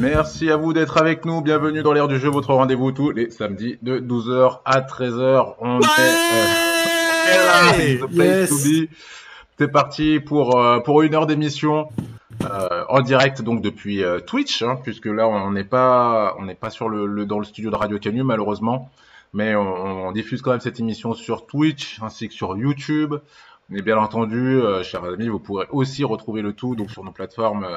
Merci à vous d'être avec nous. Bienvenue dans l'ère du jeu, votre rendez-vous tous les samedis de 12h à 13h. On est euh, C'est parti pour euh, pour une heure d'émission euh, en direct donc depuis euh, Twitch, hein, puisque là on n'est pas on n'est pas sur le, le, dans le studio de Radio Canu malheureusement, mais on, on, diffuse quand même cette émission sur Twitch ainsi que sur YouTube. Mais bien entendu, euh, chers amis, vous pourrez aussi retrouver le tout donc sur nos plateformes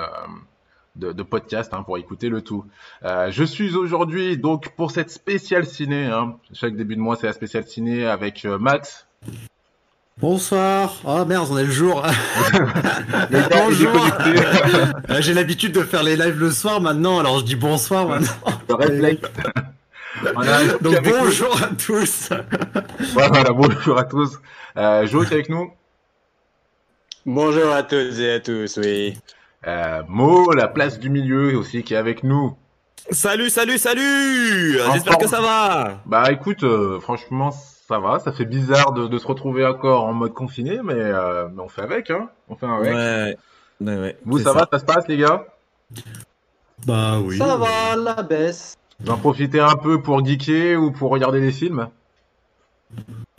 de, de podcast hein, pour écouter le tout. Euh, je suis aujourd'hui donc pour cette spéciale ciné. Hein. Chaque début de mois, c'est la spéciale ciné avec euh, Max. Bonsoir. Oh merde, on est le jour. Bonjour. J'ai l'habitude de faire les lives le soir maintenant, alors je dis bonsoir maintenant. Donc bonjour à tous. voilà, bonjour à tous. Euh, Jo avec nous? Bonjour à toutes et à tous, oui. Euh, Mo, la place du milieu aussi qui est avec nous. Salut, salut, salut J'espère que ça va Bah écoute, euh, franchement, ça va. Ça fait bizarre de, de, se retrouver encore en mode confiné, mais, euh, mais on fait avec, hein. On fait avec. Ouais, ouais, ouais. Vous, ça, ça, va Ça se passe, les gars? Bah oui. Ça va, la baisse. Vous en profitez un peu pour geeker ou pour regarder des films?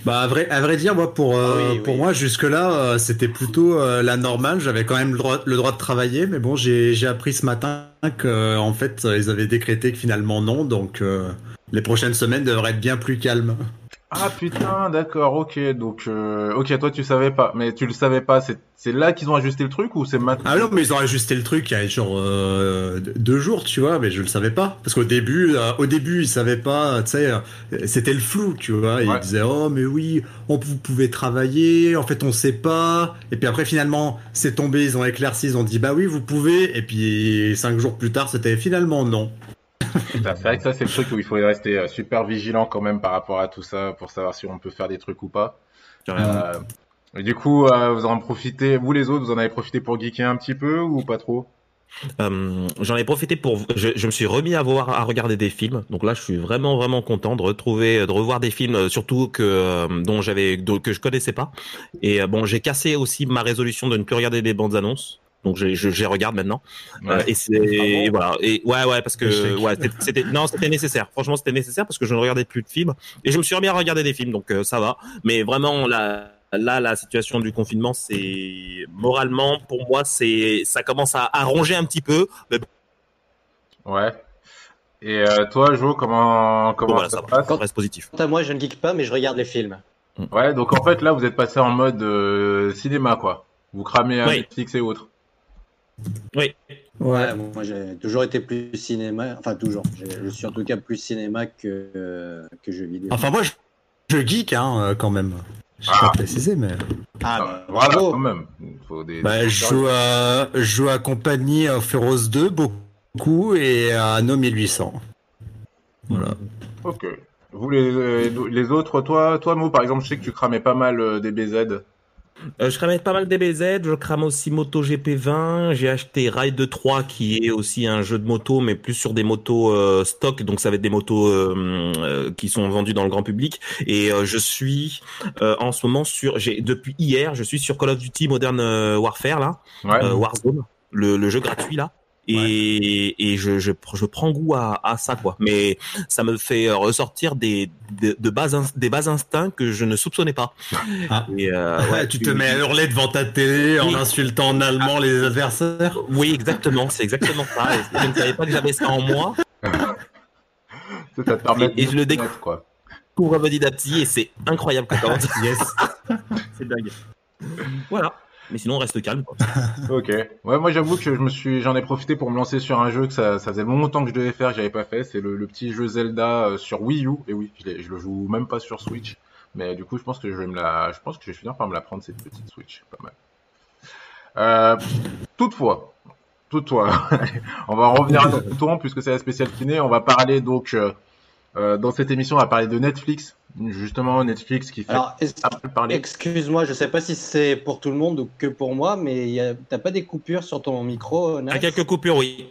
Bah à vrai, à vrai dire moi pour euh, oui, pour oui. moi jusque là euh, c'était plutôt euh, la normale j'avais quand même le droit, le droit de travailler mais bon j'ai appris ce matin que en fait ils avaient décrété que finalement non donc les prochaines semaines devraient être bien plus calmes. Ah putain, d'accord, ok, donc euh, ok, toi tu savais pas, mais tu le savais pas, c'est là qu'ils ont ajusté le truc ou c'est maintenant Ah non, mais ils ont ajusté le truc il y a genre euh, deux jours, tu vois, mais je le savais pas, parce qu'au début, euh, au début ils savaient pas, tu sais, c'était le flou, tu vois, ouais. ils disaient oh mais oui, on vous pouvez travailler, en fait on sait pas, et puis après finalement c'est tombé, ils ont éclairci, ils ont dit bah oui vous pouvez, et puis cinq jours plus tard c'était finalement non. C'est vrai que ça, c'est le truc où il faut rester super vigilant quand même par rapport à tout ça pour savoir si on peut faire des trucs ou pas. Euh, du coup, euh, vous en profitez, vous les autres, vous en avez profité pour geeker un petit peu ou pas trop? Euh, J'en ai profité pour, je, je, me suis remis à voir, à regarder des films. Donc là, je suis vraiment vraiment content de retrouver, de revoir des films, surtout que dont j'avais, que je connaissais pas. Et bon, j'ai cassé aussi ma résolution de ne plus regarder des bandes annonces donc je, je, je regarde maintenant. Ouais. euh, et c'est ah bon voilà. Et ouais ouais parce que ouais c'était non c'était nécessaire. Franchement c'était nécessaire parce que je ne regardais plus de films. Et je me suis remis à regarder des films donc euh, ça va. Mais vraiment là là la situation du confinement c'est moralement pour moi c'est ça commence à, à, ronger un petit peu. Mais... ouais. Et euh, toi Jo comment comment bon, voilà, ça, ça passe? Quand, reste positif. Quant à moi je ne geek pas mais je regarde les films. Ouais donc en fait là vous êtes passé en mode euh, cinéma quoi. Vous cramez oui. Netflix et autres oui. Ouais, moi j'ai toujours été plus cinéma, enfin toujours. Je suis en tout cas plus cinéma que, euh, que jeux vidéo. Enfin moi je, je geek hein, quand même. Je ah. pas précisé mais. Ah, bah, voilà quand même. Faut des, bah, je, joue à, je joue à compagnie Feroz 2 beaucoup et à No 1800. Voilà. Ok. Vous les, les autres, toi, toi Mo par exemple, je sais que tu cramais pas mal euh, des BZ. Euh, je crame pas mal DBZ, je crame aussi Moto GP20, j'ai acheté Ride 3 qui est aussi un jeu de moto mais plus sur des motos euh, stock donc ça va être des motos euh, qui sont vendues dans le grand public et euh, je suis euh, en ce moment sur j'ai depuis hier, je suis sur Call of Duty Modern Warfare là, ouais. Warzone, le, le, jeu gratuit là. Et, ouais. et je, je, je, prends goût à, à, ça quoi. Mais ça me fait ressortir des de, de bas des bas instincts que je ne soupçonnais pas. Ah. et euh, ouais, tu te mets à hurler devant ta télé en oui. insultant en allemand ah. les adversaires. Oui exactement c'est exactement ça. Je ne savais pas que j'avais ça en moi. Ça te permet et, et je le découvre quoi. couvre petit à petit et c'est incroyable yes. C'est dingue. Voilà mais sinon on reste calme. Quoi. ok. Ouais, moi j'avoue que je me suis, j'en ai profité pour me lancer sur un jeu que ça, ça faisait longtemps que je devais faire, que j'avais pas fait. C'est le, le, petit jeu Zelda euh, sur Wii U. Et oui, je, je, le joue même pas sur Switch. Mais du coup, je pense que je vais me la, je pense que je vais finir par me la prendre cette petite Switch, pas mal. Euh, toutefois, toutefois, on va revenir à notre tour puisque c'est la spéciale kiné. On va parler donc euh, dans cette émission, on va parler de Netflix justement Netflix qui fait Alors, parler. Excuse-moi, je sais pas si c'est pour tout le monde ou que pour moi, mais t'as pas des coupures sur ton micro Nath quelques coupures, oui.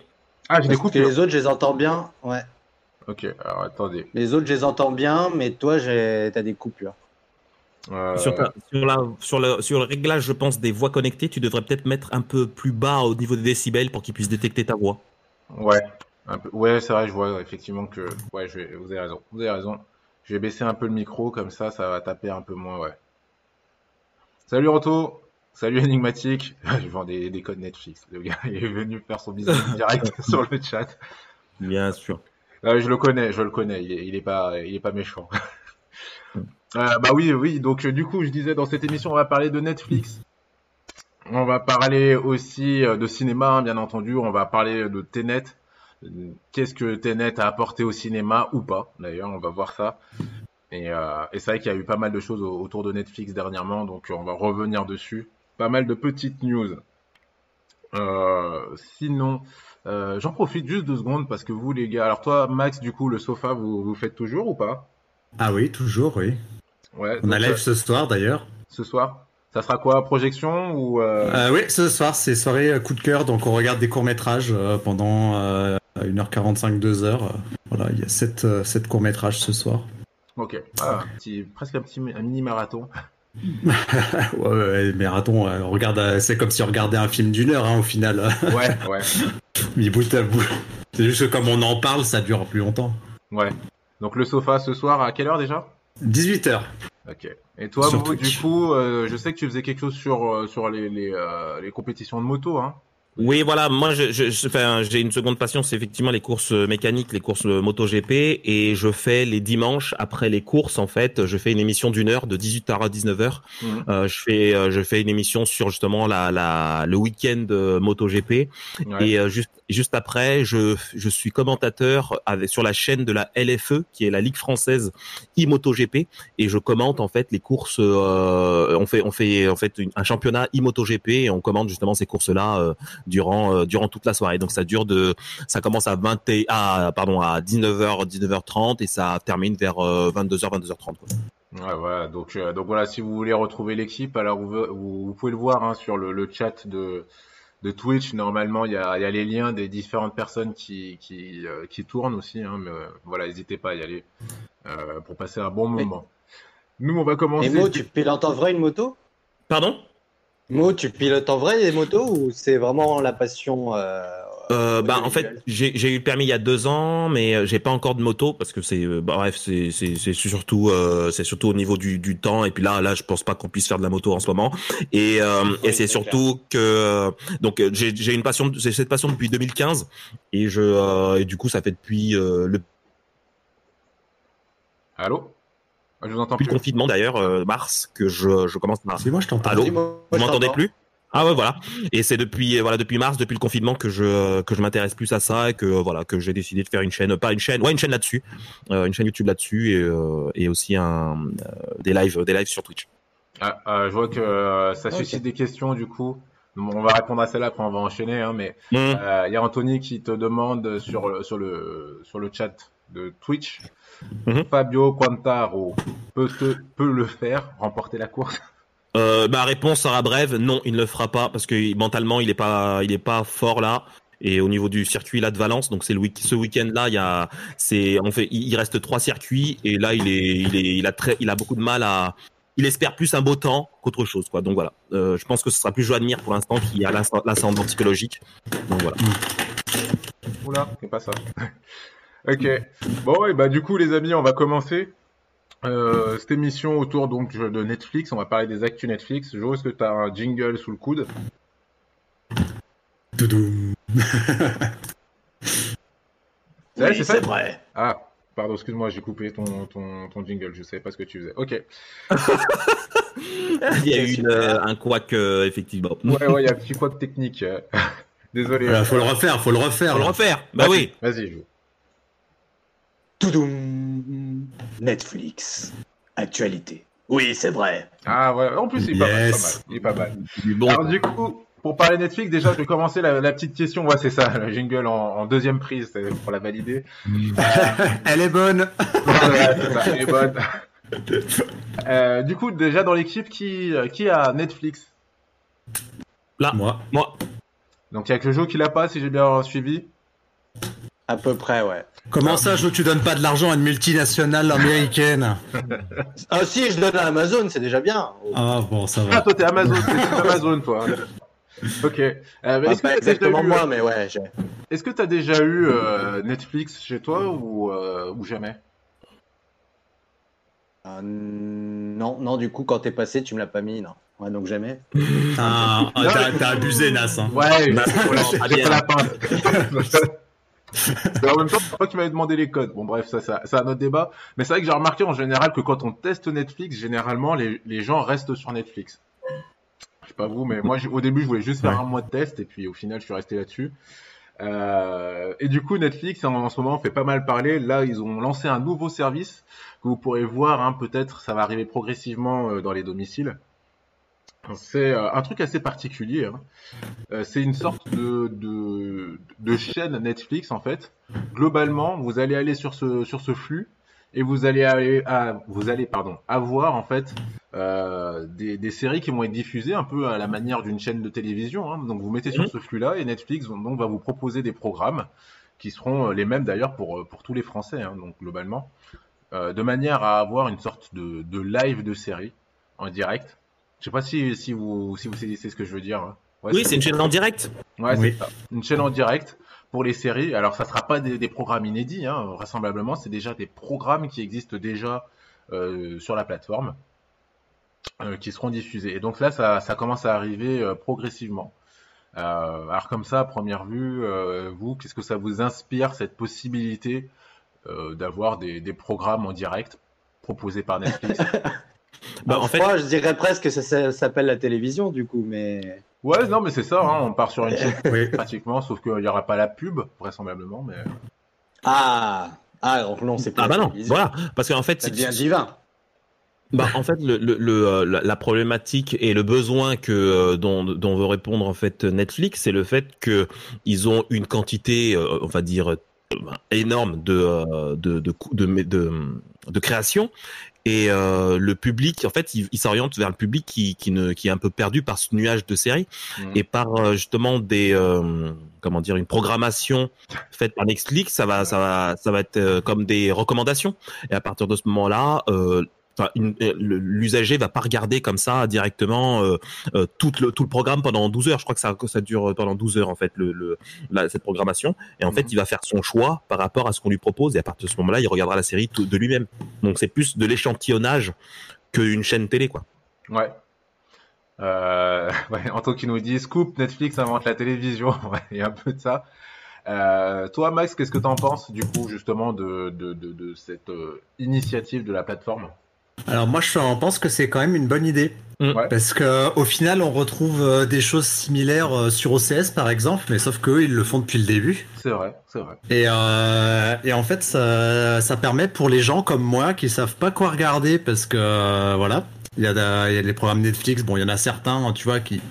Ah, j'ai des coupures. les autres, je les entends bien, ouais. Ok, alors attendez. Les autres, je les entends bien, mais toi, t'as des coupures. Euh... Sur, ta, sur, la, sur, le, sur le réglage, je pense, des voix connectées, tu devrais peut-être mettre un peu plus bas au niveau des décibels pour qu'ils puissent détecter ta voix. Ouais. Un peu... Ouais, c'est vrai, je vois effectivement que. Ouais, je vous avez raison. Vous avez raison. Je vais baisser un peu le micro, comme ça, ça va taper un peu moins, ouais. Salut Roto Salut Enigmatique Je vends des, des codes Netflix. Le gars est venu faire son business direct sur le chat. Bien sûr. Euh, je le connais, je le connais. Il est, il est pas, il est pas méchant. euh, bah oui, oui. Donc du coup, je disais dans cette émission, on va parler de Netflix. On va parler aussi euh, de cinéma, hein, bien entendu. On va parler de Tenet. Qu'est-ce que Tenet a apporté au cinéma ou pas D'ailleurs, on va voir ça. Et, euh, et c'est vrai qu'il y a eu pas mal de choses autour de Netflix dernièrement, donc on va revenir dessus. Pas mal de petites news. Euh, sinon, euh, j'en profite juste deux secondes parce que vous, les gars, alors toi, Max, du coup, le sofa, vous, vous faites toujours ou pas? Ah oui, toujours, oui. Ouais. On a live euh, ce soir d'ailleurs. ce soir? Ça sera quoi Projection ou euh, Euh, oui, ce soir c'est soirée euh, coup de cœur, donc on regarde des courts métrages pendant euh, 1h45, 2h. Voilà, il y a 7, sept courts métrages ce soir. Ok. Ah, un petit- presque un petit un mini marathon. ouais, ouais, attends, euh, on regarde, euh, c'est comme si on regardait un film d'une heure hein, au final. Ouais, ouais, Mais bout à bout. C'est juste que comme on en parle, ça dure plus longtemps. ouais. Donc le sofa ce soir à quelle heure déjà? 18h. Ok. Et toi, du coup, euh, je sais que tu faisais quelque chose sur euh, sur les les, euh, les compétitions de moto, hein. Oui, voilà, moi je, je, je- enfin, j'ai une seconde passion, c'est effectivement les courses mécaniques, les courses MotoGP, et je fais les dimanches après les courses en fait, je fais une émission d'une heure de 18h à 19h. Mhm. Euh, je fais euh, je fais une émission sur justement la, la le week-end euh, MotoGP Ouais. et euh, juste après je je suis commentateur sur la chaîne de la LFE qui est la Ligue française e-MotoGP et je commente en fait les courses euh, on fait on fait en fait un championnat e-MotoGP et on commente justement ces courses là durant euh, durant toute la soirée. Donc ça dure de ça commence à 20 et, à pardon à 19h 19h30 et ça termine vers euh, 22h 22h30 quoi. Ouais, voilà. Donc, euh, donc voilà, si vous voulez retrouver l'équipe, alors vous, pouvez le voir hein, sur le chat de, de Twitch. Normalement, il y a, il y a les liens des différentes personnes qui, qui, euh, qui tournent aussi. Hein, mais euh, voilà, n'hésitez pas à y aller euh, pour passer un bon Mais- moment. Nous, on va commencer. Et Mo, tu pilotes en vrai une moto? Pardon? Mo, tu pilotes en vrai des motos ou c'est vraiment la passion euh, bah, en fait, j'ai j'ai eu le permis il y a deux ans, mais euh, j'ai pas encore de moto parce que c'est, euh, bah, bref, c'est c'est c'est surtout euh, c'est surtout au niveau du du temps. Et puis là là je pense pas qu'on puisse faire de la moto en ce moment. Et euh, et c'est surtout que euh, donc j'ai j'ai une passion j'ai cette passion depuis 2015 et je euh, et du coup ça fait depuis euh, le, Allô? Ah, Je vous entends depuis plus. le confinement d'ailleurs euh, mars que je je commence à C'est moi, je t'entends. Allô? moi, vous m'entendez plus? Ah ouais voilà et c'est depuis voilà depuis mars depuis le confinement que je que je m'intéresse plus à ça et que voilà que j'ai décidé de faire une chaîne pas une chaîne ouais une chaîne là-dessus euh, une chaîne YouTube là-dessus et, euh, et aussi un euh, des lives des lives sur Twitch Ah, ah, je vois que euh, ça Ok. suscite des questions du coup. Bon, on va répondre à celle-là, après on va enchaîner. Hein, mais Mmh. euh, il y a Anthony qui te demande sur le, sur le, sur le chat de Twitch. Mhm. Fabio Quantaro peut, te- peut le faire, remporter la course? Euh, ma réponse sera brève. Non il ne le fera pas parce que mentalement il est pas pas fort là. Et au niveau du circuit là de Valence donc c'est le week ce week-end là il y a fait il reste trois circuits et là il est il est il a très il a beaucoup de mal à il espère plus un beau temps qu'autre chose quoi. Donc voilà. Euh, je pense que ce sera plus Joan Mir pour l'instant qui a l'ascend- l'ascendant psychologique. Donc voilà. Oula, c'est pas ça. ok. Bon, et bah du coup, les amis, on va commencer euh, cette émission autour donc de Netflix. On va parler des actus Netflix. Jo, est-ce que tu as un jingle sous le coude? Toudoum. Oui, c'est ça vrai. Ah, pardon, excuse-moi, j'ai coupé ton, ton, ton jingle. Je savais pas ce que tu faisais. Ok. il y a eu une, euh, un couac euh, effectivement Ouais, ouais, il y a un petit couac technique. Désolé. Voilà, faut le refaire, faut le refaire. Faut le refaire bah oui Vas-y, Jo. Toudoum. Netflix. Actualité. Oui, c'est vrai. Ah ouais, en plus, il est pas mal, Yes. pas mal. Il est pas mal. bon Alors du coup, pour parler Netflix, déjà, je vais commencer la, la petite question. Ouais, c'est ça, le jingle en, en deuxième prise, c'est pour la valider. Elle est bonne. Ouais, c'est ça, elle est bonne. Euh, du coup, déjà dans l'équipe, qui, euh, qui a Netflix? Moi. moi Donc il y a que Jo qui l'a pas, si j'ai bien suivi. À peu près, ouais. Comment ça, Jo, tu donnes pas de l'argent à une multinationale américaine Ah si, je donne à Amazon, c'est déjà bien. Ah bon, ça Ah, va. toi t'es Amazon, t'es Amazon, toi. Ok. Euh, bah, est-ce que exactement moi, mais ouais. Est-ce que tu as déjà eu Netflix chez toi ou, ou jamais? Non, non. Du coup, quand t'es passé, tu me l'as pas mis, non. Ouais, donc jamais. Ah, t'as abusé, Nas. Hein. Ouais, j'ai la en même temps, c'est pas qui m'avait demandé les codes. Bon, bref, ça, ça c'est un autre débat. Mais c'est vrai que j'ai remarqué en général que quand on teste Netflix, généralement, les, les gens restent sur Netflix. Je sais pas vous, mais moi, au début, je voulais juste faire un mois de test et puis au final, je suis resté là-dessus. Euh, et du coup, Netflix, en, ce moment, fait pas mal parler. Là, ils ont lancé un nouveau service que vous pourrez voir, hein, peut-être, ça va arriver progressivement euh, dans les domiciles. C'est euh, un truc assez particulier. Hein. Euh, c'est une sorte de, de, de, chaîne Netflix en fait. Globalement, vous allez aller sur ce, sur ce flux et vous allez aller à, vous allez pardon avoir en fait euh, des, des, séries qui vont être diffusées un peu à la manière d'une chaîne de télévision. Hein. Donc vous mettez sur mhm. ce flux-là et Netflix donc va vous proposer des programmes qui seront les mêmes d'ailleurs pour pour tous les Français. Hein, donc globalement, de manière à avoir une sorte de, de live de série en direct je sais pas si, si vous si vous saisissez ce que je veux dire. Hein. oui, c'est une chaîne en direct. Ouais, c'est ça. Une chaîne en direct pour les séries. Alors, ça sera pas des, programmes inédits, hein, vraisemblablement. C'est déjà des programmes qui existent déjà euh, sur la plateforme, euh, qui seront diffusés. Et donc là, ça, ça commence à arriver euh, progressivement. alors comme ça, à première vue, vous, qu'est-ce que ça vous inspire cette possibilité d'avoir des, des programmes en direct proposés par Netflix? Bah, en fait, je dirais presque que ça, s'appelle la télévision du coup, mais. Ouais, non, mais c'est ça. Hein, on part sur une chaîne pratiquement, sauf qu'il n'y aura pas la pub vraisemblablement, mais. Ah, ah, non, c'est pas. Ah bah non, voilà, parce qu'en fait, c'est bien divin. Bah, en fait, le, le, euh, la problématique et le besoin que euh, dont, dont veut répondre en fait Netflix, c'est le fait que ils ont une quantité, euh, on va dire énorme de de de, de, de, de création et euh, le public en fait il, s'oriente vers le public qui, qui ne qui est un peu perdu par ce nuage de séries mmh. et par euh, justement des euh, comment dire une programmation faite par Netflix ça va ça va ça va être comme des recommandations et à partir de ce moment là Enfin, euh, l'usager va pas regarder comme ça directement euh, euh, tout, le, tout le programme pendant 12 heures. Je crois que ça, ça dure pendant 12 heures en fait le, le cette programmation. Et en fait, mhm. il va faire son choix par rapport à ce qu'on lui propose. Et à partir de ce moment-là, il regardera la série de lui-même. Donc c'est plus de l'échantillonnage qu'une chaîne télé, quoi. Ouais. Euh, ouais, Anto qui nous dit Scoop, Netflix invente la télévision. il y a un peu de ça. Euh, toi, Max, qu'est-ce que tu en penses du coup justement de, de, de, de cette initiative de la plateforme? Alors moi je pense que c'est quand même une bonne idée. Mm. Parce que au final on retrouve euh, des choses similaires euh, sur OCS par exemple, mais sauf qu'eux ils le font depuis le début. C'est vrai, c'est vrai. Et, euh, et en fait ça, ça permet pour les gens comme moi qui savent pas quoi regarder parce que voilà, il y, a il y a les programmes Netflix, bon il y en a certains tu vois qui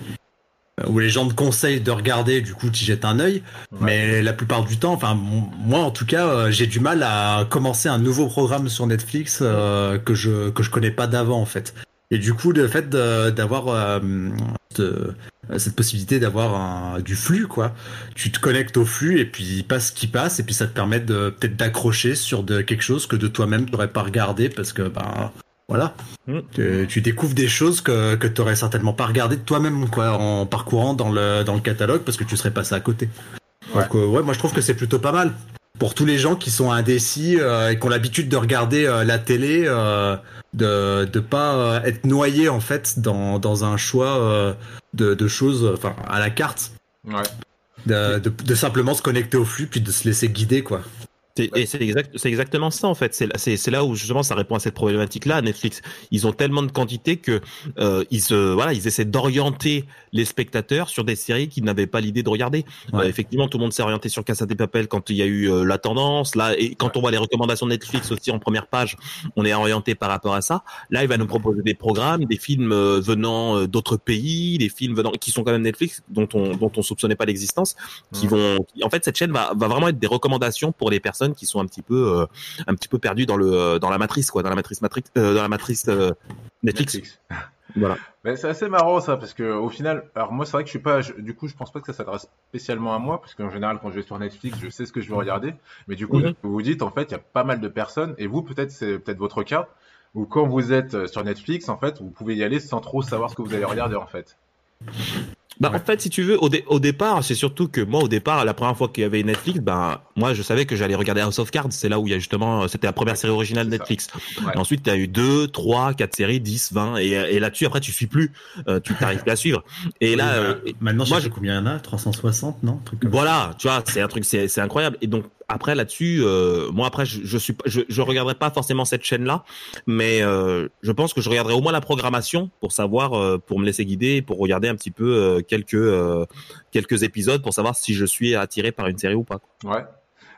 où les gens te conseillent de regarder, du coup tu jettes un œil. Mais la plupart du temps, enfin moi en tout cas, euh, j'ai du mal à commencer un nouveau programme sur Netflix euh, que je que je connais pas d'avant en fait. Et du coup, le fait d'avoir euh, cette possibilité d'avoir du flux, quoi, tu te connectes au flux et puis il passe ce qui passe et puis ça te permet de peut-être d'accrocher sur de quelque chose que de toi-même t'aurais pas regardé parce que ben voilà. Mm. Tu, découvres des choses que, que tu aurais certainement pas regardé de toi-même quoi, en parcourant dans le, dans le catalogue parce que tu serais passé à côté. Donc euh, ouais, moi je trouve que c'est plutôt pas mal. Pour tous les gens qui sont indécis euh, et qui ont l'habitude de regarder euh, la télé, de ne pas être noyé en fait dans, dans un choix de, de choses enfin à la carte. Ouais. De, de, de, simplement se connecter au flux puis de se laisser guider quoi. Et c'est exact, c'est exactement ça en fait. C'est là où justement ça répond à cette problématique-là. Netflix, ils ont tellement de quantité que euh, ils se, voilà, ils essaient d'orienter les spectateurs sur des séries qu'ils n'avaient pas l'idée de regarder. Euh, effectivement, tout le monde s'est orienté sur Casa des Papel quand il y a eu euh, la tendance. Là, et quand on voit les recommandations de Netflix aussi en première page, on est orienté par rapport à ça. Là, il va nous proposer des programmes, des films venant d'autres pays, des films venant qui sont quand même Netflix, dont on dont on soupçonnait pas l'existence, qui vont. En fait, cette chaîne va, va vraiment être des recommandations pour les personnes qui sont un petit peu euh, un petit peu perdus dans le dans la matrice quoi, dans la matrice matrix euh, dans la matrice euh, Netflix. Voilà. c'est assez marrant ça parce que au final, alors moi c'est vrai que je suis pas, du coup je pense pas que ça s'adresse spécialement à moi parce qu'en général quand je vais sur Netflix je sais ce que je veux regarder, mais du coup mhm. vous vous dites en fait il y a pas mal de personnes et vous peut-être c'est peut-être votre cas où quand vous êtes sur Netflix en fait vous pouvez y aller sans trop savoir ce que vous allez regarder en fait. Bah, En fait, si tu veux, au, au départ, c'est surtout que moi, au départ, la première fois qu'il y avait Netflix, ben, moi, je savais que j'allais regarder House of Cards. C'est là où il y a justement, c'était la première série originale Netflix. ensuite, il y a eu deux, trois, quatre séries, 10, 20. Et, et là-dessus, après, tu suis plus. Euh, tu t'arrives plus à suivre. Et là, bah, euh, maintenant, je sais combien il y en a 360, non? Voilà, tu vois, c'est un truc, c'est incroyable. Et donc, après là-dessus, euh, moi après je, je suis je, je regarderai pas forcément cette chaîne-là, mais euh, je pense que je regarderai au moins la programmation pour savoir, euh, pour me laisser guider, pour regarder un petit peu euh, quelques euh, quelques épisodes pour savoir si je suis attiré par une série ou pas. Ouais.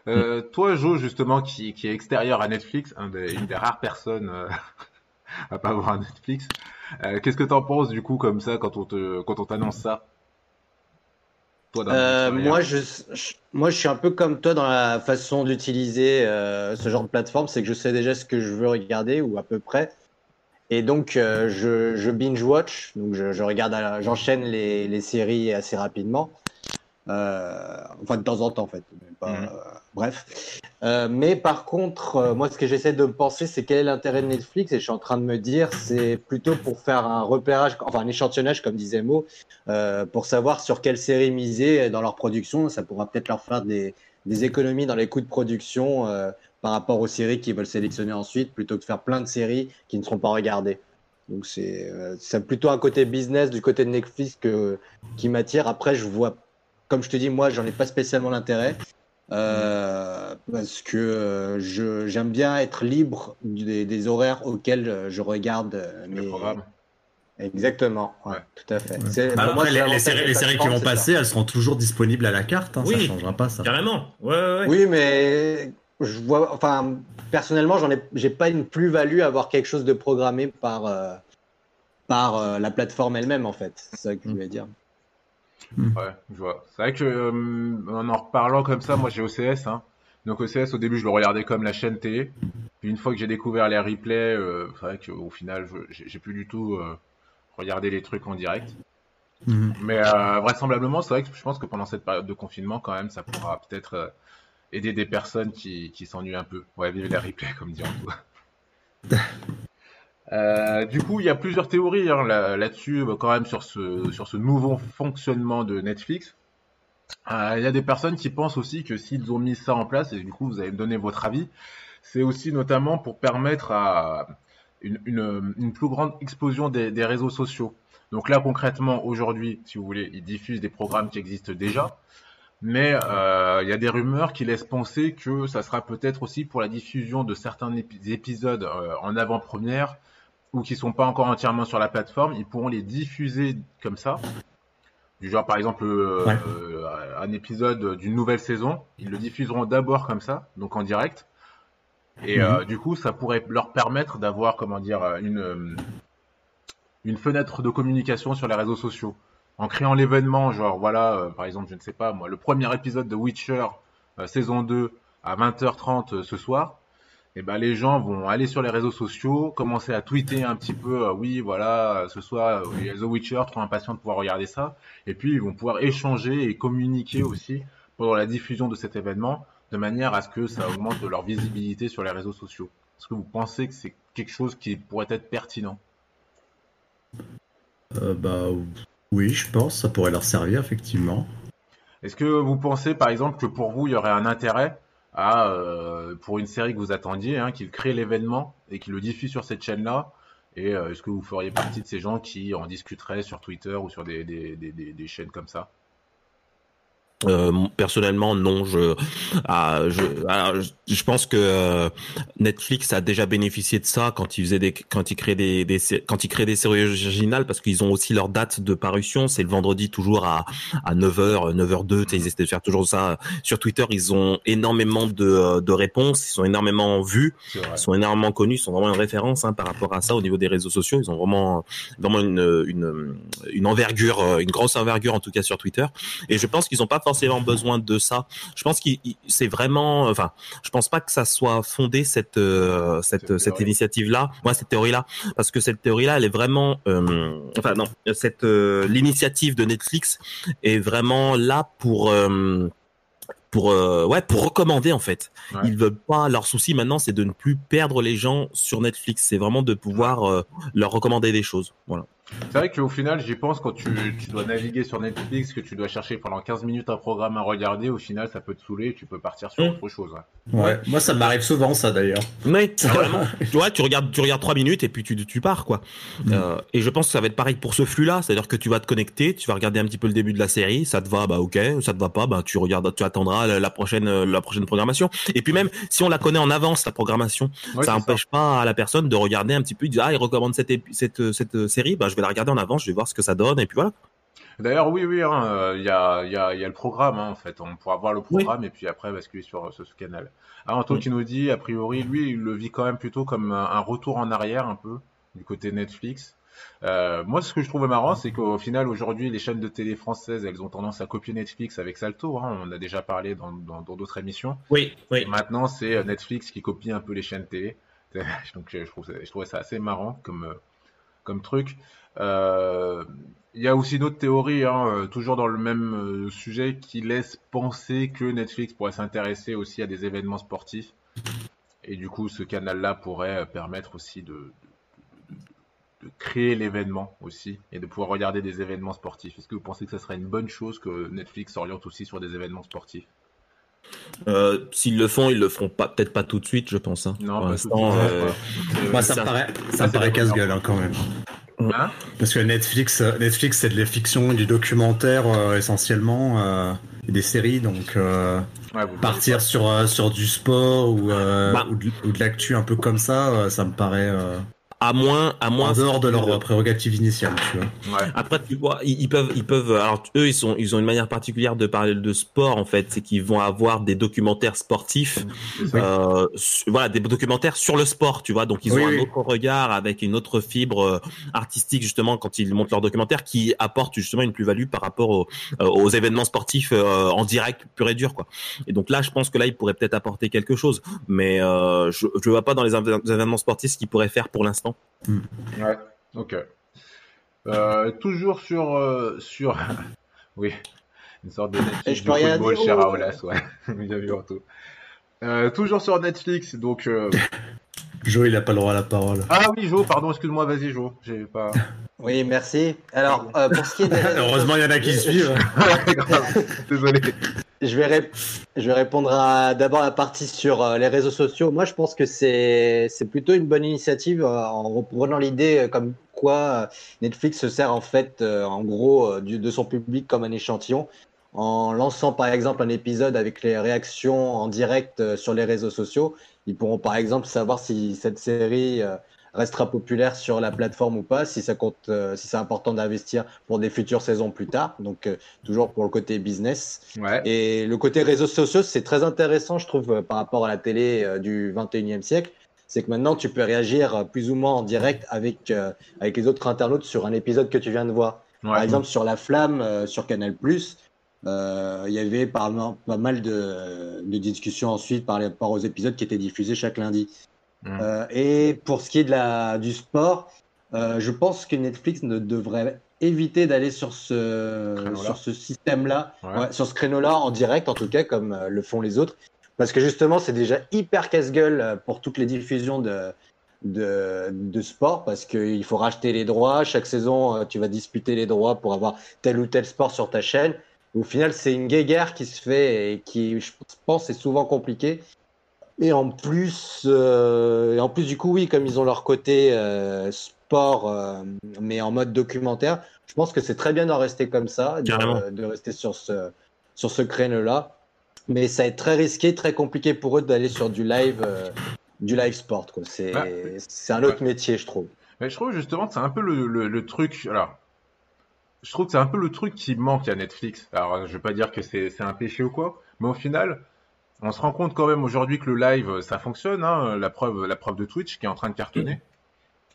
Euh, Toi, Jo, justement, qui, qui est extérieur à Netflix, un des, une des rares personnes à pas avoir Netflix, qu'est-ce que t'en penses du coup comme ça quand on te quand on t'annonce ça? Euh, moi, je, je, moi, je suis un peu comme toi dans la façon d'utiliser euh, ce genre de plateforme, c'est que je sais déjà ce que je veux regarder ou à peu près, et donc euh, je, je binge watch, donc je, je regarde, j'enchaîne les, les séries assez rapidement. Euh, enfin, de temps en temps, en fait. Pas, mmh. euh, bref. Euh, mais par contre, moi, ce que j'essaie de penser, c'est quel est l'intérêt de Netflix Et je suis en train de me dire, c'est plutôt pour faire un repérage, enfin un échantillonnage, comme disait Mo, pour savoir sur quelle série miser dans leur production. Ça pourra peut-être leur faire des, des, économies dans les coûts de production par rapport aux séries qu'ils veulent sélectionner ensuite, plutôt que de faire plein de séries qui ne seront pas regardées. Donc c'est plutôt un côté business du côté de Netflix que, qui m'attire. Après, je vois comme je te dis, moi, j'en ai pas spécialement l'intérêt. Euh, parce que euh, je j'aime bien être libre des, des, horaires auxquels euh, je regarde mes programmes. Exactement, ouais, tout à fait. Bah, après, moi, les, les, séries, les séries qui vont passer, ça. elles seront toujours disponibles à la carte, hein, oui, ça changera pas ça. Carrément. Ouais, ouais. Oui, mais je vois, enfin, personnellement, j'en ai, j'ai pas une plus-value à avoir quelque chose de programmé par euh, par euh, la plateforme elle-même en fait. C'est ça que je voulais dire. Hmm. Ouais, je vois. C'est vrai que euh, en en reparlant comme ça, moi j'ai OCS. Hein. Donc OCS, au début, je le regardais comme la chaîne télé. Puis une fois que j'ai découvert les replays, euh, c'est vrai qu'au final, j'ai plus du tout euh, regardé les trucs en direct. Mmh. Mais vraisemblablement, c'est vrai que je pense que pendant cette période de confinement, quand même, ça pourra peut-être aider des personnes qui, qui s'ennuient un peu. Ouais, vivre les replays, comme dit Antoine. Euh, du coup, il y a plusieurs théories hein, là-dessus, là quand même sur ce, sur ce nouveau fonctionnement de Netflix. Euh, il y a des personnes qui pensent aussi que s'ils ont mis ça en place, et du coup vous allez me donner votre avis, c'est aussi notamment pour permettre à une, plus grande explosion des, réseaux sociaux. Donc là concrètement, aujourd'hui, si vous voulez, ils diffusent des programmes qui existent déjà, mais euh, il y a des rumeurs qui laissent penser que ça sera peut-être aussi pour la diffusion de certains épisodes euh, en avant-première ou qui sont pas encore entièrement sur la plateforme, ils pourront les diffuser comme ça. Du genre, par exemple, euh, ouais. euh, un épisode d'une nouvelle saison, ils le diffuseront d'abord comme ça, donc en direct. Et mm -hmm. euh, du coup, ça pourrait leur permettre d'avoir, comment dire, une, une fenêtre de communication sur les réseaux sociaux. En créant l'événement, genre, voilà, par exemple, je ne sais pas, moi, le premier épisode de Witcher, saison 2, à 20h30 ce soir, eh ben les gens vont aller sur les réseaux sociaux, commencer à tweeter un petit peu, euh, oui, voilà, ce soir, a The Witcher, trop impatient de pouvoir regarder ça, et puis ils vont pouvoir échanger et communiquer aussi pendant la diffusion de cet événement, de manière à ce que ça augmente leur visibilité sur les réseaux sociaux. Est-ce que vous pensez que c'est quelque chose qui pourrait être pertinent? Euh, Bah oui, je pense, ça pourrait leur servir effectivement. Est-ce que vous pensez, par exemple, que pour vous, il y aurait un intérêt à, euh, pour une série que vous attendiez, hein, qu'il crée l'événement et qu'il le diffuse sur cette chaîne-là. Et euh, est-ce que vous feriez partie de ces gens qui en discuteraient sur Twitter ou sur des, chaînes comme ça? Euh, personnellement, non. Je, ah, je, alors, je, pense que euh, Netflix a déjà bénéficié de ça quand ils faisaient des, quand ils créent des, des quand ils créent des séries originales parce qu'ils ont aussi leur date de parution. C'est le vendredi toujours à à 9h, 9h02. Ils essaient de faire toujours ça sur Twitter. Ils ont énormément de, de réponses. Ils sont énormément vus. Ils sont énormément connus. Ils sont vraiment une référence hein, par rapport à ça au niveau des réseaux sociaux. Ils ont vraiment vraiment une une une envergure, une grosse envergure en tout cas sur Twitter. Et je pense qu'ils ont pas forcément besoin de ça. Je pense qu'il c'est vraiment, enfin, je pense pas que ça soit fondé cette euh, cette cette initiative là, moi cette théorie là, parce que cette théorie là, elle est vraiment, euh, enfin non, cette euh, l'initiative de Netflix est vraiment là pour pour euh, ouais pour recommander en fait. Ouais. Ils veulent pas leur souci maintenant c'est de ne plus perdre les gens sur Netflix, c'est vraiment de pouvoir euh, leur recommander des choses. Voilà. C'est vrai qu'au final, j'y pense quand tu, tu, dois naviguer sur Netflix, que tu dois chercher pendant 15 minutes un programme à regarder, au final, ça peut te saouler et tu peux partir sur mmh. autre chose. Ouais, ouais. moi ça m'arrive souvent ça d'ailleurs. Mais vraiment, tu vois, tu regardes, tu regardes 3 minutes et puis tu, tu pars quoi. Mmh. Euh, et je pense que ça va être pareil pour ce flux-là, c'est-à-dire que tu vas te connecter, tu vas regarder un petit peu le début de la série, ça te va, bah ok, ça te va pas, bah tu regardes, tu attendras la, prochaine, la prochaine programmation. Et puis même si on la connaît en avance la programmation, ça n'empêche pas à la personne de regarder un petit peu, dire ah il recommande cette, cette, cette série, bah je vais la regarder en avance, je vais voir ce que ça donne, et puis voilà. D'ailleurs, oui, oui, hein, euh, il y, a, y, a, y, a, le programme, hein, en fait. On pourra voir le programme et puis après basculer sur, sur ce canal. Alors, Antoine qui nous dit, a priori, lui, il le vit quand même plutôt comme un, retour en arrière, un peu, du côté Netflix. Euh, moi, ce que je trouve marrant, c'est qu'au final, aujourd'hui, les chaînes de télé françaises, elles ont tendance à copier Netflix avec Salto. Hein, on a déjà parlé dans d'autres émissions. Oui, oui. Et maintenant, c'est Netflix qui copie un peu les chaînes télé. Donc, je, trouve, je trouvais ça assez marrant comme, comme truc. Euh, il y a aussi d'autres théories, hein, euh, toujours dans le même euh, sujet, qui laissent penser que Netflix pourrait s'intéresser aussi à des événements sportifs. Et du coup, ce canal-là pourrait permettre aussi de, de, créer l'événement aussi et de pouvoir regarder des événements sportifs. Est-ce que vous pensez que ce serait une bonne chose que Netflix s'oriente aussi sur des événements sportifs? S'ils le font, ils le feront pas, peut-être pas tout de suite, je pense. Hein. Non, tout de suite. Moi, ça, me paraît, ça me paraît casse-gueule hein, quand même. Hein Parce que Netflix, euh, Netflix c'est de la fiction du documentaire euh, essentiellement, euh, et des séries, donc partir sur sur du sport ou, bah. ou de, l'actu un peu comme ça, ça me paraît à moins à moins en dehors de leur prérogative initiale tu vois. Ouais. après tu vois ils, peuvent ils peuvent alors eux ils sont ils ont une manière particulière de parler de sport en fait c'est qu'ils vont avoir des documentaires sportifs euh, voilà des documentaires sur le sport tu vois. Donc ils ont un autre regard avec une autre fibre euh, artistique justement quand ils montent leurs documentaires qui apporte justement une plus-value par rapport aux, euh, aux événements sportifs euh, en direct pur et dur quoi. Et donc là je pense que là ils pourraient peut-être apporter quelque chose. Mais euh, je je vois pas dans les événements sportifs ce qu'ils pourraient faire pour l'instant Ouais, ok. Euh, toujours sur. Euh, sur... oui, une sorte de Netflix du football chez Raolas, ouais. Bien vu, euh, toujours sur Netflix, donc. Euh... Jo, il a pas le droit à la parole. Ah oui, Jo, pardon, excuse-moi, vas-y, Jo. J'ai pas. Oui, merci. Alors, euh, pour ce qui est. Heureusement, il y en a qui suivent. Désolé. Je vais, je vais répondre d'abord à la partie sur euh, les réseaux sociaux. Moi, je pense que c'est plutôt une bonne initiative euh, en reprenant l'idée euh, comme quoi Netflix se sert en fait, en gros, de son public comme un échantillon en lançant par exemple un épisode avec les réactions en direct sur les réseaux sociaux. Ils pourront par exemple savoir si cette série restera populaire sur la plateforme ou pas, si ça compte, euh, si c'est important d'investir pour des futures saisons plus tard. Donc euh, toujours pour le côté business. Ouais. Et le côté réseaux sociaux, c'est très intéressant, je trouve, euh, par rapport à la télé du 21e siècle. C'est que maintenant tu peux réagir plus ou moins en direct avec avec les autres internautes sur un épisode que tu viens de voir. Ouais. Par exemple sur La Flamme sur Canal+. Il y avait pas mal de, de discussions ensuite par rapport aux épisodes qui étaient diffusés chaque lundi. Mm. Euh, et pour ce qui est de la, du sport, euh, je pense que Netflix ne devrait éviter d'aller sur ce, sur ce système-là, Ouais. ouais, sur ce créneau-là en direct, en tout cas, comme euh, le font les autres. Parce que justement, c'est déjà hyper casse-gueule pour toutes les diffusions de, de, de sport, parce qu'il faut racheter les droits. Chaque saison, tu vas disputer les droits pour avoir tel ou tel sport sur ta chaîne. Au final, c'est une guéguerre qui se fait et qui, je pense, est souvent compliquée. Et en plus, euh, et en plus du coup, oui, comme ils ont leur côté euh, sport, euh, mais en mode documentaire, je pense que c'est très bien d'en rester comme ça, de, de, rester sur ce sur ce créneau-là. Mais ça va être très risqué, très compliqué pour eux d'aller sur du live, euh, du live sport. C'est ouais. c'est un autre ouais. métier, je trouve. Mais je trouve justement que c'est un peu le, le, le truc. Alors, je trouve que c'est un peu le truc qui manque à Netflix. Alors, je vais pas dire que c'est un péché ou quoi, mais au final on se rend compte quand même aujourd'hui que le live, ça fonctionne. Hein, la preuve, la preuve de Twitch qui est en train de cartonner.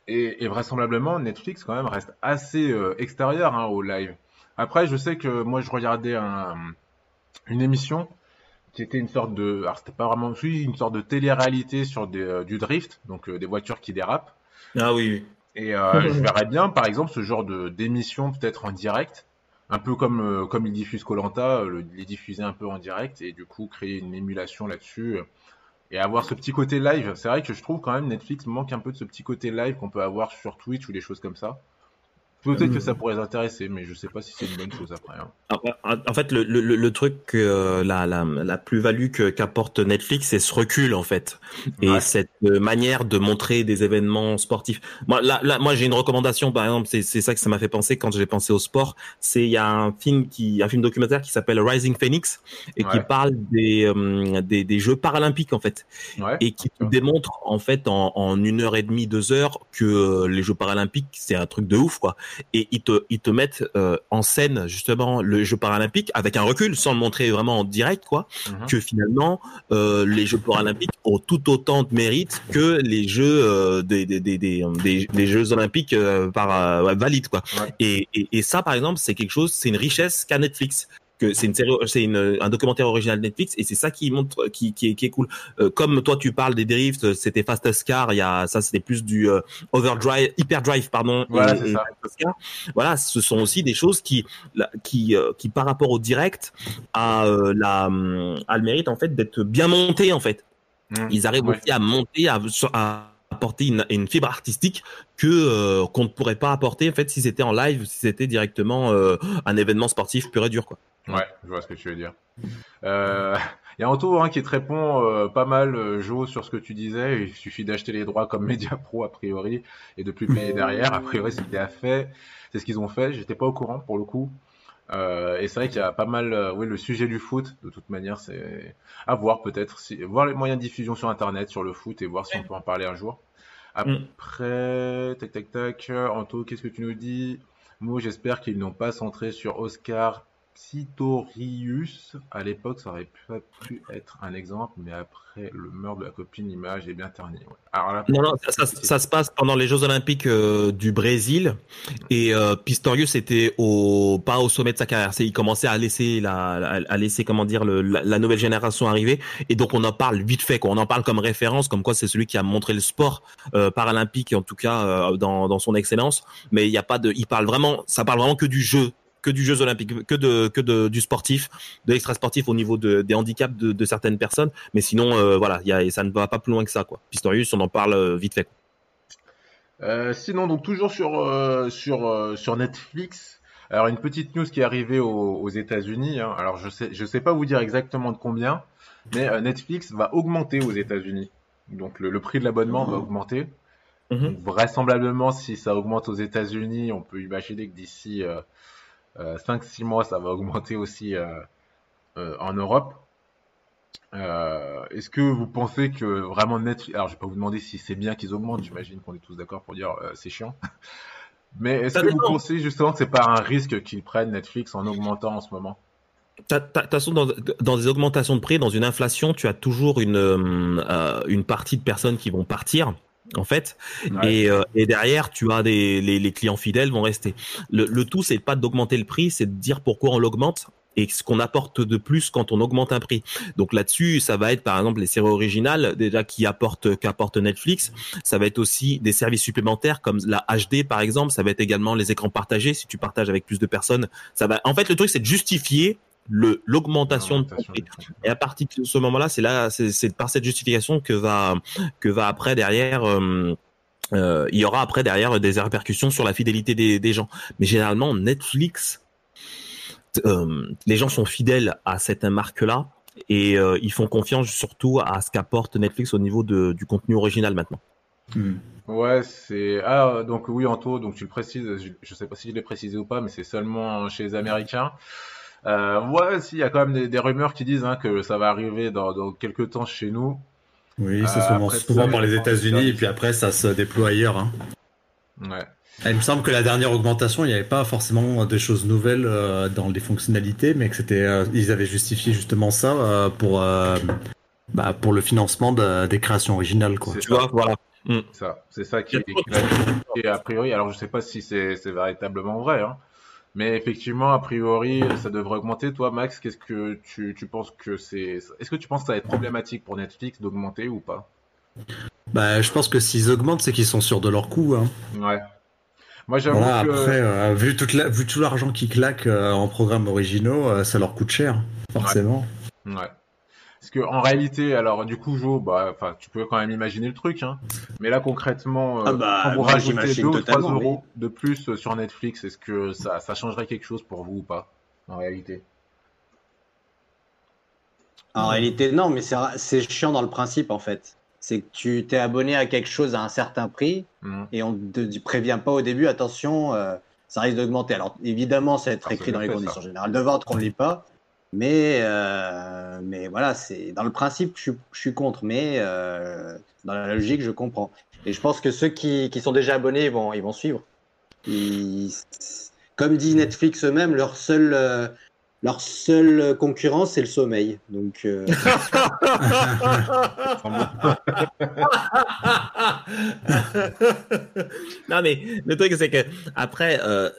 Et, et vraisemblablement, Netflix quand même reste assez euh, extérieur hein, au live. Après, je sais que moi, je regardais un, une émission qui était une sorte de, alors c'était pas vraiment, oui, une sorte de télé-réalité sur des, euh, du drift, donc euh, des voitures qui dérapent. Ah oui. Et euh, je verrais bien, par exemple, ce genre de d'émission peut-être en direct un peu comme euh, comme ils diffusent Colanta, le, les diffuser un peu en direct et du coup créer une émulation là-dessus euh, et avoir ce petit côté live. C'est vrai que je trouve quand même Netflix manque un peu de ce petit côté live qu'on peut avoir sur Twitch ou des choses comme ça. Peut-être que ça pourrait les intéresser, mais je sais pas si c'est une bonne chose après. Hein. En fait, le, le, le truc, euh, la, la, la plus-value qu'apporte Netflix, c'est ce recul en fait, et cette euh, manière de montrer des événements sportifs. Moi, là, là moi, j'ai une recommandation, par exemple, c'est ça que ça m'a fait penser quand j'ai pensé au sport. C'est il y a un film qui, un film documentaire qui s'appelle Rising Phoenix et qui parle des, euh, des, des Jeux paralympiques en fait, et qui démontre en fait en, en une heure et demie, deux heures que euh, les Jeux paralympiques c'est un truc de ouf quoi et ils te ils te mettent euh, en scène justement le jeu paralympique avec un recul sans le montrer vraiment en direct quoi mhm. que finalement euh, les jeux paralympiques ont tout autant de mérite que les jeux euh, des, des, des, des, des jeux olympiques par valides quoi. Et, et, et ça par exemple c'est quelque chose c'est une richesse qu'a Netflix que c'est une série, c'est un documentaire original de Netflix et c'est ça qui montre, qui, qui, est, qui est cool. Euh, comme toi tu parles des drifts, c'était Fast Car, il y a ça c'était plus du euh, Overdrive, Hyperdrive pardon. Voilà, et, voilà, ce sont aussi des choses qui, qui, euh, qui par rapport au direct, a la, a le mérite en fait d'être bien montés en fait. Mmh. Ils arrivent aussi à monter, à, à apporter une, une, fibre artistique que qu'on ne pourrait pas apporter en fait si c'était en live, si c'était directement un événement sportif pur et dur quoi. Ouais, je vois ce que tu veux dire. Euh, il y a Anto hein, qui te répond euh, pas mal, euh, Jo, sur ce que tu disais. Il suffit d'acheter les droits comme Mediapro, a priori, et de plus payer derrière. A priori, c'est bien fait. C'est ce qu'ils ont fait. J'étais pas au courant, pour le coup. et c'est vrai qu'il y a pas mal, oui, le sujet du foot, de toute manière, c'est à voir peut-être, si... voir les moyens de diffusion sur Internet sur le foot et voir si on peut en parler un jour. Après, tac, tac, tac, Anto, qu'est-ce que tu nous dis? Moi, j'espère qu'ils n'ont pas centré sur Oscar Sitorius, à l'époque, ça aurait pu, être un exemple, mais après le meurtre de la copine, l'image est bien ternie. non, ça, se passe pendant les Jeux Olympiques euh, du Brésil, et euh, Pistorius était pas au sommet de sa carrière. Il commençait à laisser la, laisser comment dire la, nouvelle génération arriver, et donc on en parle vite fait. Quoi. On en parle comme référence, comme quoi c'est celui qui a montré le sport euh, paralympique, en tout cas dans, dans son excellence. Mais il y a pas de, il parle vraiment, ça parle vraiment que du jeu que du Jeux Olympiques, que de que de du sportif, de l'extra sportif au niveau de, des handicaps de, de certaines personnes. Mais sinon, euh, voilà, y a, ça ne va pas plus loin que ça, quoi. Pistorius, on en parle euh, vite fait. Euh, sinon, donc toujours sur euh, sur sur Netflix. Alors une petite news qui est arrivée aux, aux États-Unis. Hein. Alors je sais je sais pas vous dire exactement de combien, mais Netflix va augmenter aux États-Unis. Donc le, le, prix de l'abonnement va augmenter. Mm vraisemblablement, si ça augmente aux États-Unis, on peut imaginer que d'ici 5-6 euh, mois, ça va augmenter aussi euh, euh, en Europe. Est-ce que vous pensez que vraiment Netflix, alors je vais pas vous demander si c'est bien qu'ils augmentent, j'imagine qu'on est tous d'accord pour dire c'est chiant. Mais est-ce que vous pensez justement que c'est pas un risque qu'ils prennent Netflix en augmentant en ce moment? De toute façon, dans, dans, des augmentations de prix, dans une inflation, tu as toujours une, une partie de personnes qui vont partir en fait. Et, euh, et, derrière, tu as des les, les, clients fidèles vont rester. Le, le tout, c'est pas d'augmenter le prix, c'est de dire pourquoi on l'augmente et ce qu'on apporte de plus quand on augmente un prix. Donc là-dessus, ça va être par exemple les séries originales déjà qui apportent qu'apporte Netflix. Ça va être aussi des services supplémentaires comme la HD par exemple. Ça va être également les écrans partagés. Si tu partages avec plus de personnes, ça va. En fait, le truc c'est de justifier l'augmentation de prix. Et à partir de ce moment-là, c'est là, c'est par cette justification que va que va après derrière. Euh, euh, il y aura après derrière des répercussions sur la fidélité des, des gens. Mais généralement, Netflix, euh, les gens sont fidèles à cette marque-là et ils font confiance surtout à ce qu'apporte Netflix au niveau de, du contenu original maintenant. Hmm. Ouais, c'est ah donc oui Anto, donc tu le précises, je, je sais pas si je l'ai précisé ou pas, mais c'est seulement chez les Américains. Euh, ouais, si, il y a quand même des, des rumeurs qui disent hein, que ça va arriver dans, dans, quelques temps chez nous. Oui, c'est souvent, euh, souvent par les États-Unis et puis après ça se déploie ailleurs. Hein. Ouais. Il me semble que la dernière augmentation, il n'y avait pas forcément des choses nouvelles euh, dans les fonctionnalités, mais que c'était, euh, ils avaient justifié justement ça euh, pour, euh, bah, pour le financement de, des créations originales, quoi. Tu vois, voilà. Mm. Ça, c'est ça qui, qui, a priori. Alors, je sais pas si c'est, c'est véritablement vrai, hein, mais effectivement, a priori, ça devrait augmenter. Toi, Max, qu'est-ce que tu, tu penses que c'est Est-ce que tu penses que ça va être problématique pour Netflix d'augmenter ou pas? Bah, je pense que s'ils augmentent, c'est qu'ils sont sûrs de leur coût. Hein. Ouais. Moi, j'avoue voilà, que... Après, euh, vu, toute la, vu tout l'argent qu'ils claquent euh, en programmes originaux, euh, ça leur coûte cher, forcément. Ouais. ouais. Parce que en réalité, alors du coup, Jo, bah, tu peux quand même imaginer le truc, hein. Mais là, concrètement, euh, Ah bah, quand vous rajoutez j'imagine 2 ou 3 totalement, euros de plus euh, sur Netflix, est-ce que ça, ça changerait quelque chose pour vous ou pas En réalité? En réalité, non, mais c'est chiant dans le principe en fait. C'est que tu t'es abonné à quelque chose à un certain prix Mhm. et on ne te prévient pas au début, attention, euh, ça risque d'augmenter. Alors évidemment, ça va être Ah, écrit dans les fait, conditions ça. générales de vente qu'on ne lit pas. Mais, euh, mais voilà, c'est dans le principe, je, je suis contre, mais euh, dans la logique, je comprends. Et je pense que ceux qui, qui sont déjà abonnés, ils vont, ils vont suivre. Ils- comme dit Netflix eux-mêmes, leur seul, euh, leur seule concurrence, c'est le sommeil. Donc, euh, non mais le truc c'est que après, euh,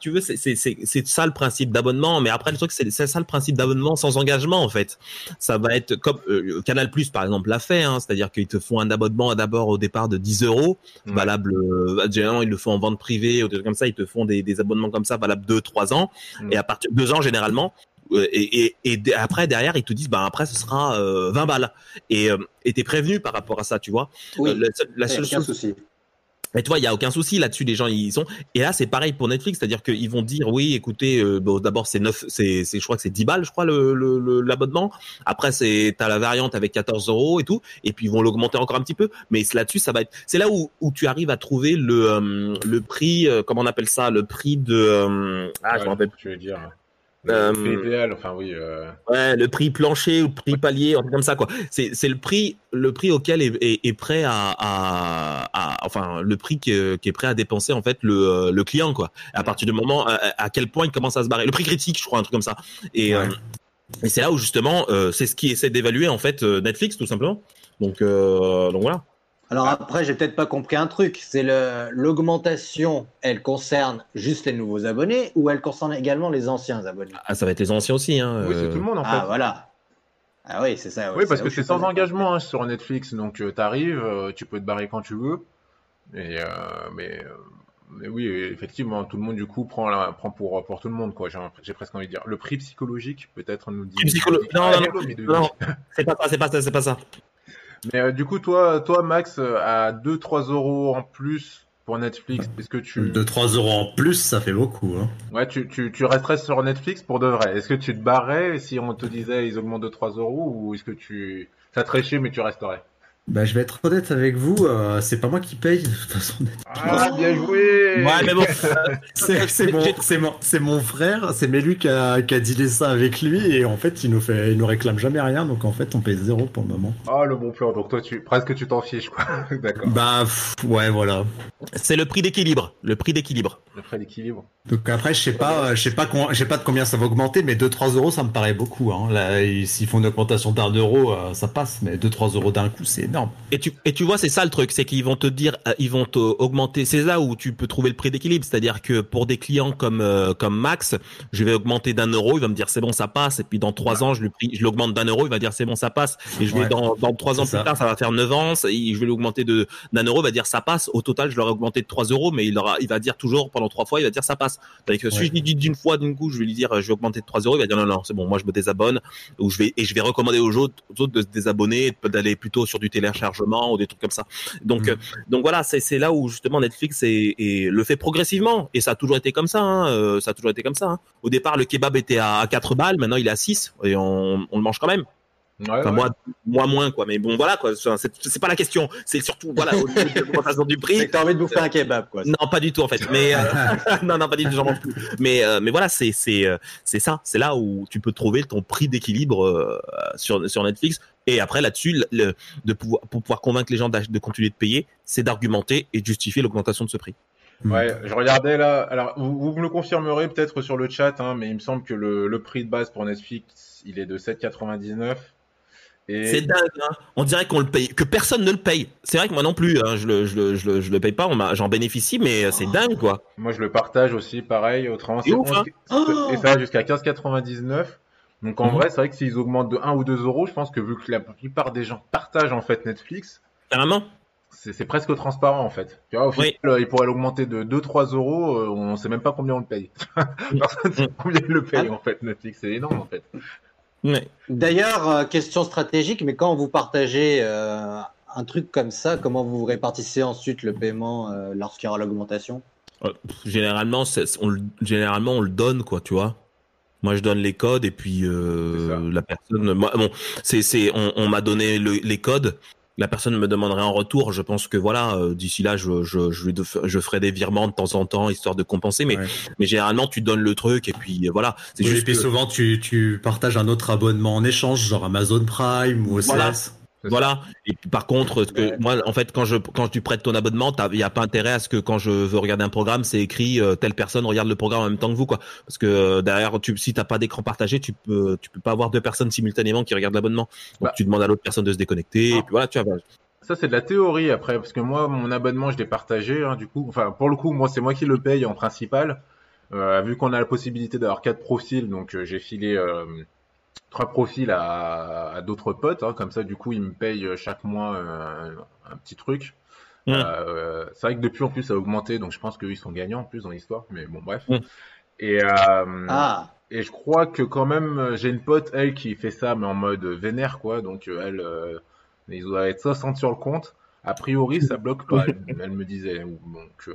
tu veux c'est c'est c'est c'est ça le principe d'abonnement, mais après le truc c'est c'est ça le principe d'abonnement sans engagement en fait. Ça va être comme euh, Canal Plus par exemple l'a fait, hein, c'est-à-dire qu'ils te font un abonnement d'abord au départ de 10 euros, valable. euh, généralement ils le font en vente privée ou des trucs comme ça, ils te font des des abonnements comme ça valables 2-3 ans Mm. et à partir de 2 ans généralement. euh, Et, et, et d- après derrière ils te disent bah après ce sera euh, 20 balles et euh, t'es prévenu par rapport à ça tu vois oui, Euh, la la a seule aucun chose souci. mais tu vois, il y a aucun souci là-dessus. Les gens, ils sont. Et là, c'est pareil pour Netflix, c'est-à-dire qu'ils vont dire, oui, écoutez, euh, bon, d'abord c'est 9, c'est, je crois que c'est 10 balles, je crois, le, le, le- l'abonnement. Après, c'est, t'as la variante avec 14 euros et tout. Et puis ils vont l'augmenter encore un petit peu. Mais là-dessus, ça va être. C'est là où, où tu arrives à trouver le, euh, le prix, euh, comment on appelle ça, le prix de. euh, ah, je me rappelle. Tu veux dire. Euh, Le prix idéal, enfin oui. euh, Ouais, le prix plancher ou le prix palier, un truc comme ça quoi. C'est c'est le prix le prix auquel est, est, est prêt à, à, à- enfin le prix qui est, qui est prêt à dépenser en fait le, euh, le client quoi. À partir du moment à, à quel point il commence à se barrer. Le prix critique, je crois un truc comme ça. Et Ouais. euh, et c'est là où justement euh, c'est ce qui essaie d'évaluer en fait euh, Netflix tout simplement. Donc euh, donc voilà. Alors après, j'ai peut-être pas compris un truc. C'est le l'augmentation, elle concerne juste les nouveaux abonnés ou elle concerne également les anciens abonnés? Ah, ça va être les anciens aussi hein. Oui, c'est tout le monde en fait. Ah voilà. Ah oui, c'est ça. Oui, parce que c'est sans engagement hein, sur Netflix, donc euh, t'arrives, euh, tu peux te barrer quand tu veux. Et, euh, mais, mais oui, effectivement, tout le monde du coup prend, la, prend pour, pour tout le monde, quoi. J'ai j'ai presque envie de dire. Le prix psychologique, peut-être, nous dit. Psycholo- non, Ah, non, hello, Midou. non. C'est pas ça, c'est pas ça, c'est pas ça. Mais euh, du coup, toi, toi Max, euh, à 2-3 euros en plus pour Netflix, est-ce que tu, 2-3 euros en plus, ça fait beaucoup. Hein. ouais, tu, tu, tu resterais sur Netflix pour de vrai Est-ce que tu te barrais si on te disait ils augmentent de 3 euros ou est-ce que tu, ça te mais tu resterais? Bah, je vais être honnête avec vous, euh, c'est pas moi qui paye de toute façon. Ah, bien joué Ouais, mais bon. C'est mon, c'est mon, c'est mon frère, c'est Mélu qui a, qui a dealé ça avec lui et en fait il nous fait, il nous réclame jamais rien donc en fait on paye zéro pour le moment. Ah, le bon plan. Donc toi, tu presque tu t'en fiches, quoi. D'accord. Bah pff, ouais voilà. C'est le prix d'équilibre, le prix d'équilibre. Le frais d'équilibre. Donc après je sais pas, euh, je sais pas, con- je sais pas de combien ça va augmenter, mais 2-3 euros ça me paraît beaucoup. Hein. Là ils- s'ils font une augmentation d'un euro, euh, ça passe, mais 2-3 euros d'un coup c'est énorme. Et tu, et tu vois, c'est ça le truc, c'est qu'ils vont te dire, euh, ils vont te augmenter. C'est là où tu peux trouver le prix d'équilibre, c'est-à-dire que pour des clients comme euh, comme Max, je vais augmenter d'un euro, il va me dire c'est bon, ça passe. Et puis dans trois ans, je lui je l'augmente d'un euro, il va dire c'est bon, ça passe. Et je vais Ouais. dans dans trois ans plus tard, ça va faire neuf ans, je vais l'augmenter de d'un euro, il va dire ça passe. Au total, je l'aurai augmenté de 3 euros, mais il aura, il va dire toujours pendant trois fois, il va dire ça passe. C'est-à-dire que si Ouais. je lui dis d'une fois, d'une coup, je vais lui dire je vais augmenter de 3 euros, il va dire non non, c'est bon, moi je me désabonne ou je vais et je vais recommander aux autres, aux autres de se désabonner, d'aller plutôt sur du téléchargement ou des trucs comme ça. Donc Mm. euh, donc voilà, c'est là où justement Netflix est, le fait progressivement et ça a toujours été comme ça. Hein, euh, ça a toujours été comme ça. hein. Au départ, le kebab était à, à 4 balles, maintenant il est à 6 et on, on le mange quand même. Ouais, Enfin, ouais. moi, moi moins quoi. Mais bon voilà quoi. C'est c'est pas la question. C'est surtout voilà au niveau de l'augmentation du C'est prix. que t'as envie de bouffer un kebab, quoi. Non, pas du tout en fait. Mais euh, non, non, pas du tout. J'en mange plus. Mais euh, mais voilà, c'est c'est euh, c'est ça. C'est là où tu peux trouver ton prix d'équilibre euh, sur sur Netflix. Et après là-dessus, le- le, de pouvoir pour pouvoir convaincre les gens de continuer de payer, c'est d'argumenter et de justifier l'augmentation de ce prix. Ouais, je regardais là. Alors, vous, vous me le confirmerez peut-être sur le chat, hein, mais il me semble que le, le prix de base pour Netflix, il est de 7,99. Et C'est dingue. Hein on dirait qu'on le paye, que personne ne le paye. C'est vrai que moi non plus. Hein, je le je le je le, je le paye pas. J'en bénéficie, mais c'est dingue quoi. moi, je le partage aussi, pareil. Autrement, C'est c'est ouf, 11 hein. Oh et ça va jusqu'à 15,99. Donc, en Mhm. vrai, c'est vrai que s'ils augmentent de 1 ou 2 euros, je pense que vu que la plupart des gens partagent en fait Netflix, Carrément. c'est presque transparent en fait. Tu vois, au Oui. final, euh, ils pourraient l'augmenter de 2-3 euros, euh, on sait même pas combien on le paye. Personne sait combien le paye Ah. en fait, Netflix, c'est énorme en fait. D'ailleurs, euh, question stratégique, mais quand vous partagez euh, un truc comme ça, comment vous répartissez ensuite le paiement euh, lorsqu'il y aura l'augmentation? Généralement, on, généralement, on le donne, quoi, tu vois. Moi, je donne les codes et puis la personne. Moi, bon, c'est, on, on m'a donné les codes la personne me demanderait en retour. Je pense que voilà, euh, d'ici là, je, je, je, je, ferai des virements de temps en temps histoire de compenser. Mais, mais généralement, tu donnes le truc et puis voilà. C'est juste et puis souvent, tu, tu partages un autre abonnement en échange, genre Amazon Prime ou OCS. Voilà. Et par contre, que moi, en fait, quand je quand tu prêtes ton abonnement, il n'y a pas intérêt à ce que quand je veux regarder un programme, c'est écrit euh, telle personne regarde le programme en même temps que vous, quoi. Parce que euh, derrière, tu, si t'as pas d'écran partagé, tu peux tu peux pas avoir deux personnes simultanément qui regardent l'abonnement. Donc bah. tu demandes à l'autre personne de se déconnecter. Et ah. puis voilà, tu vois. Ça c'est de la théorie après, parce que moi, mon abonnement, je l'ai partagé. Hein, du coup, enfin pour le coup, moi c'est moi qui le paye en principal. Euh, vu qu'on a la possibilité d'avoir quatre profils, donc j'ai filé trois profils à, d'autres potes, hein, comme ça du coup ils me payent chaque mois euh, un petit truc. Mm. Euh, c'est vrai que depuis en plus ça a augmenté, donc je pense qu'ils sont gagnants en plus dans l'histoire, mais bon bref. Mm. Et, euh, ah. et je crois que quand même j'ai une pote elle qui fait ça mais en mode vénère quoi, donc elle, ils doivent être 60 sur le compte. A priori ça bloque pas, elle, me disait, donc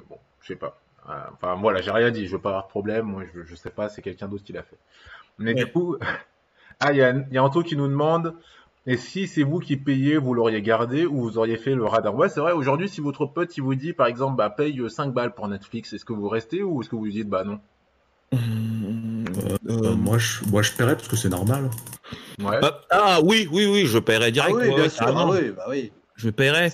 bon je sais pas. Enfin voilà, j'ai rien dit, je veux pas avoir de problème, moi je, je sais pas, c'est quelqu'un d'autre qui l'a fait. Mais du coup, ah, il y a, y a Anto qui nous demande et si c'est vous qui payez, vous l'auriez gardé ou vous auriez fait le radar? Ouais, c'est vrai, aujourd'hui, si votre pote il vous dit par exemple, bah, paye 5 balles pour Netflix, est-ce que vous restez ou est-ce que vous dites, bah non? Euh, euh, moi, je, moi, je paierais parce que c'est normal. Ouais. Ah, ah oui, oui, oui, je paierais direct. Ah oui, bien sûr, ah oui, bah oui je paierai.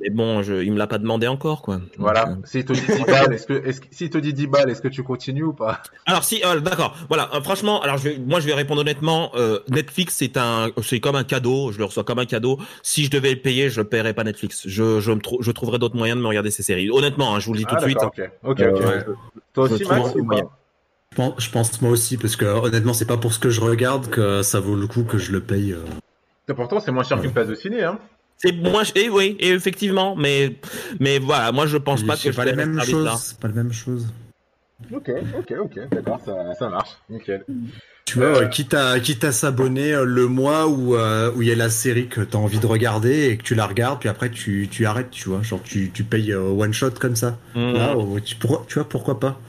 Mais bon, je, il me l'a pas demandé encore, quoi. Voilà. Euh, s'il te dit 10 balles, est-ce que, est s'il te dit 10 balles, est-ce que tu continues ou pas? Alors si, euh, d'accord. Voilà. Euh, franchement, alors je vais, moi je vais répondre honnêtement. Netflix, c'est un, c'est comme un cadeau. Je le reçois comme un cadeau. Si je devais le payer, je paierais pas Netflix. Je, je, me je trouverais d'autres moyens de me regarder ces séries. Honnêtement, hein, je vous le dis tout de ah, suite. Ok, ok, ok. Toi aussi, Max, je pense, je pense moi aussi parce que honnêtement, c'est pas pour ce que je regarde que ça vaut le coup que je le paye. Pourtant, c'est moins cher qu'une place de ciné, hein. C'est et oui, et effectivement, mais mais voilà, moi je pense pas que c'est pas, la même chose. C'est pas la même chose. Ok, ok, ok, d'accord, ça, ça marche, nickel. Tu vois, euh... quitte à quitte à s'abonner euh, le mois où euh, où il y a la série que tu as envie de regarder et que tu la regardes, puis après tu, tu arrêtes, tu vois, genre tu, tu payes euh, one shot comme ça. Mmh. Là, tu, tu vois pourquoi pas.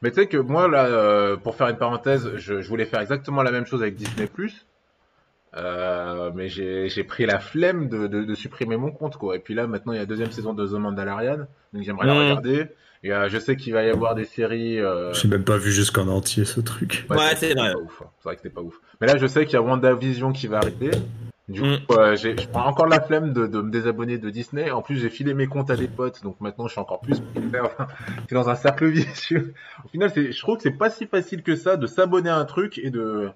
Mais tu sais que moi là, pour faire une parenthèse, je, je voulais faire exactement la même chose avec Disney euh, mais j'ai pris la flemme de, de, de, supprimer mon compte quoi. Et puis là maintenant il y a la deuxième saison de The Mandalorian, donc j'aimerais la mmh. regarder. Et euh, je sais qu'il va y avoir des séries. Euh... J'ai même pas vu jusqu'en entier ce truc. Ouais, c'est vrai. Hein. C'est vrai que c'était pas ouf. Mais là je sais qu'il y a WandaVision qui va arriver. Du mmh. coup, euh, je prends encore la flemme de, de, me désabonner de Disney. En plus, j'ai filé mes comptes à des potes, donc maintenant je suis encore plus dans un cercle vicieux. Au final, je trouve que c'est pas si facile que ça de s'abonner à un truc et de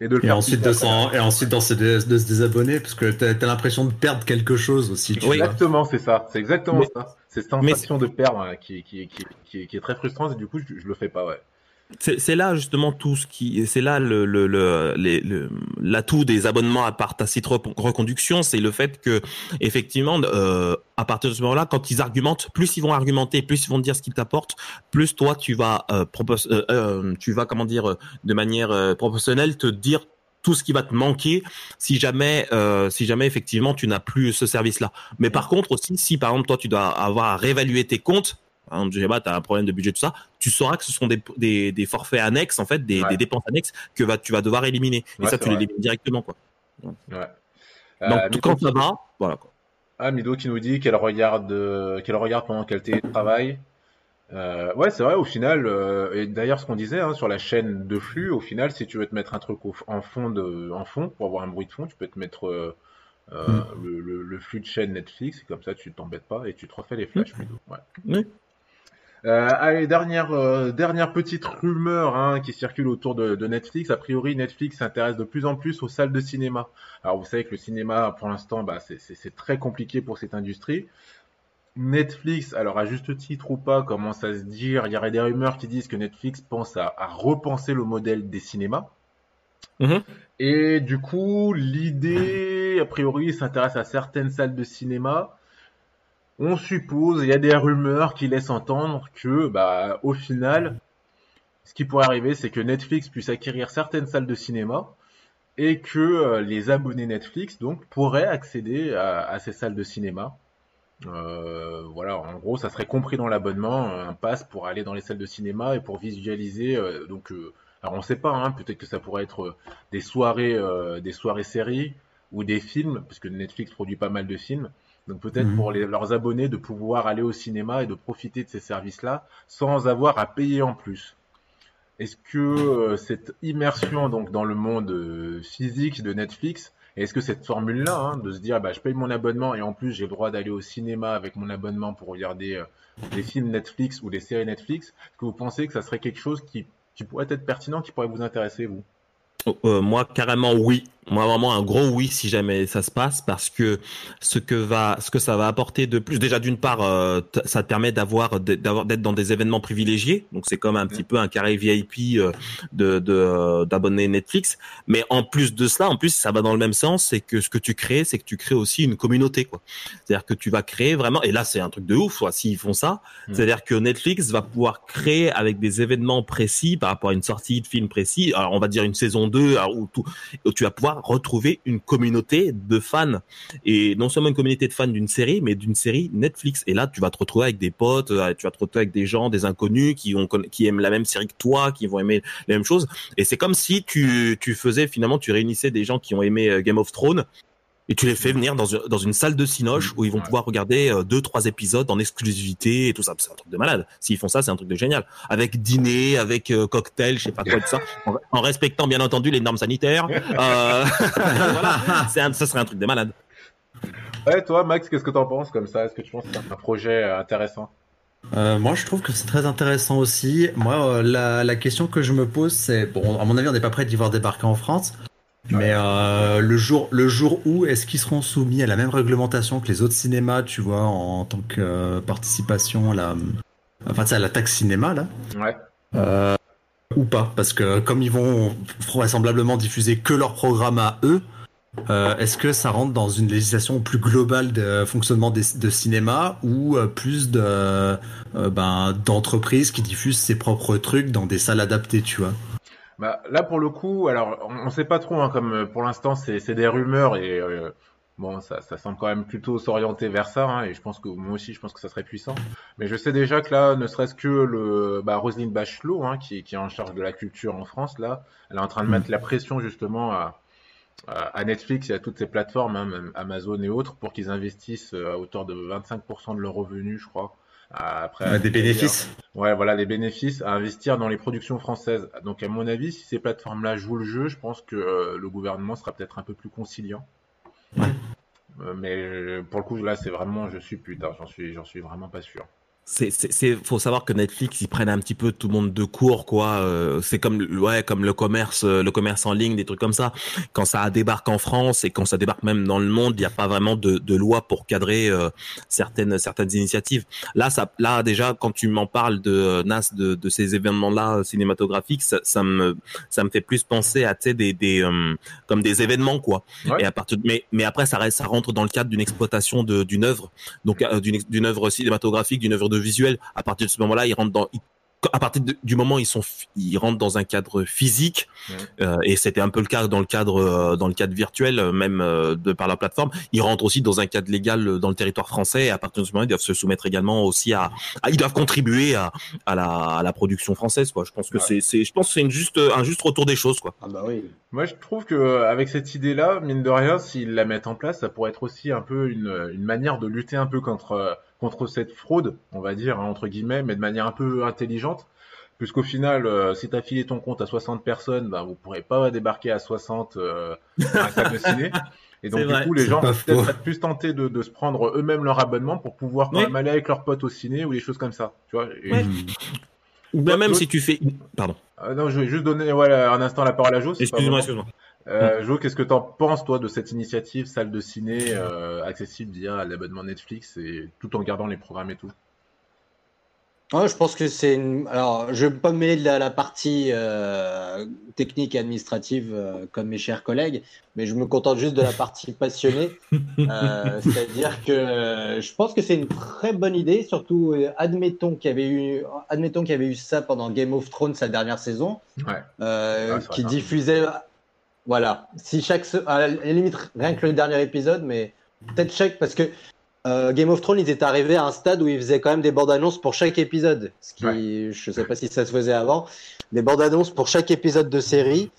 et, de ensuite de et ensuite dans de, de se désabonner parce que t'as as, l'impression de perdre quelque chose aussi. oui, exactement, c'est ça. C'est exactement ça. C'est cette sensation de perdre hein, qui, qui, qui, qui, est très frustrante et du coup je, je le fais pas, ouais. C'est là justement tout ce qui, c'est là le l'atout le, le, des abonnements à part tacite reconduction, c'est le fait que effectivement, euh, à partir de ce moment-là, quand ils argumentent, plus ils vont argumenter, plus ils vont dire ce qu'ils t'apportent, plus toi tu vas euh, euh, euh, tu vas comment dire de manière euh, proportionnelle te dire tout ce qui va te manquer si jamais euh, si jamais effectivement tu n'as plus ce service là mais par contre aussi si par exemple toi tu dois avoir à réévaluer tes comptes hein, tu as un problème de budget tout ça tu sauras que ce sont des, des, des forfaits annexes, en fait, des, des, dépenses annexes que va, tu vas devoir éliminer. Et ça, tu les élimines directement, quoi. Ouais. Donc, euh, quand ça va, voilà, quoi. Ah, Mido qui nous dit qu'elle regarde, euh, qu'elle regarde pendant qu'elle télétravaille. Euh, ouais, c'est vrai, au final, euh, et d'ailleurs, ce qu'on disait hein, sur la chaîne de flux, au final, si tu veux te mettre un truc en fond, de, en fond pour avoir un bruit de fond, tu peux te mettre euh, mm. le, le, le, flux de chaîne Netflix, et comme ça, tu t'embêtes pas et tu te refais les flashs, mm. Ouais. Oui. Euh, allez, dernière, euh, dernière petite rumeur hein, qui circule autour de, de, Netflix. A priori, Netflix s'intéresse de plus en plus aux salles de cinéma. Alors, vous savez que le cinéma, pour l'instant, bah, c'est très compliqué pour cette industrie. Netflix, alors à juste titre ou pas, commence à se dire, il y aurait des rumeurs qui disent que Netflix pense à, à repenser le modèle des cinémas. Mmh. Et du coup, l'idée, a priori, s'intéresse à certaines salles de cinéma on suppose, il y a des rumeurs qui laissent entendre que, bah, au final, ce qui pourrait arriver, c'est que Netflix puisse acquérir certaines salles de cinéma et que euh, les abonnés Netflix donc pourraient accéder à, ces salles de cinéma. Euh, voilà, en gros, ça serait compris dans l'abonnement, un pass pour aller dans les salles de cinéma et pour visualiser. Euh, donc, alors on ne sait pas, hein, peut-être que ça pourrait être des soirées, des soirées séries ou des films, parce que Netflix produit pas mal de films. Donc peut-être mhm. pour leurs abonnés de pouvoir aller au cinéma et de profiter de ces services-là sans avoir à payer en plus. Est-ce que euh, cette immersion donc dans le monde euh, physique de Netflix, est-ce que cette formule-là, hein, de se dire bah, je paye mon abonnement et en plus j'ai le droit d'aller au cinéma avec mon abonnement pour regarder euh, des films Netflix ou des séries Netflix, est-ce que vous pensez que ça serait quelque chose qui, qui pourrait être pertinent, qui pourrait vous intéresser, vous? Moi, carrément oui. Moi, vraiment un gros oui si jamais ça se passe, parce que ce que va, ce que ça va apporter de plus, déjà d'une part, euh, ça te permet d'avoir, d'avoir, d'être dans des événements privilégiés. Donc c'est comme un petit peu un carré VIP euh, de, de euh, d'abonnés Netflix. Mais en plus de cela, en plus ça va dans le même sens, c'est que ce que tu crées, c'est que tu crées aussi une communauté, quoi. C'est-à-dire que tu vas créer vraiment, et là c'est un truc de ouf, soit s'ils font ça, c'est-à-dire que Netflix va pouvoir créer avec des événements précis par rapport à une sortie de film précis. Alors on va dire une saison 2 où, tout, où tu vas pouvoir retrouver une communauté de fans et non seulement une communauté de fans d'une série, mais d'une série Netflix. Et là, tu vas te retrouver avec des potes, euh, tu vas te retrouver avec des gens, des inconnus qui ont qui aiment la même série que toi, qui vont aimer les mêmes choses. Et c'est comme si tu tu faisais finalement, tu réunissais des gens qui ont aimé euh, Game of Thrones et tu les fais venir dans, dans une salle de cinoche où ils vont pouvoir regarder euh, deux trois épisodes en exclusivité et tout ça. C'est un truc de malade. S'ils font ça c'est un truc de génial. Avec dîner avec euh, cocktail je sais pas quoi tout ça. En, respectant bien entendu les normes sanitaires. Euh, voilà. Un, ça serait un truc de malade. Ouais toi Max qu'est-ce que t'en penses comme ça? Est-ce que tu penses que c'est un projet euh, intéressant? Moi, je trouve que c'est très intéressant aussi. Moi, la, la, question que je me pose, c'est bon, à mon avis, on n'est pas prêt d'y voir débarquer en France. Mais euh, le jour, le jour où est-ce qu'ils seront soumis à la même réglementation que les autres cinémas, tu vois, en, tant que euh, participation à la, enfin, à la taxe cinéma là? Ouais. Euh, ou pas, parce que comme ils vont vraisemblablement diffuser que leur programme à eux, est-ce que ça rentre dans une législation plus globale de fonctionnement de cinéma ou plus de ben, d'entreprises qui diffusent ses propres trucs dans des salles adaptées, tu vois? Bah, là, pour le coup, alors, on ne sait pas trop, hein, comme euh, pour l'instant, c'est des rumeurs et euh, bon, ça, ça semble quand même plutôt s'orienter vers ça. Hein, et je pense que moi aussi, je pense que ça serait puissant. Mais je sais déjà que là, ne serait-ce que le bah, Roselyne Bachelot, hein, qui, qui est en charge de la culture en France, là, elle est en train de mm. mettre la pression justement à, à Netflix et à toutes ces plateformes, hein, même Amazon et autres, pour qu'ils investissent euh, à hauteur de 25% de leurs revenus, je crois, après, des bénéfices. Ouais, voilà, des bénéfices à investir dans les productions françaises. Donc, à mon avis, si ces plateformes-là jouent le jeu, je pense que euh, le gouvernement sera peut-être un peu plus conciliant. Ouais. Euh, mais euh, pour le coup, là, c'est vraiment, je suis putain, j'en suis, j'en suis vraiment pas sûr c'est c'est faut savoir que Netflix ils prennent un petit peu tout le monde de court quoi. Euh, c'est comme ouais comme le commerce euh, le commerce en ligne des trucs comme ça. Quand ça débarque en France et quand ça débarque même dans le monde il n'y a pas vraiment de, de loi pour cadrer euh, certaines certaines initiatives. Là ça là déjà quand tu m'en parles de Nas de, de ces événements là cinématographiques ça, ça, me ça me fait plus penser à tu sais des des comme des événements quoi. Et à partir de, mais mais après ça reste ça rentre dans le cadre d'une exploitation de d'une œuvre. Donc d'une d'une œuvre cinématographique d'une œuvre de visuel. À partir de ce moment-là, ils rentrent dans, à partir du moment où ils sont ils rentrent dans un cadre physique euh, et c'était un peu le cas dans le cadre euh, dans le cadre virtuel euh, même de par la plateforme ils rentrent aussi dans un cadre légal dans le territoire français et à partir de ce moment ils doivent se soumettre également aussi à, ils doivent contribuer à, à, la, à la production française quoi. Je pense que c'est c'est je pense c'est une juste un juste retour des choses quoi. Ah bah oui. Moi je trouve que avec cette idée là mine de rien s'ils la mettent en place ça pourrait être aussi un peu une, une manière de lutter un peu contre contre cette fraude, on va dire, hein, entre guillemets, mais de manière un peu intelligente. Puisqu'au final, euh, si tu as filé ton compte à 60 personnes, ben, vous pourrez pas débarquer à 60 euh, à un de ciné. Et donc, du coup, les gens vont peut-être être plus tentés de, de se prendre eux-mêmes leur abonnement pour pouvoir quand même aller avec leurs potes au ciné ou des choses comme ça. Tu vois Ou même si tu fais. Pardon. Euh, non, je vais juste donner ouais, un instant la parole à Jo. Excuse-moi, excuse-moi. Euh, Jo, qu'est-ce que t'en penses toi de cette initiative salle de ciné euh, accessible via l'abonnement Netflix et tout en gardant les programmes et tout? Ouais, je pense que c'est une. Alors, je ne vais pas me mêler de la, partie euh, technique et administrative euh, comme mes chers collègues, mais je me contente juste de la partie passionnée. Euh, c'est-à-dire que je pense que c'est une très bonne idée, surtout admettons qu'il y avait eu, admettons qu'il y avait eu ça pendant Game of Thrones sa dernière saison, ouais. qui diffusait. Voilà, si chaque, à la limite rien que le dernier épisode, mais peut-être chaque parce que euh, Game of Thrones, ils étaient arrivés à un stade où ils faisaient quand même des bandes annonces pour chaque épisode. Ce qui, je sais pas si ça se faisait avant. Des bandes annonces pour chaque épisode de série.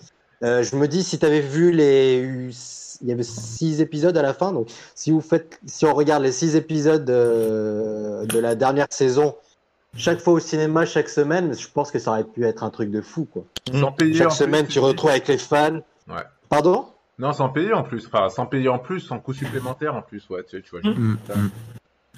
Euh, je me dis, si tu avais vu les, il y avait six épisodes à la fin. Donc, si vous faites, si on regarde les six épisodes de, la dernière saison, chaque fois au cinéma, chaque semaine, je pense que ça aurait pu être un truc de fou, quoi. chaque semaine, tu retrouves avec les fans. Ouais. Pardon? Non, sans payer en plus. Enfin, sans payer en plus, sans coût supplémentaire en plus. Ouais, tu, vois. Mm.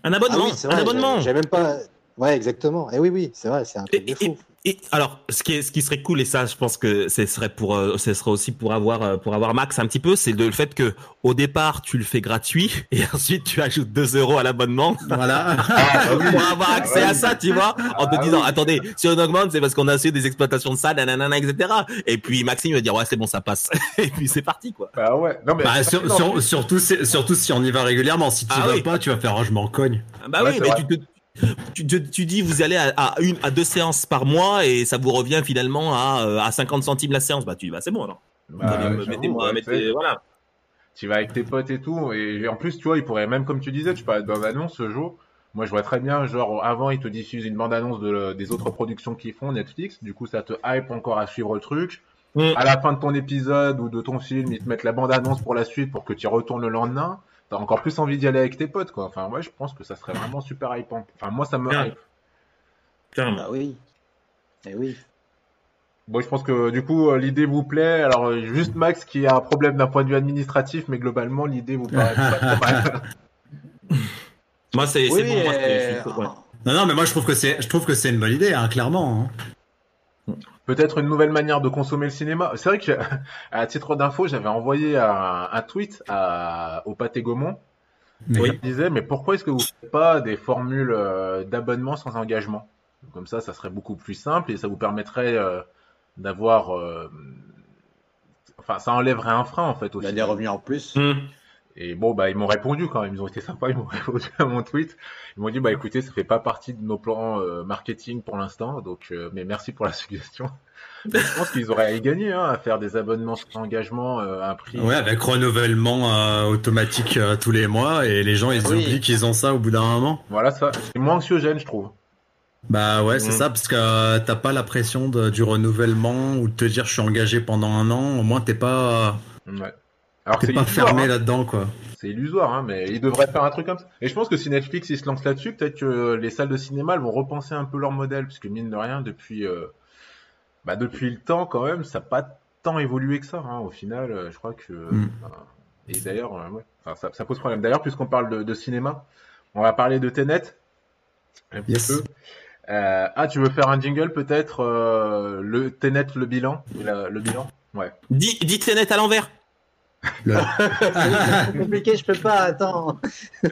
Un abonnement. Ah un abonnement. J'ai même pas. Ouais, exactement. Et eh oui, oui, c'est vrai, c'est un truc de fou. Et alors, ce qui, est, ce qui serait cool, et ça, je pense que ce serait pour, euh, ce serait aussi pour avoir, euh, pour avoir Max un petit peu, c'est le fait que au départ, tu le fais gratuit et ensuite tu ajoutes 2 euros à l'abonnement. Voilà. Ah, pour avoir accès à ça, tu vois, en te ah disant, attendez, si on augmente, c'est parce qu'on a assez des exploitations de ça, nanana, etc. Et puis Maxime va dire, ouais, c'est bon, ça passe. et puis c'est parti, quoi. Ah ouais. Non, mais bah, surtout, surtout si on y va régulièrement. Si tu ah vas pas, tu vas faire, oh, je m'en cogne. Bah oui, mais tu te, tu, tu, dis vous allez à, une à deux séances par mois et ça vous revient finalement à, euh, à 50 centimes la séance. Bah tu bah c'est bon alors. Bah, mettez-moi, mettez, voilà. Tu vas avec tes potes et tout et en plus tu vois il pourrait même comme tu disais tu parlais de bande annonce ce jour. Moi je vois très bien genre avant ils te diffusent une bande annonce de, des autres productions qu'ils font Netflix. Du coup ça te hype encore à suivre le truc. Mm. À la fin de ton épisode ou de ton film ils te mettent la bande annonce pour la suite pour que tu y retournes le lendemain t'as encore plus envie d'y aller avec tes potes, quoi. Enfin, ouais, je pense que ça serait vraiment super hypant. Enfin, moi, ça me hype. Ah oui. Eh oui. Bon, je pense que du coup, euh, l'idée vous plaît. Alors, euh, juste Max qui a un problème d'un point de vue administratif, mais globalement, l'idée vous paraît pas mal. Moi, c'est bon. Moi, Non, non, mais moi, je trouve que c'est, je trouve que c'est une bonne idée, hein, clairement. Hein. Peut-être une nouvelle manière de consommer le cinéma. C'est vrai que, à titre d'info, j'avais envoyé un, tweet à, au Pâté Gaumont. Oui. Il disait, mais pourquoi est-ce que vous ne faites pas des formules euh, d'abonnement sans engagement? Comme ça, ça serait beaucoup plus simple et ça vous permettrait euh, d'avoir... Euh, enfin, ça enlèverait un frein, en fait. Il y a des revenus en plus. Mmh. Et bon, bah, ils m'ont répondu quand même. Ils ont été sympas. Ils m'ont répondu à mon tweet. Ils m'ont dit, bah, écoutez, ça fait pas partie de nos plans euh, marketing pour l'instant. Donc, euh, mais merci pour la suggestion. je pense qu'ils auraient à y gagner, hein, à faire des abonnements sans engagement euh, à un prix. Ouais, avec renouvellement automatique tous les mois. Et les gens, ils oublient qu'ils ont ça au bout d'un moment. Voilà, ça. C'est moins anxiogène, je trouve. Bah ouais, c'est mm. ça, parce que t'as pas la pression de, du renouvellement ou de te dire je suis engagé pendant un an. Au moins, t'es pas. Ouais. Alors c'est pas fermé hein. là-dedans, quoi. C'est illusoire, hein, mais ils devraient faire un truc comme ça. Et je pense que si Netflix il se lance là-dessus, peut-être que les salles de cinéma elles vont repenser un peu leur modèle, puisque mine de rien, depuis, euh, bah, depuis le temps quand même, ça n'a pas tant évolué que ça. Hein. Au final, euh, je crois que. Mm. et d'ailleurs, euh, ouais, ça, ça, pose problème. D'ailleurs, puisqu'on parle de, cinéma, on va parler de Tenet. Un petit peu. ah, tu veux faire un jingle peut-être le Tenet, le bilan, le bilan? Ouais. Dis, dis Tenet à l'envers. C'est compliqué, je peux pas, attends.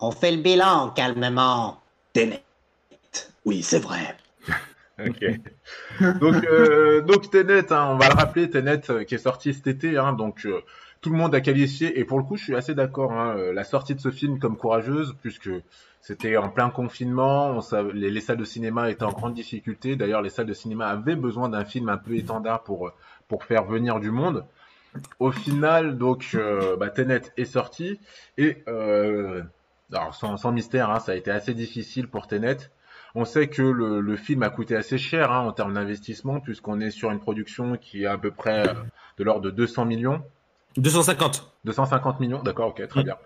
On fait le bilan calmement. Tenet. Oui, c'est vrai. ok. Donc, euh, donc Tenet, hein, on va le rappeler, Tenet euh, qui est sorti cet été, hein, donc euh, tout le monde a qualifié, et pour le coup, je suis assez d'accord, hein, la sortie de ce film comme courageuse, puisque c'était en plein confinement, on les, les, salles de cinéma étaient en grande difficulté. D'ailleurs, les salles de cinéma avaient besoin d'un film un peu étendard pour pour faire venir du monde. Au final, donc, euh, bah, Tenet est sorti et euh, alors sans, mystère, hein, ça a été assez difficile pour Tenet. On sait que le, film a coûté assez cher hein, en termes d'investissement puisqu'on est sur une production qui est à peu près euh, de l'ordre de 200 millions. 250. 250 millions, d'accord, ok, très bien.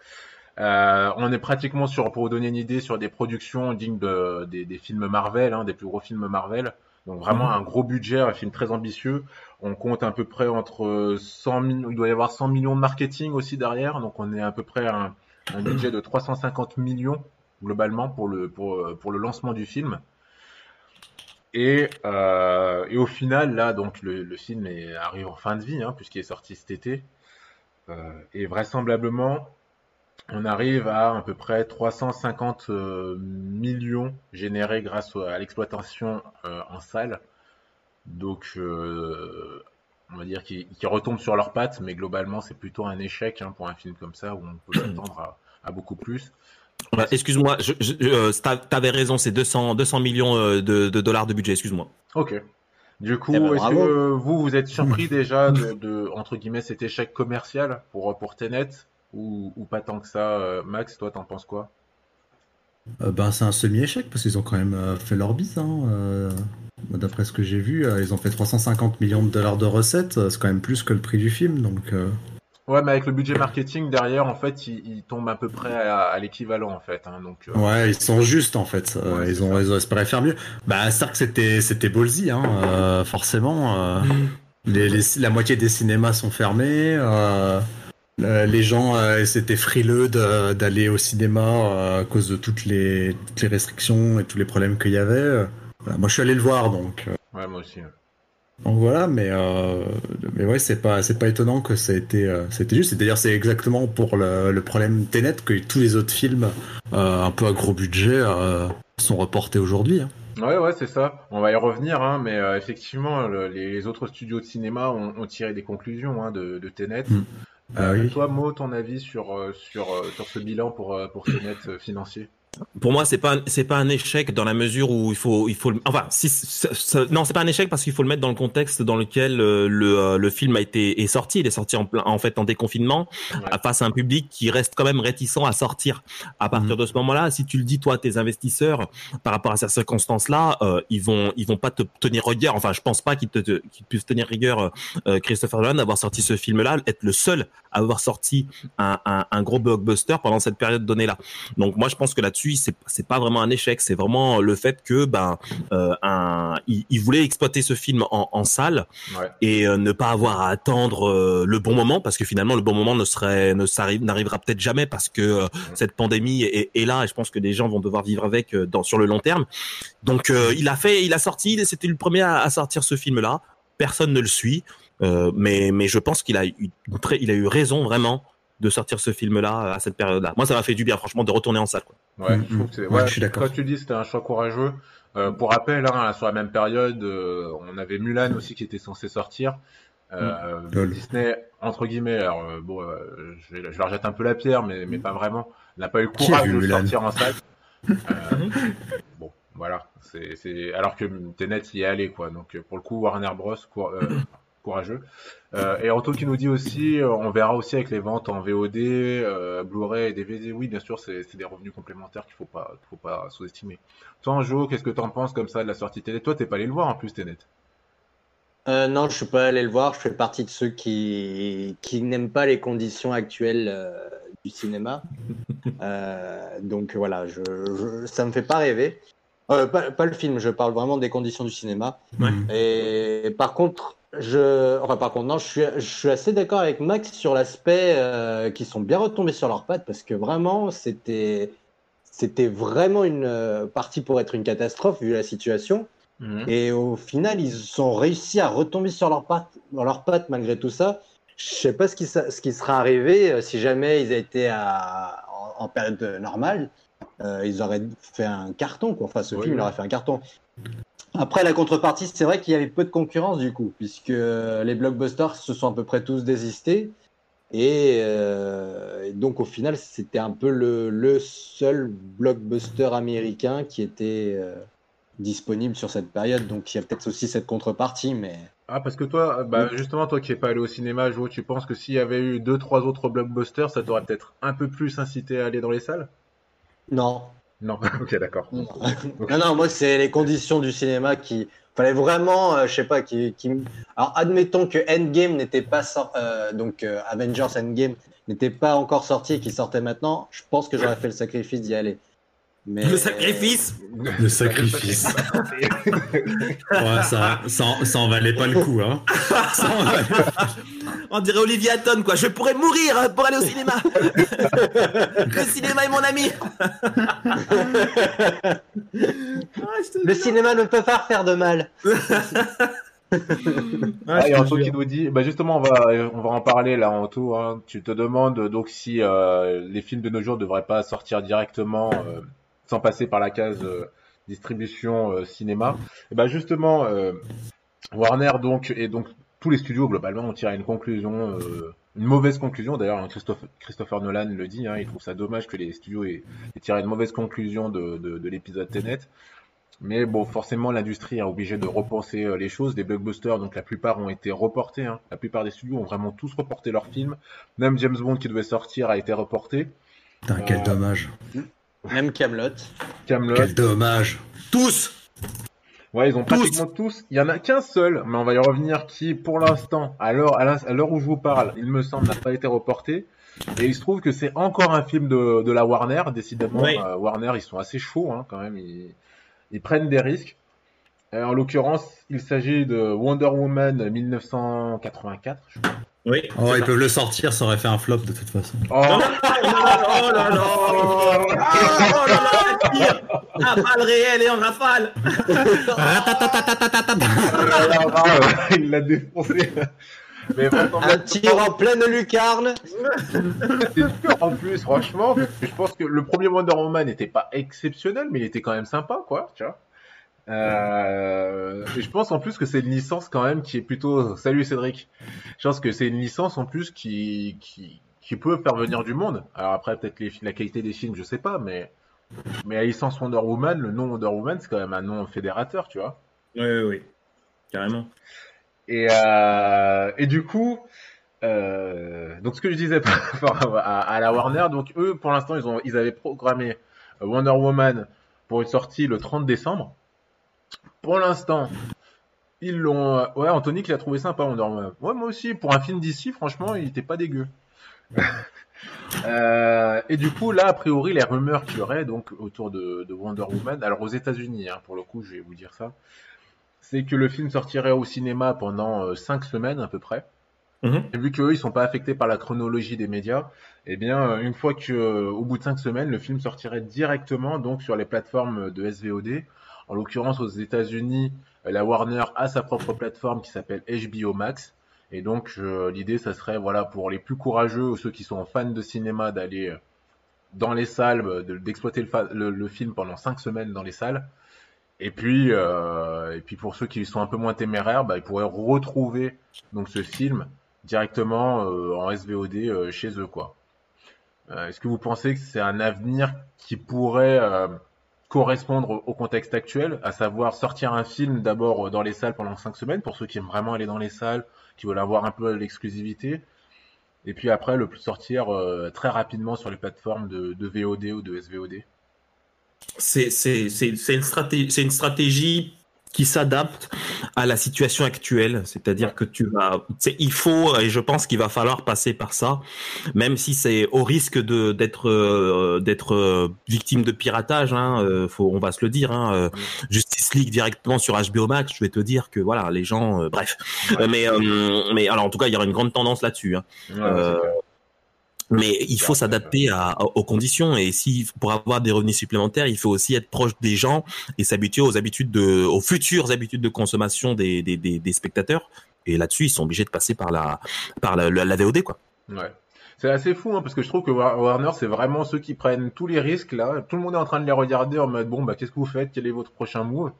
on est pratiquement sur, pour vous donner une idée, sur des productions dignes de, des, films Marvel, hein, des plus gros films Marvel. Donc vraiment mhm. un gros budget, un film très ambitieux. On compte à peu près entre 100 millions, il doit y avoir 100 millions de marketing aussi derrière. Donc on est à peu près à un, budget de 350 millions globalement pour le, pour, pour le lancement du film. Et, euh, et au final, là, donc le, le film est, arrive en fin de vie, hein, puisqu'il est sorti cet été. Euh, et vraisemblablement, on arrive à à peu près 350 euh, millions générés grâce à l'exploitation euh, en salle. Donc, euh, on va dire qu'ils retombent sur leurs pattes, mais globalement, c'est plutôt un échec hein, pour un film comme ça où on peut s'attendre à, à, beaucoup plus. excuse-moi, je, je, t'avais raison, c'est 200, 200 millions de, de dollars de budget, excuse-moi. Ok. Du coup, eh ben, est-ce que vous, vous êtes surpris déjà de, de, entre guillemets, cet échec commercial pour, pour Tenet? Ou, ou, pas tant que ça euh, Max, toi, t'en penses quoi? Euh, ben, C'est un semi-échec parce qu'ils ont quand même euh, fait leur bise. Hein, D'après ce que j'ai vu, ils ont fait 350 millions de dollars de recettes. C'est quand même plus que le prix du film. Donc, Ouais, mais avec le budget marketing derrière, en fait, ils, tombent à peu près à, l'équivalent, en fait. Hein, donc, euh. Ouais, ils sont justes, en fait. ils, ont, ils, ont, espéré faire mieux. Bah, c'est que c'était, c'était ballsy, hein, euh, forcément. Euh, mm. les, la moitié des cinémas sont fermés. Les gens c'était frileux d'aller au cinéma à cause de toutes les, toutes les restrictions et tous les problèmes qu'il y avait. moi, je suis allé le voir, donc. Ouais, moi aussi. Donc voilà, mais euh, mais ouais, c'est pas c'est pas étonnant que ça a été euh, c'était juste. D'ailleurs, c'est exactement pour le, le problème Tenet que tous les autres films euh, un peu à gros budget euh, sont reportés aujourd'hui. Hein. Ouais, ouais, c'est ça. On va y revenir, hein, mais euh, effectivement, les, autres studios de cinéma ont, ont tiré des conclusions hein, de, de Tenet. Mm. Ah. Toi, Mo, ton avis sur sur sur ce bilan pour pour Tenet financier? Pour moi, c'est pas c'est pas un échec dans la mesure où il faut il faut enfin si non c'est pas un échec parce qu'il faut le mettre dans le contexte dans lequel euh, le euh, le film a été est sorti. Il est sorti en en fait en déconfinement face à un public qui reste quand même réticent à sortir. À partir de ce moment-là, si tu le dis toi tes investisseurs par rapport à ces circonstances-là, euh, ils vont ils vont pas te tenir rigueur. Enfin, je pense pas qu'ils te qu'ils puissent tenir rigueur Christopher Nolan d'avoir sorti ce film-là, être le seul à avoir sorti un, un, un gros blockbuster pendant cette période donnée là. Donc moi je pense que là-dessus c'est pas vraiment un échec, c'est vraiment le fait que ben euh, un, il, voulait exploiter ce film en, salle et euh, ne pas avoir à attendre euh, le bon moment parce que finalement le bon moment ne serait ne n'arrivera peut-être jamais parce que cette pandémie est, là et je pense que les gens vont devoir vivre avec dans sur le long terme. Donc il a fait, il a sorti, c'était le premier à, sortir ce film là. Personne ne le suit, mais mais je pense qu'il a eu il a eu raison vraiment de sortir ce film-là à cette période-là. Moi, ça m'a fait du bien, franchement, de retourner en salle. Quoi. Ouais, je trouve que c'est. Ouais, je suis d'accord. Quand tu dis c'était un choix courageux. Euh, pour rappel, hein, sur la même période, euh, on avait Mulan aussi qui était censé sortir. Euh, mm. Disney, entre guillemets, alors euh, bon, euh, je, vais, je leur jette un peu la pierre, mais, mais pas vraiment. n'a pas eu le courage de sortir en salle. bon, voilà. C'est, alors que Tenet y est allé, quoi. Donc pour le coup, Warner Bros. Quoi, courageux. Euh, et Anto qui nous dit aussi, euh, on verra aussi avec les ventes en VOD, euh, Blu-ray et DVD. Oui, bien sûr, c'est des revenus complémentaires qu'il faut pas, faut pas sous-estimer. Toi, Anjo, qu'est-ce que tu en penses comme ça de la sortie télé? Toi, t'es pas allé le voir en plus, Tenet euh, non, je suis pas allé le voir. Je fais partie de ceux qui, qui n'aiment pas les conditions actuelles euh, du cinéma. Euh, donc voilà, je, je, ça me fait pas rêver. Euh, pas, pas, le film, je parle vraiment des conditions du cinéma. Ouais. Et par contre, je, enfin, par contre, non, je suis, je suis assez d'accord avec Max sur l'aspect euh, qui sont bien retombés sur leurs pattes parce que vraiment, c'était, c'était vraiment une euh, partie pour être une catastrophe vu la situation. Mhm. Et au final, ils ont réussi à retomber sur leurs pattes, dans leurs pattes malgré tout ça. Je sais pas ce qui, ce qui sera arrivé euh, si jamais ils étaient à, en, période normale. Ils auraient fait un carton, quoi. Enfin, ce film, il aurait fait un carton. Après, la contrepartie, c'est vrai qu'il y avait peu de concurrence du coup, puisque les blockbusters se sont à peu près tous désistés. Et, euh, donc, au final, c'était un peu le, le, seul blockbuster américain qui était euh, disponible sur cette période. Donc, il y a peut-être aussi cette contrepartie, mais. Ah, parce que toi, bah, justement, toi qui n'es pas allé au cinéma, Jo, tu penses que s'il y avait eu deux, trois autres blockbusters, ça t'aurait peut-être un peu plus incité à aller dans les salles? Non, non, ok, d'accord. non, non, moi, c'est les conditions du cinéma qui. Fallait vraiment, euh, je sais pas, qui, qui. Alors, admettons que Endgame n'était pas sorti. Euh, donc, euh, Avengers Endgame n'était pas encore sorti et qu'il sortait maintenant. Je pense que j'aurais fait le sacrifice d'y aller. Le sacrifice Le sacrifice. ouais, ça, ça, ça, en valait pas le coup, hein. On dirait Olivier Hatton, quoi. Je pourrais mourir pour aller au cinéma. le cinéma est mon ami. le cinéma ne peut pas faire de mal. ah, il y a Anto qui nous dit, bah justement, on va, on va en parler là, Anto. Hein. Tu te demandes donc si euh, les films de nos jours ne devraient pas sortir directement euh, sans passer par la case euh, distribution cinéma. Et bah justement, Warner donc et donc tous les studios globalement ont tiré une conclusion, une mauvaise conclusion. D'ailleurs, hein, Christophe, Christopher Nolan le dit, hein, il trouve ça dommage que les studios aient, tiré une mauvaise conclusion de, de, de l'épisode Tenet. Mais bon, forcément, l'industrie a obligé de repenser euh, les choses. Des blockbusters, donc la plupart ont été reportés. Hein. La plupart des studios ont vraiment tous reporté leurs films. Même James Bond qui devait sortir a été reporté. Putain, quel euh, dommage. Même Camelot. Camelot. Quel dommage. Tous. Ouais, ils ont pratiquement tous. Il y en a qu'un seul, mais on va y revenir, qui, pour l'instant, à l'heure où je vous parle, il me semble, n'a pas été reporté. Et il se trouve que c'est encore un film de, de la Warner. Décidément, euh, Warner, ils sont assez chauds hein, quand même. Ils, ils prennent des risques. Euh, en l'occurrence, il s'agit de Wonder Woman 1984, je crois. Oui. Oh, ils peuvent le sortir, ça aurait fait un flop de toute façon. Oh, oh là là Oh là là Ah, balle réelle et en rafale Il l'a défoncé un tir en pleine lucarne. C'est en plus, franchement. Je pense que le premier Wonder Woman n'était pas exceptionnel, mais il était quand même sympa, quoi. Tu vois. Euh, et je pense en plus que c'est une licence quand même qui est plutôt. Salut Cédric. Je pense que c'est une licence en plus qui, qui, qui peut faire venir du monde. Alors après, peut-être la qualité des films, je sais pas, mais mais la licence Wonder Woman, le nom Wonder Woman, c'est quand même un nom fédérateur, tu vois. Oui, oui, oui. Carrément. Et, euh, et du coup, euh, donc ce que je disais à, à, la Warner, donc eux, pour l'instant, ils ont, ils avaient programmé Wonder Woman pour une sortie le 30 décembre. Pour l'instant, ils l'ont. Ouais, Anthony qui l'a trouvé sympa Wonder Woman. Ouais, moi aussi. Pour un film d'ici, franchement, il était pas dégueu. euh, et du coup, là, a priori, les rumeurs qu'il y aurait donc autour de, de Wonder Woman, alors aux États-Unis, hein, pour le coup, je vais vous dire ça, c'est que le film sortirait au cinéma pendant 5 euh, semaines à peu près. Mhm. Et vu qu'eux, ils sont pas affectés par la chronologie des médias, eh bien, euh, une fois que, euh, au bout de 5 semaines, le film sortirait directement donc sur les plateformes de SVOD. En l'occurrence, aux États-Unis, la Warner a sa propre plateforme qui s'appelle HBO Max. Et donc, l'idée, ça serait, voilà, pour les plus courageux ou ceux qui sont fans de cinéma, d'aller dans les salles, d'exploiter le, film pendant 5 semaines dans les salles. Et puis, euh, et puis pour ceux qui sont un peu moins téméraires, bah, ils pourraient retrouver donc ce film directement euh, en SVOD euh, chez eux, quoi. Euh, est-ce que vous pensez que c'est un avenir qui pourrait correspondre au contexte actuel, à savoir sortir un film d'abord dans les salles pendant cinq semaines pour ceux qui aiment vraiment aller dans les salles, qui veulent avoir un peu l'exclusivité, et puis après le sortir très rapidement sur les plateformes de, VOD ou de SVOD c'est une stratégie qui s'adapte à la situation actuelle, c'est-à-dire que tu vas, il faut et je pense qu'il va falloir passer par ça, même si c'est au risque de d'être euh, d'être euh, victime de piratage, hein, euh, faut, on va se le dire, hein, Justice League directement sur HBO Max, je vais te dire que voilà, les gens, bref, mais mais alors en tout cas il y aura une grande tendance là-dessus. Hein. Mais il faut s'adapter aux conditions et si pour avoir des revenus supplémentaires, il faut aussi être proche des gens et s'habituer aux habitudes de, aux futures habitudes de consommation des, des, des, des spectateurs. Et là-dessus, ils sont obligés de passer par la, par la, la, VOD, quoi. Ouais. C'est assez fou, hein, parce que je trouve que Warner, c'est vraiment ceux qui prennent tous les risques, là. Tout le monde est en train de les regarder en mode, bon, bah, qu'est-ce que vous faites? Quel est votre prochain move?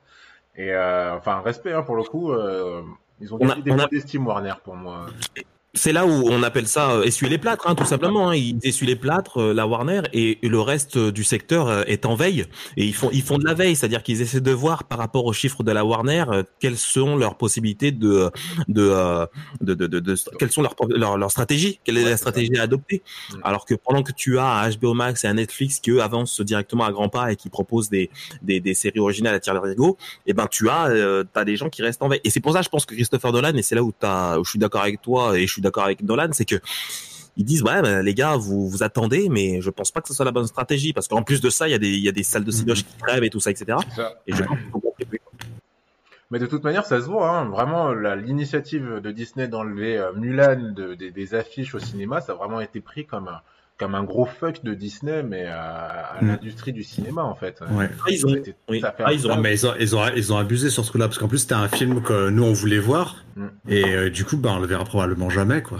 Et, euh, enfin, respect, hein, pour le coup, euh, ils ont gagné des points d'estime, Warner, pour moi c'est là où on appelle ça euh, essuyer les plâtres, hein, tout simplement. Hein. Ils essuient les plâtres, euh, la Warner, et, le reste euh, du secteur est en veille. Et ils font, ils font de la veille, c'est-à-dire qu'ils essaient de voir par rapport aux chiffres de la Warner quelles sont leurs possibilités de, de, de, de, de, quelles sont leurs leur, leur stratégies, quelle est la stratégie à adopter. Alors que pendant que tu as un HBO Max et un Netflix qui eux avancent directement à grands pas et qui proposent des, des, des séries originales à tir rigo, et eh ben tu as, euh, as des gens qui restent en veille. Et c'est pour ça, je pense que Christopher Dolan, et c'est là où, as, où je suis d'accord avec toi et je suis d'accord avec Nolan, c'est que ils disent ouais ben, les gars vous vous attendez mais je pense pas que ce soit la bonne stratégie parce qu'en plus de ça il y a des il y a des salles de cinéma qui crèvent et tout ça etc et je mais de toute manière ça se voit hein. vraiment l'initiative de Disney d'enlever euh, Mulan de, des affiches au cinéma ça a vraiment été pris comme un comme un gros fuck de Disney, mais à, Mm. l'industrie du cinéma en fait. Ouais. Ah, ils ont- C'était- oui. ça fait Ah, un ils ont- Non, flop. mais ils ont, ils, ont, ils ont abusé sur ce coup-là, parce qu'en plus c'était un film que nous on voulait voir, Mm. et euh, du coup bah, on le verra probablement jamais quoi.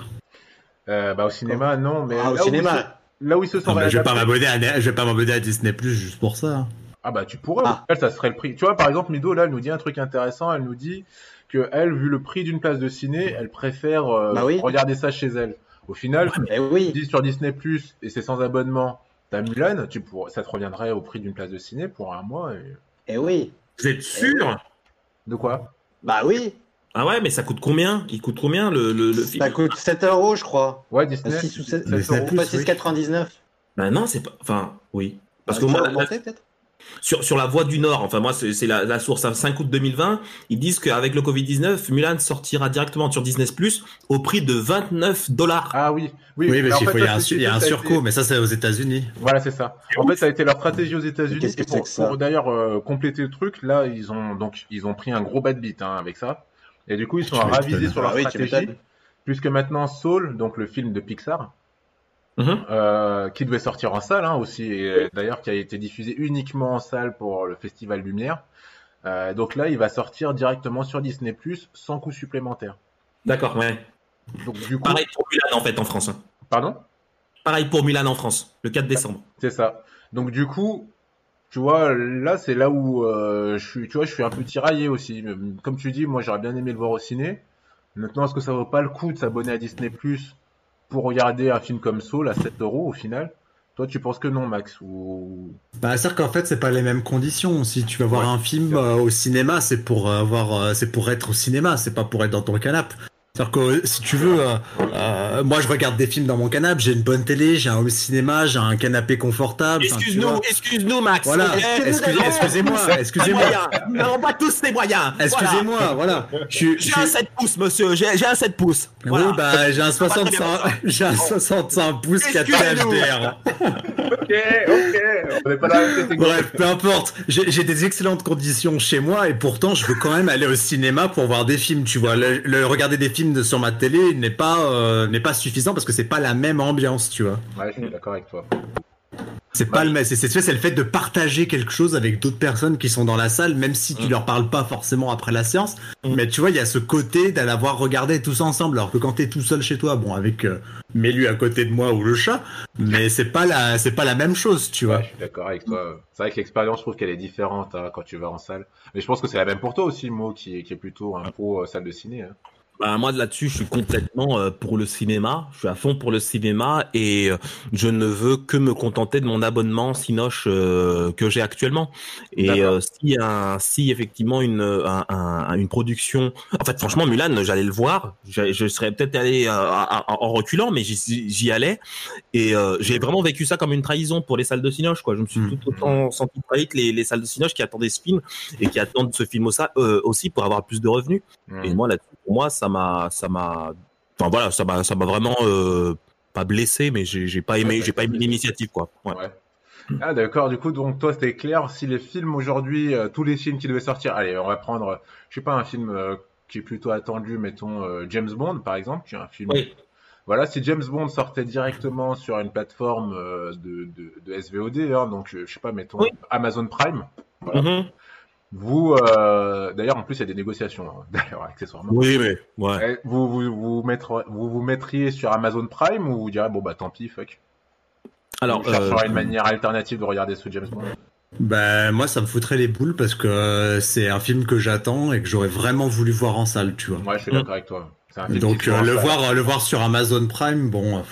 Euh, bah, au cinéma, non, mais Ah, au là, où ils cinéma. se- là où ils se sont Non, mais je vais pas m'abonner à, je vais pas m'abonner à Disney Plus juste pour ça. hein. Ah bah tu pourrais, Ah. ça serait le prix. Tu vois, par exemple, Mido, là, elle nous dit un truc intéressant, elle nous dit que elle, vu le prix d'une place de ciné, elle préfère euh, Bah oui. regarder ça chez elle. Au final, Eh tu oui. dis sur Disney Plus et c'est sans abonnement, t'as Mulan, tu pourrais, ça te reviendrait au prix d'une place de ciné pour un mois. Et... Eh oui. Vous êtes sûr De quoi? Bah oui. Ah ouais, mais ça coûte combien? Il coûte combien le, le, le film? Ça coûte 7 euros, je crois. Ouais, Disney. 6 ou 7, sept Disney euros. Plus, pas oui. 6,99. Bah non, c'est pas. Enfin, oui. Parce que Ah, ça a moi, augmenté, peut-être sur, sur la voie du Nord, enfin moi c'est la, la source, à 5 août 2020, ils disent qu'avec le Covid-19, Mulan sortira directement sur Disney Plus au prix de 29 dollars. Ah oui, oui, Oui, mais parce fait, faut- il y a un, il y a un surcoût, été- mais ça c'est aux États-Unis. Voilà, c'est ça. En fait, ça a été leur stratégie aux États-Unis. Pour, pour d'ailleurs euh, compléter le truc, là, ils ont donc ils ont pris un gros bad beat hein, avec ça. Et du coup, ils sont Tu ravisés sur leur Ah oui, stratégie, m'étonnes. puisque maintenant Soul, donc le film de Pixar, Mhm. euh, qui devait sortir en salle hein, aussi, et d'ailleurs qui a été diffusé uniquement en salle pour le Festival Lumière. Euh, donc là, il va sortir directement sur Disney Plus sans coût supplémentaire. D'accord, ouais. Donc du coup, Pareil pour Mulan en fait en France. hein. pardon, Pareil pour Mulan en France, le 4 décembre. c'est ça. Donc du coup, tu vois, là c'est là où euh, je suis, tu vois, je suis un peu tiraillé aussi. Comme tu dis, moi j'aurais bien aimé le voir au ciné. Maintenant, est-ce que ça vaut pas le coup de s'abonner à Disney Plus pour regarder un film comme Soul à 7 euros au final Toi, tu penses que non, Max ou? Bah, c'est-à-dire qu'en fait, c'est pas les mêmes conditions. Si tu vas voir Ouais, un film euh, au cinéma, c'est pour avoir, euh, c'est pour être au cinéma, c'est pas pour être dans ton canapé. C'est-à-dire que euh, si tu veux, euh, euh, moi je regarde des films dans mon canapé, j'ai une bonne télé, j'ai un home cinéma, j'ai un canapé confortable. Excuse-nous, excuse-nous Max. Voilà, excusez-moi, excusez-moi. Nous n'avons pas tous les moyens. excusez-moi, voilà. Je suis- J'ai je un suis- 7 pouces, monsieur. J'ai j'ai un 7 pouces. Voilà. Oui, bah j'ai un très bien 65, j'ai un 65 pouces 4K Excusez-nous. HDR. Ok, ok, on n'est pas dans la même catégorie. Bref, peu importe. J'ai j'ai des excellentes conditions chez moi et pourtant je veux quand même aller au cinéma pour voir des films. Tu vois, le, le regarder des films de- sur ma télé n'est pas euh, n'est pas suffisant parce que c'est pas la même ambiance, tu vois. Ouais, je suis d'accord avec toi. C'est pas le. C'est c'est c'est le fait de partager quelque chose avec d'autres personnes qui sont dans la salle, même si tu Mm. leur parles pas forcément après la séance. Mm. Mais tu vois, il y a ce côté d'aller voir regarder tous ensemble, alors que quand t'es tout seul chez toi, bon, avec euh, Mélu à côté de moi ou le chat, mais c'est pas la c'est pas la même chose, tu vois. Ouais, je suis d'accord avec toi. C'est vrai que l'expérience, je trouve qu'elle est différente hein, quand tu vas en salle. Mais je pense que c'est la même pour toi aussi, Mo, qui, est- qui est plutôt un pro euh, salle de ciné. hein. Bah, moi là-dessus, je suis complètement euh, pour le cinéma. Je suis à fond pour le cinéma et euh, je ne veux que me contenter de mon abonnement Cinoche euh, que j'ai actuellement. Et euh, si un, si effectivement une un- un- une production, en fait franchement Mulan, j'allais le voir. Je, je serais peut-être allé euh, en reculant, mais j'y allais et euh, j'ai vraiment vécu ça comme une trahison pour les salles de Cinoche. Quoi, je me suis Mm. tout autant senti trahi que les, les salles de Cinoche qui attendaient ce film et qui attendent ce film aussi, aussi pour avoir plus de revenus. Mm. Et moi, là, pour moi, ça m'a, ça m'a, enfin voilà, ça m'a, ça m'a vraiment euh, pas blessé, mais j'ai, j'ai pas aimé, j'ai pas aimé l'initiative, quoi. Ouais. Ouais. Ah d'accord, du coup, donc toi, c'était clair. Si les films aujourd'hui, euh, tous les films qui devaient sortir, allez, on va prendre, euh, je sais pas, un film euh, qui est plutôt attendu, mettons James Bond, par exemple, qui est un film. Oui. Voilà, si James Bond sortait directement sur une plateforme de, de, de SVOD, hein, donc je sais pas, mettons Oui. Amazon Prime. Voilà. Mhm. Vous, euh, d'ailleurs, en plus, il y a des négociations, hein, d'ailleurs, accessoirement. Oui, mais ouais. Eh, Vous vous, vous, mettre- vous vous mettriez sur Amazon Prime ou vous direz, bon bah tant pis, fuck. Alors, vous chercherez euh, une manière alternative de regarder ce James Bond. Ben moi ça me foutrait les boules parce que euh, c'est un film que j'attends et que j'aurais vraiment voulu voir en salle, tu vois. Ouais, je suis Mm. d'accord avec toi. Un film Donc euh, le voir le voir sur Amazon Prime, bon,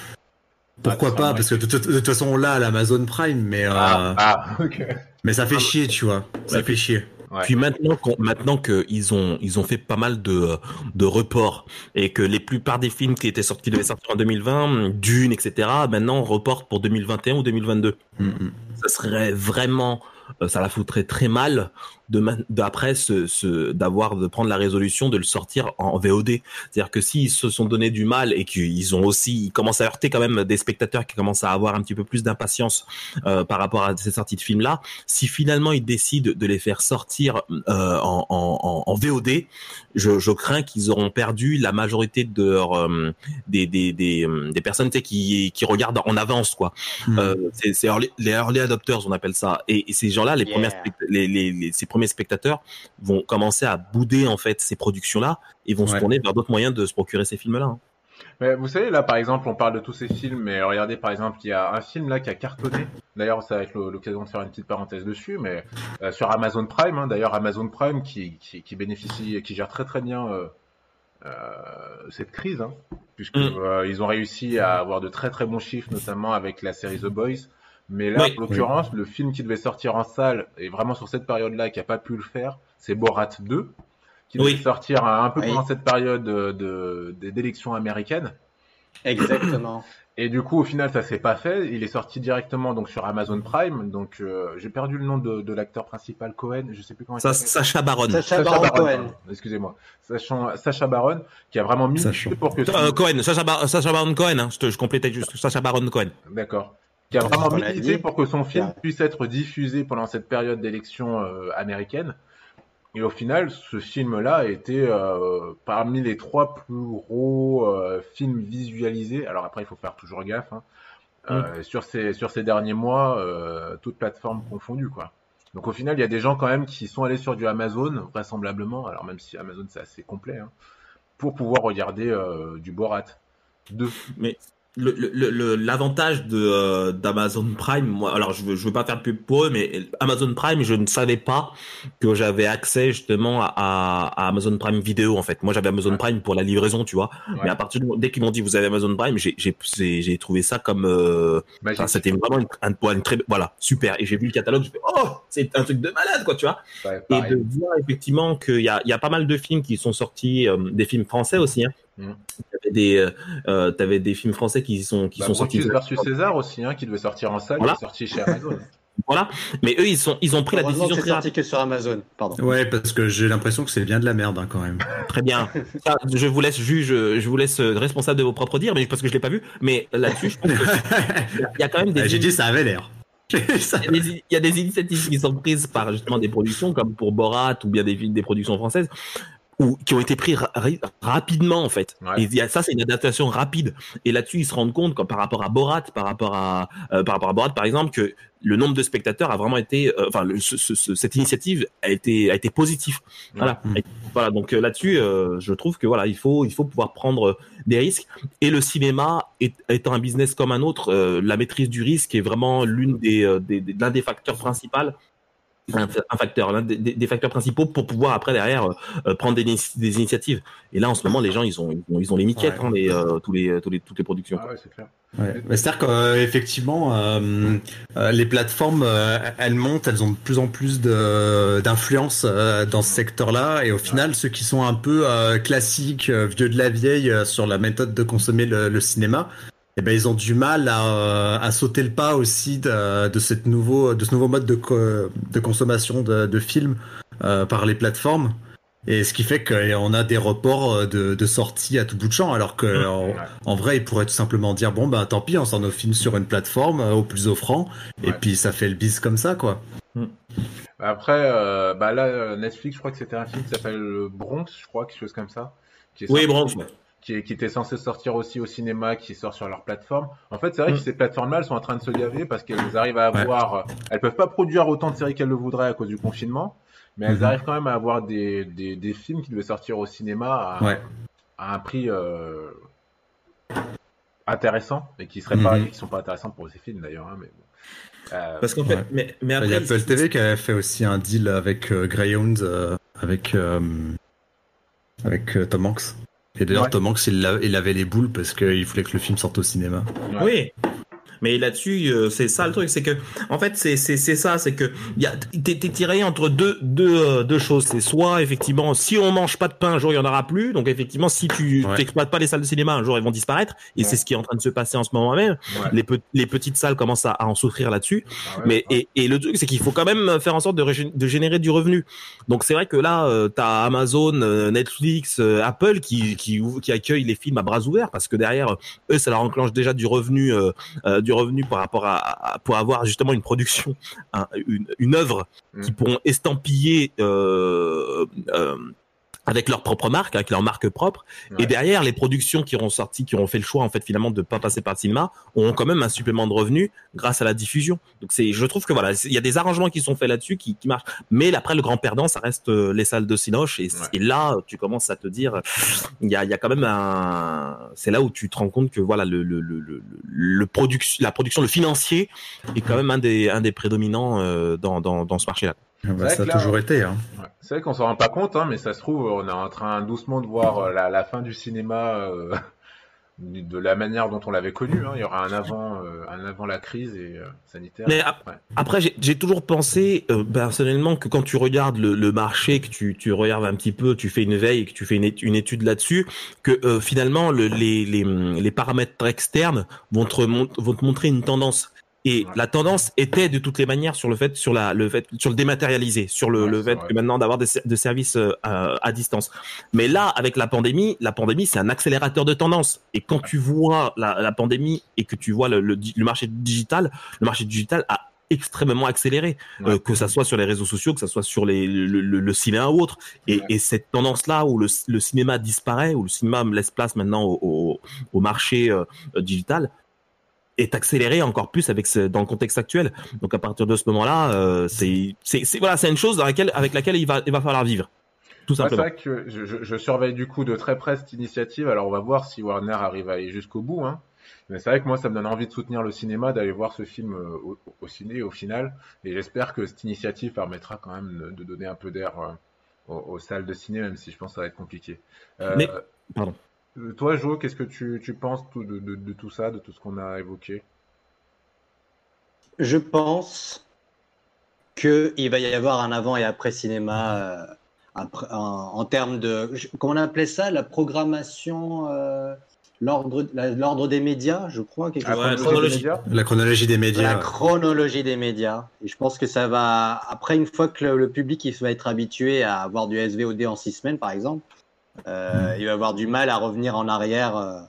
pourquoi Ah, pas Parce que de, toute- de toute façon on l'a à l'Amazon Prime, mais euh, Ah, ah, ok. mais ça fait chier, tu vois. Ça Ouais. fait chier. Ouais. Puis maintenant, qu'on- maintenant qu'ils ont, ils ont fait pas mal de, de reports et que les plupart des films qui étaient sortis, qui devaient sortir en 2020, Dune, etc., maintenant on reporte pour 2021 ou 2022. Mm, mm. Ça serait vraiment ça la foutrait très mal d'après ce, ce d'avoir de prendre la résolution de le sortir en VOD. C'est-à-dire que s'ils se sont donné du mal et qu'ils ont aussi ils commencent à heurter quand même des spectateurs qui commencent à avoir un petit peu plus d'impatience euh, par rapport à ces sorties de films là, si finalement ils décident de les faire sortir euh, en, en, en, VOD, je, je crains qu'ils auront perdu la majorité de leur, euh, des, des, des, euh, des personnes qui, qui regardent en avance quoi. Hmm. Euh, c'est les early adopters on appelle ça et, et ces gens-là les premières les, les, les, ces premiers spectateurs vont commencer à bouder en fait ces productions-là et vont se tourner vers d'autres moyens de se procurer ces films-là. Hein. Mais vous savez, là, par exemple, on parle de tous ces films, mais regardez, par exemple, il y a un film là qui a cartonné. D'ailleurs, ça va être l'occasion de faire une petite parenthèse dessus, mais euh, sur Amazon Prime. Hein, D'ailleurs, Amazon Prime qui, qui, bénéficie, qui gère très très bien euh, euh, cette crise, hein, puisque mm. ont réussi à avoir de très très bons chiffres, notamment avec la série The Boys. Mais là, en l'occurrence, le film qui devait sortir en salle, et vraiment sur cette période-là, qui a pas pu le faire, c'est Borat 2, qui devait sortir un peu pendant cette période de, d'élections américaines. Exactement. Et du coup, au final, ça s'est pas fait. Il est sorti directement donc sur Amazon Prime. Donc, euh, j'ai perdu le nom de, l'acteur principal Cohen. Je sais plus comment il s'appelle. Sacha Baron. Sacha, Baron, Cohen. Excusez-moi. Sacha, Sacha, Baron, qui a vraiment mis pour que. Euh, Cohen. Sacha, Baron Cohen. Hein. Je, je complétais juste. Sacha Baron Cohen. D'accord qui a vraiment milité pour que son film puisse être diffusé pendant cette période d'élection euh, américaine. Et au final, ce film-là a été euh, parmi les trois plus gros euh, films visualisés. Alors après, il faut faire toujours gaffe. Hein, mm. sur, ces, sur ces derniers mois, toutes plateformes confondues. Quoi. Donc au final, il y a des gens quand même qui sont allés sur du Amazon, vraisemblablement, alors même si Amazon c'est assez complet, hein, pour pouvoir regarder du Borat 2. Mais l'avantage de euh, d'Amazon Prime moi alors je veux je veux pas faire de pub pour eux mais Amazon Prime je ne savais pas que j'avais accès justement à, à, Amazon Prime vidéo en fait. Moi j'avais Amazon Prime pour la livraison tu vois. Mais à partir dès qu'ils m'ont dit vous avez Amazon Prime j'ai trouvé ça comme euh, c'était vraiment une, un, très voilà super. Et j'ai vu le catalogue je fais oh c'est un truc de malade quoi tu vois. Et de voir effectivement qu'il y a y a pas mal de films qui sont sortis euh, des films français aussi hein Mm. T'avais des, euh, euh avais des films français qui sont qui bah, sont sortis. versus César aussi, hein, qui devait sortir en salle, voilà. qui est sorti chez Amazon. voilà, mais eux ils sont ils ont pris la décision très sorti que sur Amazon, pardon. Ouais, parce que j'ai l'impression que c'est bien de la merde hein, quand même. Très bien. je vous laisse juge, je vous laisse responsable de vos propres dires, mais parce que je l'ai pas vu. Mais là-dessus, je pense il y a quand même des. J'ai dit ça avait l'air. il y a des initiatives qui sont prises par justement des productions comme pour Borat ou bien des, des productions françaises ou qui ont été pris rapidement en fait. Et ça c'est une adaptation rapide. Et là-dessus ils se rendent compte par rapport à Borat, par rapport à euh, par rapport à Borat par exemple que le nombre de spectateurs a vraiment été, euh, enfin cette initiative a été a été positif. Voilà. voilà donc euh, là-dessus je trouve que voilà il faut il faut pouvoir prendre des risques. Et le cinéma étant un business comme un autre, la maîtrise du risque est vraiment l'une des, des, l'un des facteurs principaux un, facteur, l'un des, facteurs principaux pour pouvoir après derrière euh, prendre des, des, initiatives. Et là, en ce moment, les gens, ils ont, ils ont les miquettes, hein, les, euh, tous les, tous les, toutes les productions. Ah ouais, c'est clair. Ouais. C'est-à-dire qu'effectivement, euh, les plateformes, elles montent, elles ont de plus en plus d'influence dans ce secteur-là, et au final, ceux qui sont un peu classiques, vieux de la vieille sur la méthode de consommer le, le cinéma, eh ben, ils ont du mal à, euh, à sauter le pas aussi de, de, cette nouveau, de ce nouveau mode de, de consommation de, de films euh, par les plateformes. Et ce qui fait qu'on a des reports euh, de, de sortie à tout bout de champ, alors que mmh. en, vrai, ils pourraient tout simplement dire bon ben tant pis, on sort nos films sur une plateforme au plus offrant, et puis ça fait le bis comme ça quoi. Mmh. Après, euh, bah là Netflix, je crois que c'était un film qui s'appelle Bronx, je crois quelque chose comme ça. oui, Bronx qui, était censé sortir aussi au cinéma, qui sort sur leur plateforme. En fait, c'est vrai que mm. ces plateformes-là, elles sont en train de se gaver parce qu'elles arrivent à avoir, euh, elles peuvent pas produire autant de séries qu'elles le voudraient à cause du confinement, mais elles mm-hmm. arrivent quand même à avoir des, des, des, films qui devaient sortir au cinéma à, à un prix euh, intéressant et qui seraient pas, mm-hmm. qui sont pas intéressants pour ces films d'ailleurs, hein, mais bon. Euh, parce qu'en fait, mais, mais après, il y a Apple TV qui avait fait aussi un deal avec Greyhound, avec avec Tom Hanks. Et d'ailleurs, Tom Hanks, il, avait les boules parce qu'il voulait que le film sorte au cinéma. Oui. Mais là-dessus, euh, c'est ça le truc, c'est que, en fait, c'est c'est c'est ça, c'est que y a t'es t'es tiré entre deux deux euh, deux choses. C'est soit effectivement, si on mange pas de pain, un jour il y en aura plus. Donc effectivement, si tu Ouais. t'exploites pas les salles de cinéma, un jour ils vont disparaître. Et Ouais. c'est ce qui est en train de se passer en ce moment même. Ouais. Les pe- les petites salles commencent à, à en souffrir là-dessus. Ah Mais et, et le truc, c'est qu'il faut quand même faire en sorte de, de générer du revenu. Donc c'est vrai que là, euh, t'as Amazon, euh, Netflix, euh, Apple qui, qui qui accueillent les films à bras ouverts parce que derrière eux, ça leur enclenche déjà du revenu, euh, du revenu par rapport à, à- pour avoir justement une production, un- une, une œuvre Mm. qui pourront estampiller. Euh, euh, avec leur propre marque, avec leur marque propre, Ouais. et derrière les productions qui auront sorti, qui auront fait le choix en fait finalement de pas passer par le cinéma, auront quand même un supplément de revenus grâce à la diffusion. Donc c'est, je trouve que voilà, il y a des arrangements qui sont faits là-dessus qui, qui marchent. Mais après le grand perdant, ça reste euh, les salles de Cinoche et, Ouais. et là tu commences à te dire, il y a, il y a quand même un, c'est là où tu te rends compte que voilà le le le le, le production, la production, le financier est quand même un des un des prédominants euh, dans dans dans ce marché-là. Ah bah, ça a toujours été. Hein. C'est vrai qu'on s'en rend pas compte, hein, mais ça se trouve, on est en train doucement de voir euh, la, la fin du cinéma euh, de la manière dont on l'avait connu. Hein. Il y aura un avant, euh, un avant la crise et euh, sanitaire. Mais ap- Ouais. après, j'ai- toujours pensé personnellement que quand tu regardes le, le marché, que tu, tu regardes un petit peu, tu fais une veille, que tu fais une étude, une étude là-dessus, que finalement le- les, les, les paramètres externes vont te, remon- vont te montrer une tendance. Et Ouais. la tendance était de toutes les manières sur le fait, sur la, le fait, sur le dématérialisé, sur le, Ouais, le fait que maintenant d'avoir des, de services euh, à, distance. Mais là, avec la pandémie, la pandémie c'est un accélérateur de tendance. Et quand tu vois la, la pandémie et que tu vois le, le, le marché digital, le marché digital a extrêmement accéléré, Ouais. euh, que ça soit sur les réseaux sociaux, que ça soit sur les, le, le, le cinéma ou autre. Et, et cette tendance-là où le, le cinéma disparaît, où le cinéma laisse place maintenant au, au, au marché euh, digital, est accéléré encore plus avec ce, dans le contexte actuel. Donc à partir de ce moment-là, euh, c'est voilà, c'est une chose dans laquelle avec laquelle il va il va falloir vivre, tout Ouais, c'est simplement. vrai que je, surveille du coup de très près cette initiative. Alors on va voir si Warner arrive à aller jusqu'au bout. Hein. Mais c'est vrai que moi ça me donne envie de soutenir le cinéma, d'aller voir ce film euh, au, au ciné au final. Et j'espère que cette initiative permettra quand même de, donner un peu d'air euh, aux, aux salles de ciné, même si je pense que ça va être compliqué. Euh, Mais- pardon. Euh, Toi, Jo, qu'est-ce que tu, tu penses de, de- de tout ça, de tout ce qu'on a évoqué? Je pense qu'il va y avoir un avant et après cinéma euh, après, en, en termes de. Comment on appelait ça? La programmation, euh, l'ordre la- l'ordre des médias, je crois. Quelque Ah, chose ça. chronologie. médias La chronologie des La médias. chronologie des médias. Et je pense que ça va. Après, une fois que le, le public il va être habitué à avoir du SVOD en six semaines, par exemple, euh, il va avoir du mal à revenir en arrière. euh.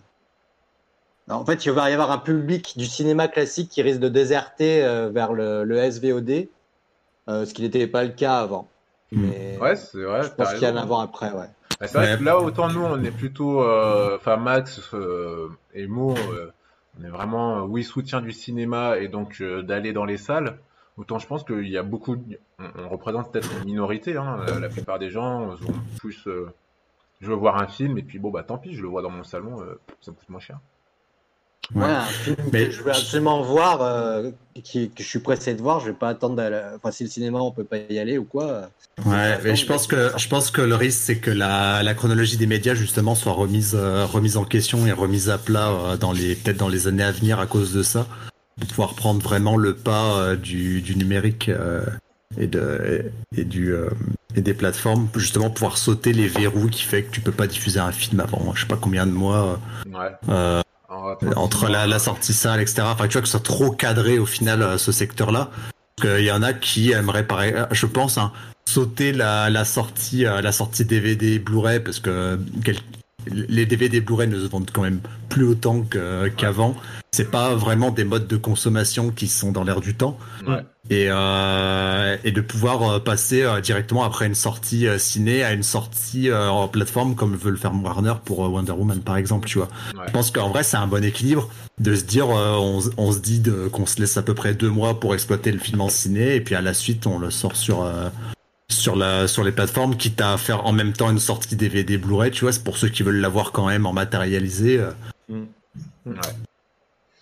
En fait, il va y avoir un public du cinéma classique qui risque de déserter euh, vers le, le SVOD, euh, ce qui n'était pas le cas avant. Mm. Mais Ouais, c'est vrai. je pense qu'il y a un raison. avant-après, ouais. Bah, C'est vrai Ouais. que là, autant nous, on est plutôt, euh, enfin Max euh, et Mo, euh, on est vraiment, euh, oui, soutien du cinéma et donc euh, d'aller dans les salles. Autant je pense qu'il y a beaucoup, de- on, on représente peut-être une minorité. Hein, la, la plupart des gens sont plus, euh, je veux voir un film et puis bon bah tant pis, je le vois dans mon salon, euh, ça me coûte moins cher. Ouais, Ouais. un film Mais- que je veux absolument voir, euh, qui, que je suis pressé de voir, je vais pas attendre. d'aller- Enfin, si le cinéma on peut pas y aller ou quoi. euh, Ouais, mais je pense que je pense que le risque c'est que la, la chronologie des médias justement soit remise euh, remise en question et remise à plat euh, dans les peut-être dans les années à venir à cause de ça pour pouvoir prendre vraiment le pas euh, du, du numérique euh, et de et du euh, et des plateformes justement pouvoir sauter les verrous qui fait que tu peux pas diffuser un film avant je sais pas combien de mois Ouais. euh, En- entre la, la sortie salle, etc. Enfin, tu vois que ce soit trop cadré au final euh, ce secteur-là. Parce qu'il y en a qui aimeraient, pareil, euh, je pense, hein, sauter la, la sortie, euh, la sortie DVD, Blu-ray, parce que quel- les DVD Blu-ray ne se vendent quand même plus autant qu'avant. C'est pas vraiment des modes de consommation qui sont dans l'air du temps. Ouais. Et, euh, et de pouvoir euh, passer euh, directement après une sortie ciné à une sortie en plateforme comme veut le faire Warner pour Wonder Woman par exemple, tu vois. Ouais. Je pense qu'en vrai, c'est un bon équilibre de se dire, on, on se dit qu'on se laisse à peu près deux mois pour exploiter le film en ciné, et puis à la suite, on le sort sur euh, sur la sur les plateformes, quitte à faire en même temps une sortie DVD Blu-ray, tu vois. C'est pour ceux qui veulent l'avoir quand même en matérialisé. euh. Ouais.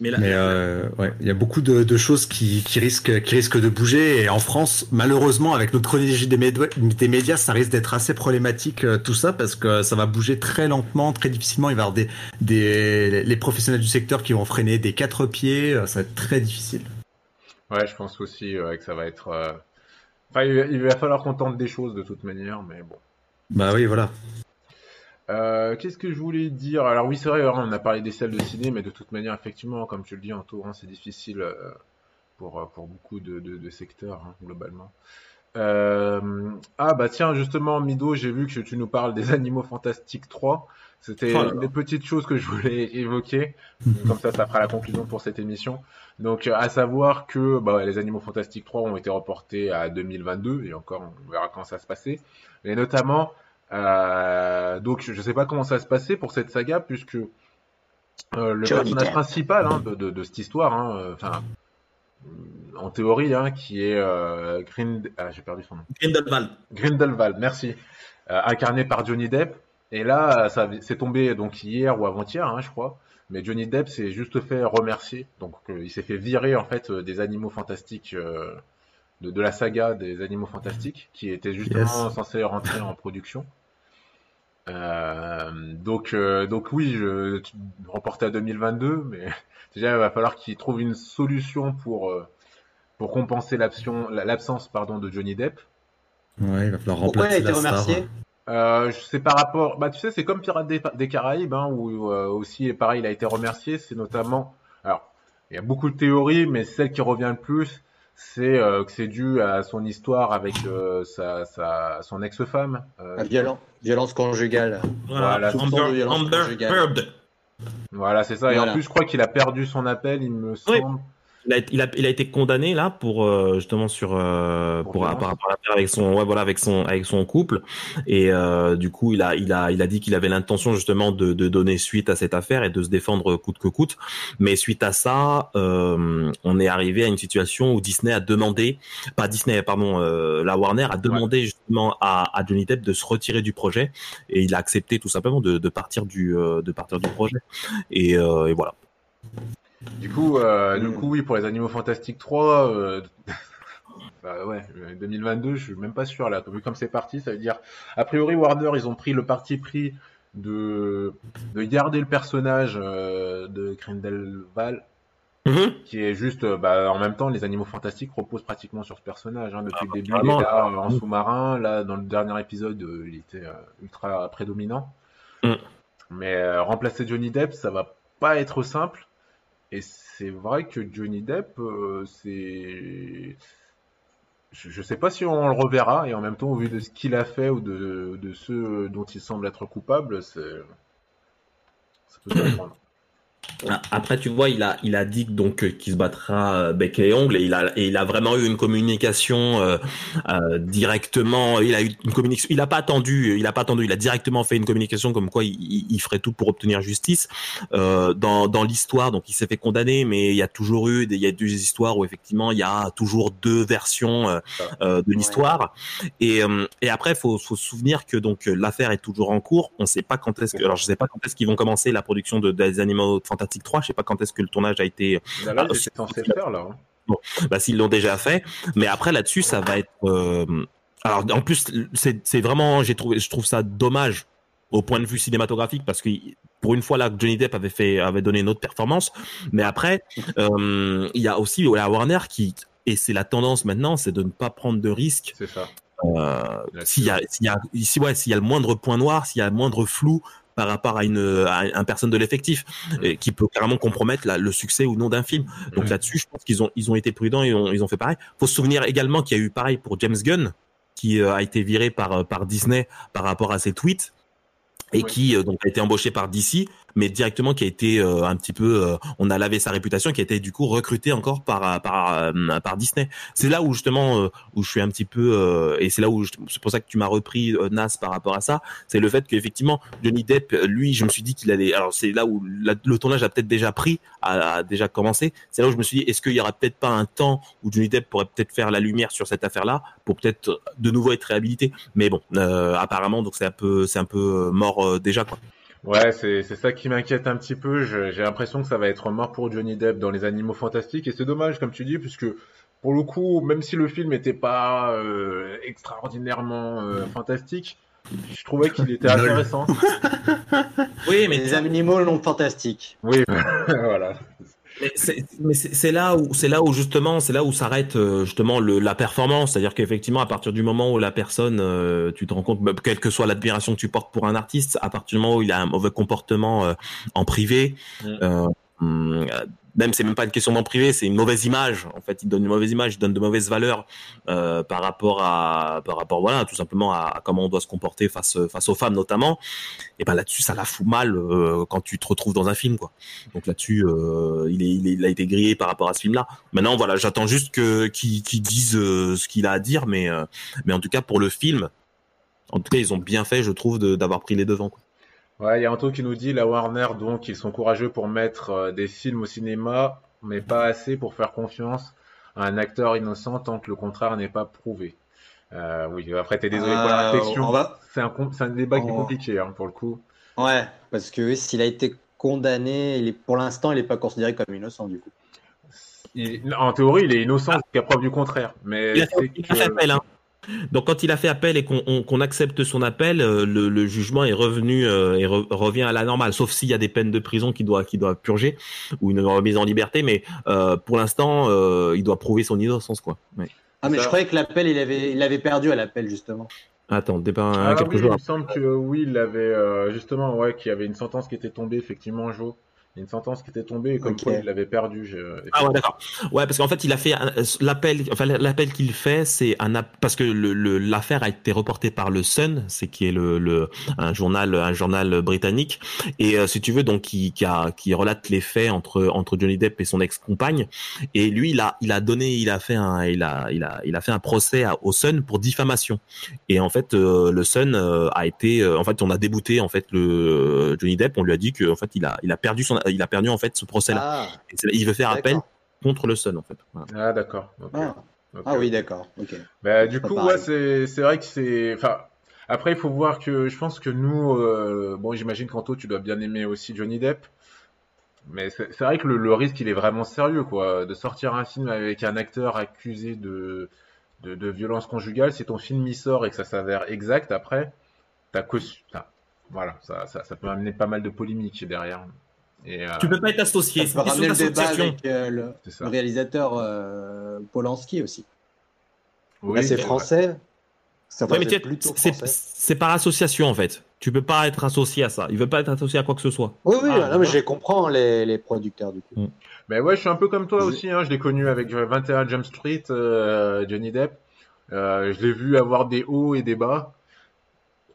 Mais, euh, ouais, il y a beaucoup de, choses qui, risquent, qui risquent de bouger. Et en France, malheureusement, avec notre chronologie des, médias, ça risque d'être assez problématique euh, tout ça parce que ça va bouger très lentement, très difficilement. Il va y avoir des, des les professionnels du secteur qui vont freiner des quatre pieds. Ça va être très difficile. Ouais, je pense aussi que ça va être. Enfin, il va falloir qu'on tente des choses de toute manière, mais bon. Bah oui, voilà. Euh, qu'est-ce que je voulais dire? Alors oui, c'est vrai, hein, on a parlé des salles de ciné, mais de toute manière, effectivement, comme tu le dis, en hein, c'est difficile euh, pour, euh, pour beaucoup de, secteurs, hein, globalement. ah bah tiens, justement, Mido, j'ai vu que tu nous parles des Animaux Fantastiques 3. C'était oh des petites choses que je voulais évoquer. Comme ça, ça fera la conclusion pour cette émission. Donc, à savoir que bah, les Animaux Fantastiques 3 ont été reportés à 2022, et encore, on verra quand ça se passer. Mais notamment, euh, donc je ne sais pas comment ça se passer pour cette saga puisque euh, le personnage principal hein, de, de, de, cette histoire, hein, euh, enfin en théorie, hein, qui est euh, Grind... ah, j'ai perdu son nom. Grindelwald. Grindelwald, merci, euh, incarné par Johnny Depp. Et là, ça c'est tombé donc hier ou avant-hier, hein, je crois. Mais Johnny Depp s'est juste fait remercier. Donc il s'est fait virer en fait des animaux fantastiques. De, de, la saga des animaux fantastiques qui était justement censé rentrer en production. Euh, donc, euh, donc oui, je, reporté à 2022, mais déjà il va falloir qu'il trouve une solution pour euh, pour compenser l'absence pardon de Johnny Depp. Ouais, il va falloir remplacer Pourquoi il a été remercié? Euh, c'est par rapport, bah tu sais, c'est comme Pirates des, Caraïbes, hein, où aussi, pareil, il a été remercié. C'est notamment, alors, il y a beaucoup de théories, mais celle qui revient le plus, c'est euh, que c'est dû à son histoire avec euh, sa, sa, son ex-femme. Euh, violence, violence conjugale. Voilà, voilà c'est ça. Et en plus, je crois qu'il a perdu son appel, il me semble. Il a, il, a, il a, été condamné là pour euh, justement sur euh, pour, par rapport à l'affaire avec son ouais voilà avec son avec son couple. Et euh, du coup il a il a il a dit qu'il avait l'intention justement de, de donner suite à cette affaire et de se défendre coûte que coûte. Mais suite à ça euh, on est arrivé à une situation où Disney a demandé pas Disney pardon euh, la Warner a demandé justement à, à Johnny Depp de se retirer du projet. Et il a accepté tout simplement de, de partir du de partir du projet. Et, et voilà du coup, euh, du coup, oui, pour les Animaux Fantastiques 3, euh, bah ouais, 2022, je suis même pas sûr là. Vu comme c'est parti, ça veut dire, a priori, Warner, ils ont pris le parti pris de, de garder le personnage euh, de Grindelwald, mm-hmm. qui est juste, bah, en même temps, les Animaux Fantastiques reposent pratiquement sur ce personnage. Hein, depuis le début, il est là en sous-marin. Là, dans le dernier épisode, il était ultra prédominant. Mm. Mais remplacer Johnny Depp, ça va pas être simple. Et c'est vrai que Johnny Depp, euh, c'est. Je ne sais pas si on le reverra, et en même temps, au vu de ce qu'il a fait ou de, de ce dont il semble être coupable, c'est. Ça peut ah, après, tu vois, il a, il a dit donc euh, qu'il se battra euh, bec et ongles et il a, et il a vraiment eu une communication euh, euh, directement. Il a eu une communication. Il a pas attendu. Il a pas attendu. Il a directement fait une communication comme quoi il, il ferait tout pour obtenir justice. Euh, dans, dans l'histoire, donc il s'est fait condamner, mais il y a toujours eu, des, il y a des histoires où effectivement il y a toujours deux versions euh, de l'histoire. Et, et après, faut, faut se souvenir que donc l'affaire est toujours en cours. On sait pas quand est-ce que. Alors, je sais pas quand est-ce qu'ils vont commencer la production de, des animaux Fantastic 3. Je sais pas quand est-ce que le tournage a été. Bah là, c'est censé faire là. Hein. Bon, bah s'ils l'ont déjà fait, mais après là-dessus, ça va être. Euh... Alors en plus, c'est vraiment, j'ai trouvé, je trouve ça dommage au point de vue cinématographique parce que pour une fois là Johnny Depp avait fait avait donné une autre performance mais après euh, il y a aussi la Warner qui et c'est la tendance maintenant c'est de ne pas prendre de risques c'est ça euh, s'il y a s'il y a ici ouais s'il y a le moindre point noir s'il y a le moindre flou par rapport à une un personne de l'effectif mm. qui peut carrément compromettre le succès ou non d'un film. Donc mm. là-dessus, je pense qu'ils ont ils ont été prudents et ont, ils ont fait pareil. Faut se souvenir également qu'il y a eu pareil pour James Gunn qui euh, a été viré par par Disney par rapport à ses tweets et qui euh, donc a été embauché par DC mais directement qui a été euh, un petit peu, euh, on a lavé sa réputation, qui a été du coup recruté encore par euh, par par Disney. C'est là où justement où je suis un petit peu et c'est là où c'est pour ça que tu m'as repris Nas par rapport à ça, c'est le fait qu'effectivement Johnny Depp, lui, je me suis dit qu'il allait. Alors c'est là où le tournage a peut-être déjà pris, a, déjà commencé. C'est là où je me suis dit, est-ce qu'il y aura peut-être pas un temps où Johnny Depp pourrait peut-être faire la lumière sur cette affaire-là pour peut-être de nouveau être réhabilité. Mais bon, apparemment donc c'est un peu c'est un peu mort déjà quoi. Ouais, c'est c'est ça qui m'inquiète un petit peu. J'ai l'impression que ça va être mort pour Johnny Depp dans les Animaux Fantastiques et c'est dommage, comme tu dis, puisque pour le coup, même si le film n'était pas euh, extraordinairement euh, fantastique, je trouvais qu'il était intéressant. Oui, mais Les animaux non fantastiques. Oui, voilà. Mais c'est là où c'est là où justement c'est là où s'arrête euh, justement le, la performance, c'est-à-dire qu'effectivement à partir du moment où la personne, euh, tu te rends compte, bah, quelle que soit l'admiration que tu portes pour un artiste, à partir du moment où il a un mauvais comportement euh, en privé, Mm. euh, hum, même c'est même pas une question d'en privé, c'est une mauvaise image. En fait, il donne une mauvaise image, il donne de mauvaises valeurs euh, par rapport à par rapport voilà tout simplement à, à comment on doit se comporter face face aux femmes notamment. Et ben là-dessus ça la fout mal euh, quand tu te retrouves dans un film quoi. Donc là-dessus, euh, il, est, il, est- il a été grillé par rapport à ce film-là. Maintenant, voilà, j'attends juste que qu'il dise euh, ce qu'il a à dire, mais euh, mais en tout cas pour le film, en tout cas ils ont bien fait, je trouve, d'avoir pris les devants. quoi. Ouais, il y a Anto qui nous dit la Warner, donc, ils sont courageux pour mettre euh, des films au cinéma, mais pas assez pour faire confiance à un acteur innocent tant que le contraire n'est pas prouvé. Euh, oui, après, t'es désolé pour la Euh, réflexion. on va- C'est un, débat qui est compliqué, hein, pour le coup. Ouais, parce que s'il a été condamné, il est, pour l'instant, il n'est pas considéré comme innocent du coup. Il- en théorie, il est innocent jusqu'à preuve du contraire. Mais Il a, fait, il a fait que... appel. Hein. Donc quand il a fait appel et qu'on on- qu'on accepte son appel, euh, le, le jugement est revenu euh, et re- revient à la normale, sauf s'il y a des peines de prison qu'il doit purger ou une remise en liberté. Mais euh, pour l'instant, euh, il doit prouver son innocence quoi. Ouais. Ah, mais Ça- je croyais que l'appel, il avait, il avait perdu à l'appel justement. Attends, dépend Ah quelque oui, il me semble que oui, il avait euh, justement, ouais, qu'il y avait une sentence qui était tombée, effectivement, Joe. Il y a Une sentence qui était tombée et comme Ok. quoi il l'avait perdu. Ah ouais d'accord. Ouais parce qu'en fait il a fait un- l'appel enfin l'appel qu'il fait c'est un app- parce que le le- l'affaire a été reportée par le Sun c'est qui est le, le un journal un journal britannique et euh, si tu veux donc qui qui, a, qui relate les faits entre entre Johnny Depp et son ex-compagne et lui il a il a donné il a fait un il a il a il a fait un procès à- au Sun pour diffamation et en fait euh, le Sun euh, a été euh, en fait on a débouté en fait le Johnny Depp on lui a dit que en fait il a il a perdu son il a perdu en fait ce procès là Ah, il veut faire appel contre le Sun en fait. Voilà. Ah d'accord. Ah. Ah oui, d'accord. Ok. Bah, du coup, ouais, c'est c'est vrai que c'est. Enfin, après, il faut voir que je pense que nous, euh, bon, j'imagine qu'Anto, tu dois bien aimer aussi Johnny Depp. Mais c'est vrai que le, le risque, il est vraiment sérieux, quoi. De sortir un film avec un acteur accusé de, de, de violence conjugale, si ton film y sort et que ça s'avère exact après, t'as enfin, voilà, ça, ça, ça peut amener pas mal de polémiques derrière. Et, euh, Tu peux pas être associé, Ça peut ramener le débat avec euh, le, le réalisateur euh, Polanski aussi. Oui, Là, c'est français. Ça Ouais, mais c'est par association en fait. Tu peux pas être associé à ça. Il veut pas être associé à quoi que ce soit. Oui, oui, Ah, non, mais je les comprends, les, les producteurs, du coup. Mais ouais, je suis un peu comme toi Je- aussi. Hein. Je l'ai connu avec 21 Jump Street, euh, Johnny Depp. Euh, je l'ai vu avoir des hauts et des bas.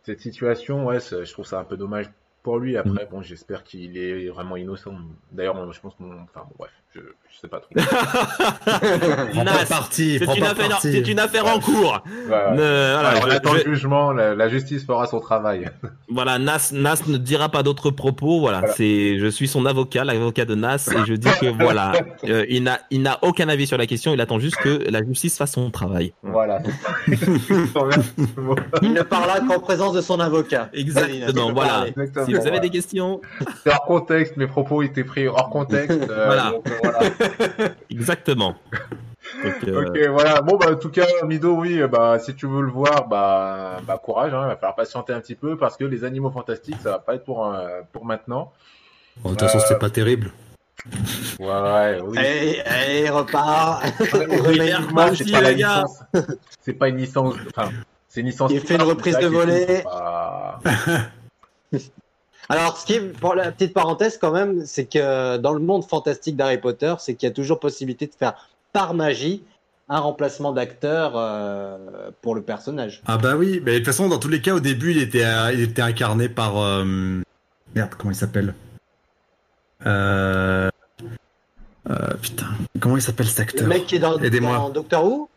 Cette situation, ouais, je trouve ça un peu dommage pour lui. Après, bon, j'espère qu'il est vraiment innocent. D'ailleurs, je pense qu'on, enfin, bon, bref, je, je sais pas trop. C'est une, affaire, c'est une affaire en cours. Voilà, Alors, on je- attend je- le jugement. La, la justice fera son travail. voilà, Nas, Nas ne dira pas d'autres propos. Voilà, Voilà. c'est, je suis son avocat, l'avocat de Nas, et je dis que voilà, euh, il n'a, il n'a aucun avis sur la question. Il attend juste que la justice fasse son travail. voilà. Il ne parlera qu'en présence de son avocat. Exactement, voilà. Exactement, Si vous avez voilà. des questions, C'est hors contexte. Mes propos étaient pris hors contexte. euh, Voilà. donc, euh, voilà. exactement. Donc, euh, Ok, voilà. Bon, bah, en tout cas, Mido, oui, euh, bah, si tu veux le voir, bah, bah courage, hein, il va falloir patienter un petit peu parce que les animaux fantastiques, ça va pas être pour, euh, pour maintenant. Bon, de toute façon, Euh, c'était pas terrible. Ouais, ouais, oui. Allez, allez, repart. Manche. aussi, pas la les gars. licence. C'est pas une licence. Enfin, c'est une licence. Il fait une reprise de volée. Bah, Alors, ce qui est, pour la petite parenthèse quand même, c'est que dans le monde fantastique d'Harry Potter, c'est qu'il y a toujours possibilité de faire par magie un remplacement d'acteur euh, pour le personnage. Ah bah oui, mais de toute façon, dans tous les cas, au début, il était, euh, il était incarné par... euh, Merde, comment il s'appelle? Euh... Putain, comment il s'appelle cet Le acteur mec qui est dans, Aidez-moi. dans Doctor Who?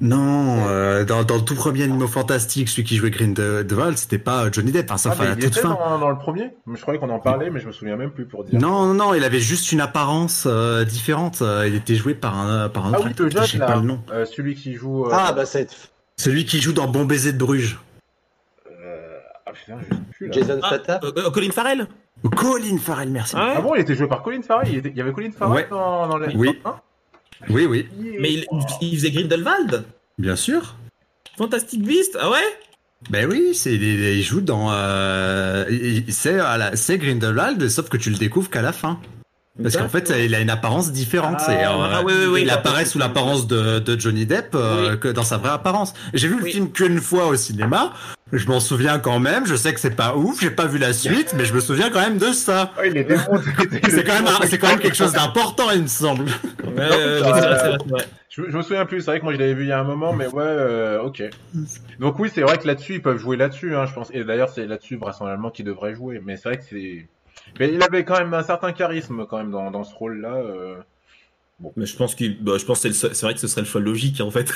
Non, euh, dans, dans le tout premier Animaux Fantastiques, celui qui jouait Grindelwald, c'était pas Johnny Depp, enfin, ça ah, fait mais à il toute était fin. dans, dans le premier. Je croyais qu'on en parlait, mais je me souviens même plus pour dire. Non, non, non, il avait juste une apparence euh, différente. euh, Il était joué par un, par un Ah autre oui, acteur, je pas le nom. Euh, celui qui joue. euh, Ah, bah c'est. Celui qui joue dans Bon baiser de Bruges. euh, ah, putain, je sais plus, là. Jason Ah, Statham. euh, euh, Colin Farrell Colin Farrell, merci. Ah ouais Ah bon, il était joué par Colin Farrell Il, était- il y avait Colin Farrell Ouais. dans, dans les. Oui. Hein? Oui, oui, Mais il, il faisait Grindelwald bien sûr. Fantastic Beast Ah ouais? Ben oui, c'est il, joue dans euh, c'est Grindelwald, sauf que tu le découvres qu'à la fin. Parce qu'en fait, il a une apparence différente. Ah, euh, ah oui, oui, oui, il apparaît sous l'apparence de, de Johnny Depp euh, Oui. que dans sa vraie apparence. J'ai vu le Oui. film qu'une fois au cinéma. Je m'en souviens quand même. Je sais que c'est pas ouf. J'ai pas vu la suite, mais je me souviens quand même de ça. Ah. C'est quand même, un- c'est quand même quelque chose d'important, il me semble. Ouais, vrai, je me souviens plus, c'est vrai que moi je l'avais vu il y a un moment, mais ouais, euh, ok. Donc oui, c'est vrai que là-dessus, ils peuvent jouer là-dessus, hein, je pense. Et d'ailleurs, c'est là-dessus, vraisemblablement, qu'ils devraient jouer. Mais c'est vrai que c'est... Mais il avait quand même un certain charisme, quand même, dans, dans ce rôle-là. euh. Mais je pense, qu'il- bah, je pense que c'est le seul- c'est vrai que ce serait le choix logique en fait.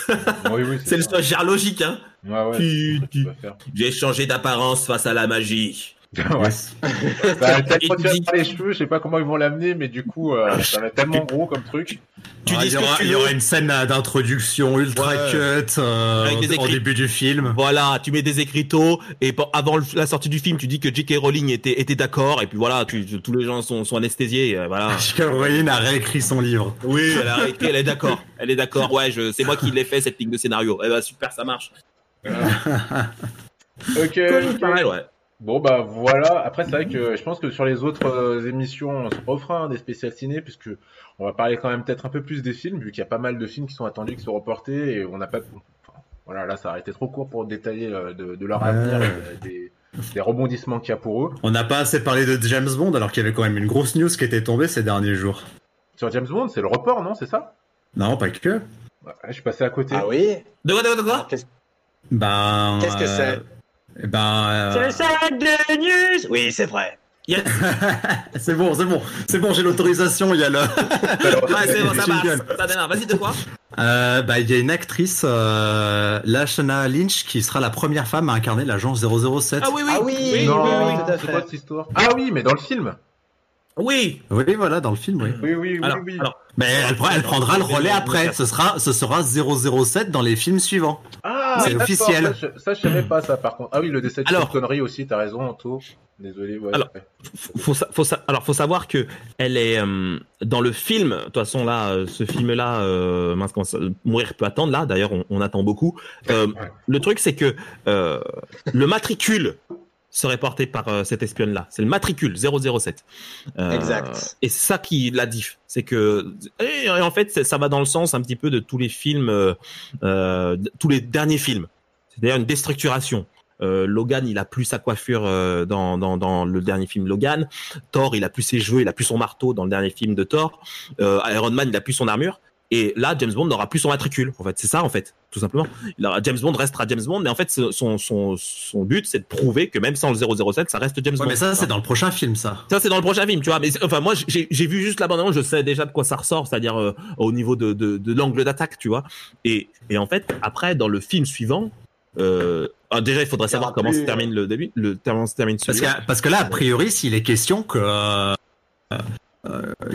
Oui, oui, c'est le choix gère logique. Hein. Ouais, ouais, Tu- que tu-. J'ai changé d'apparence face à la magie. ouais. Yes. Ça va tellement par les cheveux, je sais pas comment ils vont l'amener, mais du coup, euh, ça va être tellement gros comme truc. Tu Ah, dis il, y aura, tu il y veux. aura une scène euh, d'introduction ultra Ouais. cut euh, Avec des au début du film. Voilà, tu mets des écriteaux et pour- avant la sortie du film, tu dis que J.K. Rowling était, était d'accord et puis voilà, tu, tous les gens sont, sont anesthésiés. euh, voilà. J.K. Rowling a réécrit son livre. Oui, elle a écrit, elle est d'accord. Elle est d'accord. Ouais, c'est moi qui l'ai fait cette ligne de scénario. Eh ben super, ça marche. Ok. Colin ok. Farrell, ouais. Bon bah voilà. Après c'est vrai que je pense que sur les autres euh, émissions, on se refera hein, des spéciales ciné puisque on va parler quand même peut-être un peu plus des films vu qu'il y a pas mal de films qui sont attendus, qui sont reportés et on n'a pas. enfin, voilà, là ça aurait été trop court pour détailler euh, de, de leur Ouais. avenir, et des, des rebondissements qu'il y a pour eux. On n'a pas assez parlé de James Bond alors qu'il y avait quand même une grosse news qui était tombée ces derniers jours. Sur James Bond, c'est le report, non C'est ça? Non, pas que. Ouais, Je suis passé à côté. Ah oui? De quoi, de quoi, de quoi? Qu'est-ce Ben. Qu'est-ce que euh, c'est eh Ben. euh, C'est ça de news Oui, c'est vrai. Yes. c'est bon, c'est bon, c'est bon, j'ai l'autorisation. Il y a le. Ouais, c'est bon, ça marche. Jingle. Ça démarre. Vas-y, de quoi Euh, bah, il y a une actrice, euh, Lashana Lynch, qui sera la première femme à incarner l'agent 007. Ah oui, oui. Ah oui, oui, oui, oui, tout à c'est fait. quoi cette histoire Ah oui, mais dans le film. Oui. Oui, voilà, dans le film, oui. Oui, oui, oui, Alors, oui. alors, Mais elle, pre- elle prendra le relais après. Ce sera, ce sera 007 dans les films suivants. Ah, C'est officiel. Ça, je- ça, je savais pas ça par contre. Ah oui, le décès de Alors- Connery aussi, t'as raison, Anto. Désolé. Ouais, Alors- faut, faut, sa- faut sa- alors faut savoir que elle est euh, dans le film. De toute façon là, euh, ce film-là, euh, mince, comment ça- mourir peut attendre là. D'ailleurs, on, on attend beaucoup. Euh, Ouais. Le truc, c'est que euh, le matricule serait porté par euh, cette espionne-là. C'est le matricule 007. Euh, Exact. Et ça qui la diff. C'est que et en fait, ça va dans le sens un petit peu de tous les films, euh, euh, tous les derniers films. C'est d'ailleurs une déstructuration. Logan, il a plus sa coiffure dans, dans, dans le dernier film Logan. Thor, il a plus ses cheveux, il a plus son marteau dans le dernier film de Thor. Iron Man, il a plus son armure. Et là, James Bond n'aura plus son matricule. En fait, c'est ça, en fait, tout simplement. Il aura- James Bond restera James Bond, mais en fait, son, son, son but, c'est de prouver que même sans le 007, ça reste James Ouais, Bond. mais ça, c'est dans le prochain film, ça. Ça, c'est dans le prochain film, tu vois. Mais enfin, moi, j'ai vu juste la bande je sais déjà de quoi ça ressort, c'est-à-dire euh, au niveau de, de, de l'angle d'attaque, tu vois. Et, et en fait, après, dans le film suivant, euh, ah, déjà, il faudrait savoir comment plus- se termine le début, le comment se termine Parce celui-là. que, parce que là, a priori, s'il est question que, euh, euh,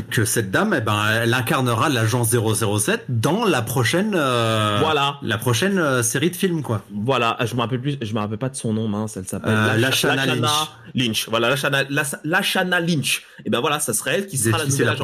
que cette dame, eh ben, elle incarnera l'agent 007 dans la prochaine, euh, Voilà, la prochaine euh, série de films, quoi. voilà. Je me rappelle plus, je me rappelle pas de son nom, mince. Elle s'appelle Euh, Lash- Lashana Lynch. Lynch. Voilà, Lashana, Las- Lashana Lynch. Et ben voilà, ça serait elle qui sera la nouvelle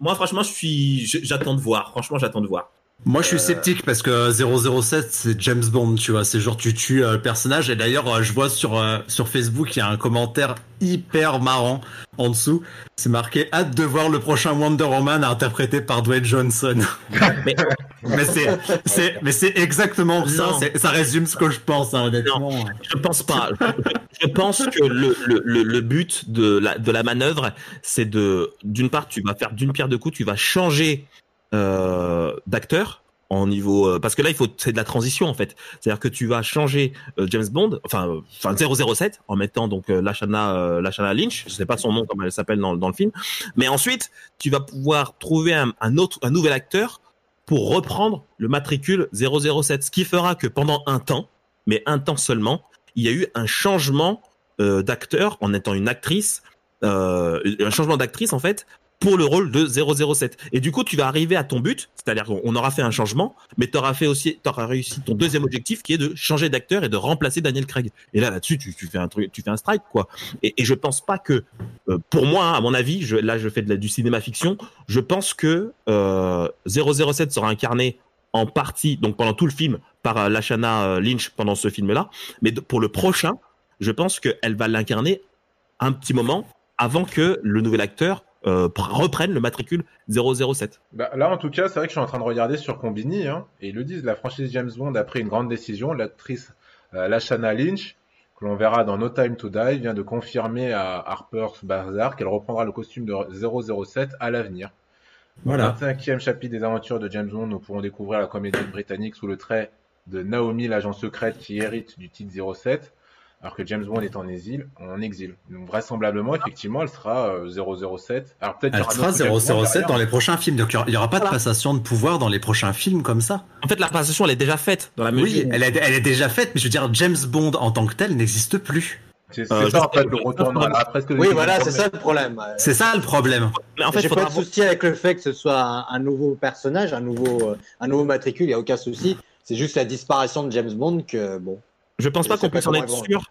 Moi, franchement, je suis, j'attends de voir. Franchement, j'attends de voir. Moi, je suis sceptique parce que 007, c'est James Bond, tu vois. C'est genre, tu tues euh, le personnage. Et d'ailleurs, euh, je vois sur, euh, sur Facebook, il y a un commentaire hyper marrant en dessous. C'est marqué hâte de voir le prochain Wonder Woman interprété par Dwayne Johnson. Mais- mais c'est, c'est, mais c'est exactement ça. Non. Ça résume ce que je pense, hein, honnêtement. Je pense pas. Je, je pense que le, le, le, le but de la, de la manœuvre, c'est de, d'une part, tu vas faire d'une pierre deux coups, tu vas changer euh, d'acteur en niveau, euh, parce que là, il faut, c'est de la transition en fait. C'est-à-dire que tu vas changer euh, James Bond, enfin, euh, enfin 007, en mettant donc euh, Lashana, euh, Lashana Lynch. Je sais pas son nom comme elle s'appelle dans, dans le film, mais ensuite, tu vas pouvoir trouver un, un autre, un nouvel acteur pour reprendre le matricule 007, ce qui fera que pendant un temps, mais un temps seulement, il y a eu un changement d'acteur en étant une actrice, un changement d'actrice en fait pour le rôle de 007. Et du coup, tu vas arriver à ton but, c'est-à-dire qu'on aura fait un changement, mais tu auras fait aussi, t'auras réussi ton deuxième objectif qui est de changer d'acteur et de remplacer Daniel Craig. Et là, là-dessus, tu, tu, fais un truc, tu fais un strike, quoi. Et, et je pense pas que, euh, pour moi, à mon avis, je, là, je fais de la, du cinéma fiction, je pense que euh, 007 sera incarné en partie, donc pendant tout le film, par euh, Lashana euh, Lynch pendant ce film-là. Mais pour le prochain, je pense qu'elle va l'incarner un petit moment avant que le nouvel acteur euh, reprenne le matricule 007. Bah, là, en tout cas, c'est vrai que je suis en train de regarder sur Combini, hein, et ils le disent, la franchise James Bond a pris une grande décision. L'actrice euh, Lashana Lynch, que l'on verra dans No Time to Die, vient de confirmer à Harper's Bazaar qu'elle reprendra le costume de 007 à l'avenir. Voilà. Dans le 25e chapitre des aventures de James Bond, nous pourrons découvrir la comédienne britannique sous le trait de Naomi, l'agent secrète qui hérite du titre 07 alors que James Bond est en exil, en exil. Donc vraisemblablement, effectivement, elle sera euh, 007. Alors peut-être Elle sera d'autres James Bond 007 dans les prochains films. Donc il n'y aura pas de passation de pouvoir dans les prochains films comme ça. En fait, la passation, elle est déjà faite dans la Oui, mesure. elle est, elle est déjà faite, mais je veux dire, James Bond en tant que tel n'existe plus. C'est Euh, ça, en fait, le retour après ce que Oui, voilà, c'est ça le problème. C'est ça le problème. Mais en fait, J'ai faudra pas de souci avec le fait que ce soit un, un nouveau personnage, un nouveau, euh, un nouveau matricule, il n'y a aucun souci. C'est juste la disparition de James Bond que, bon. Je pense pas qu'on pas puisse en être sûr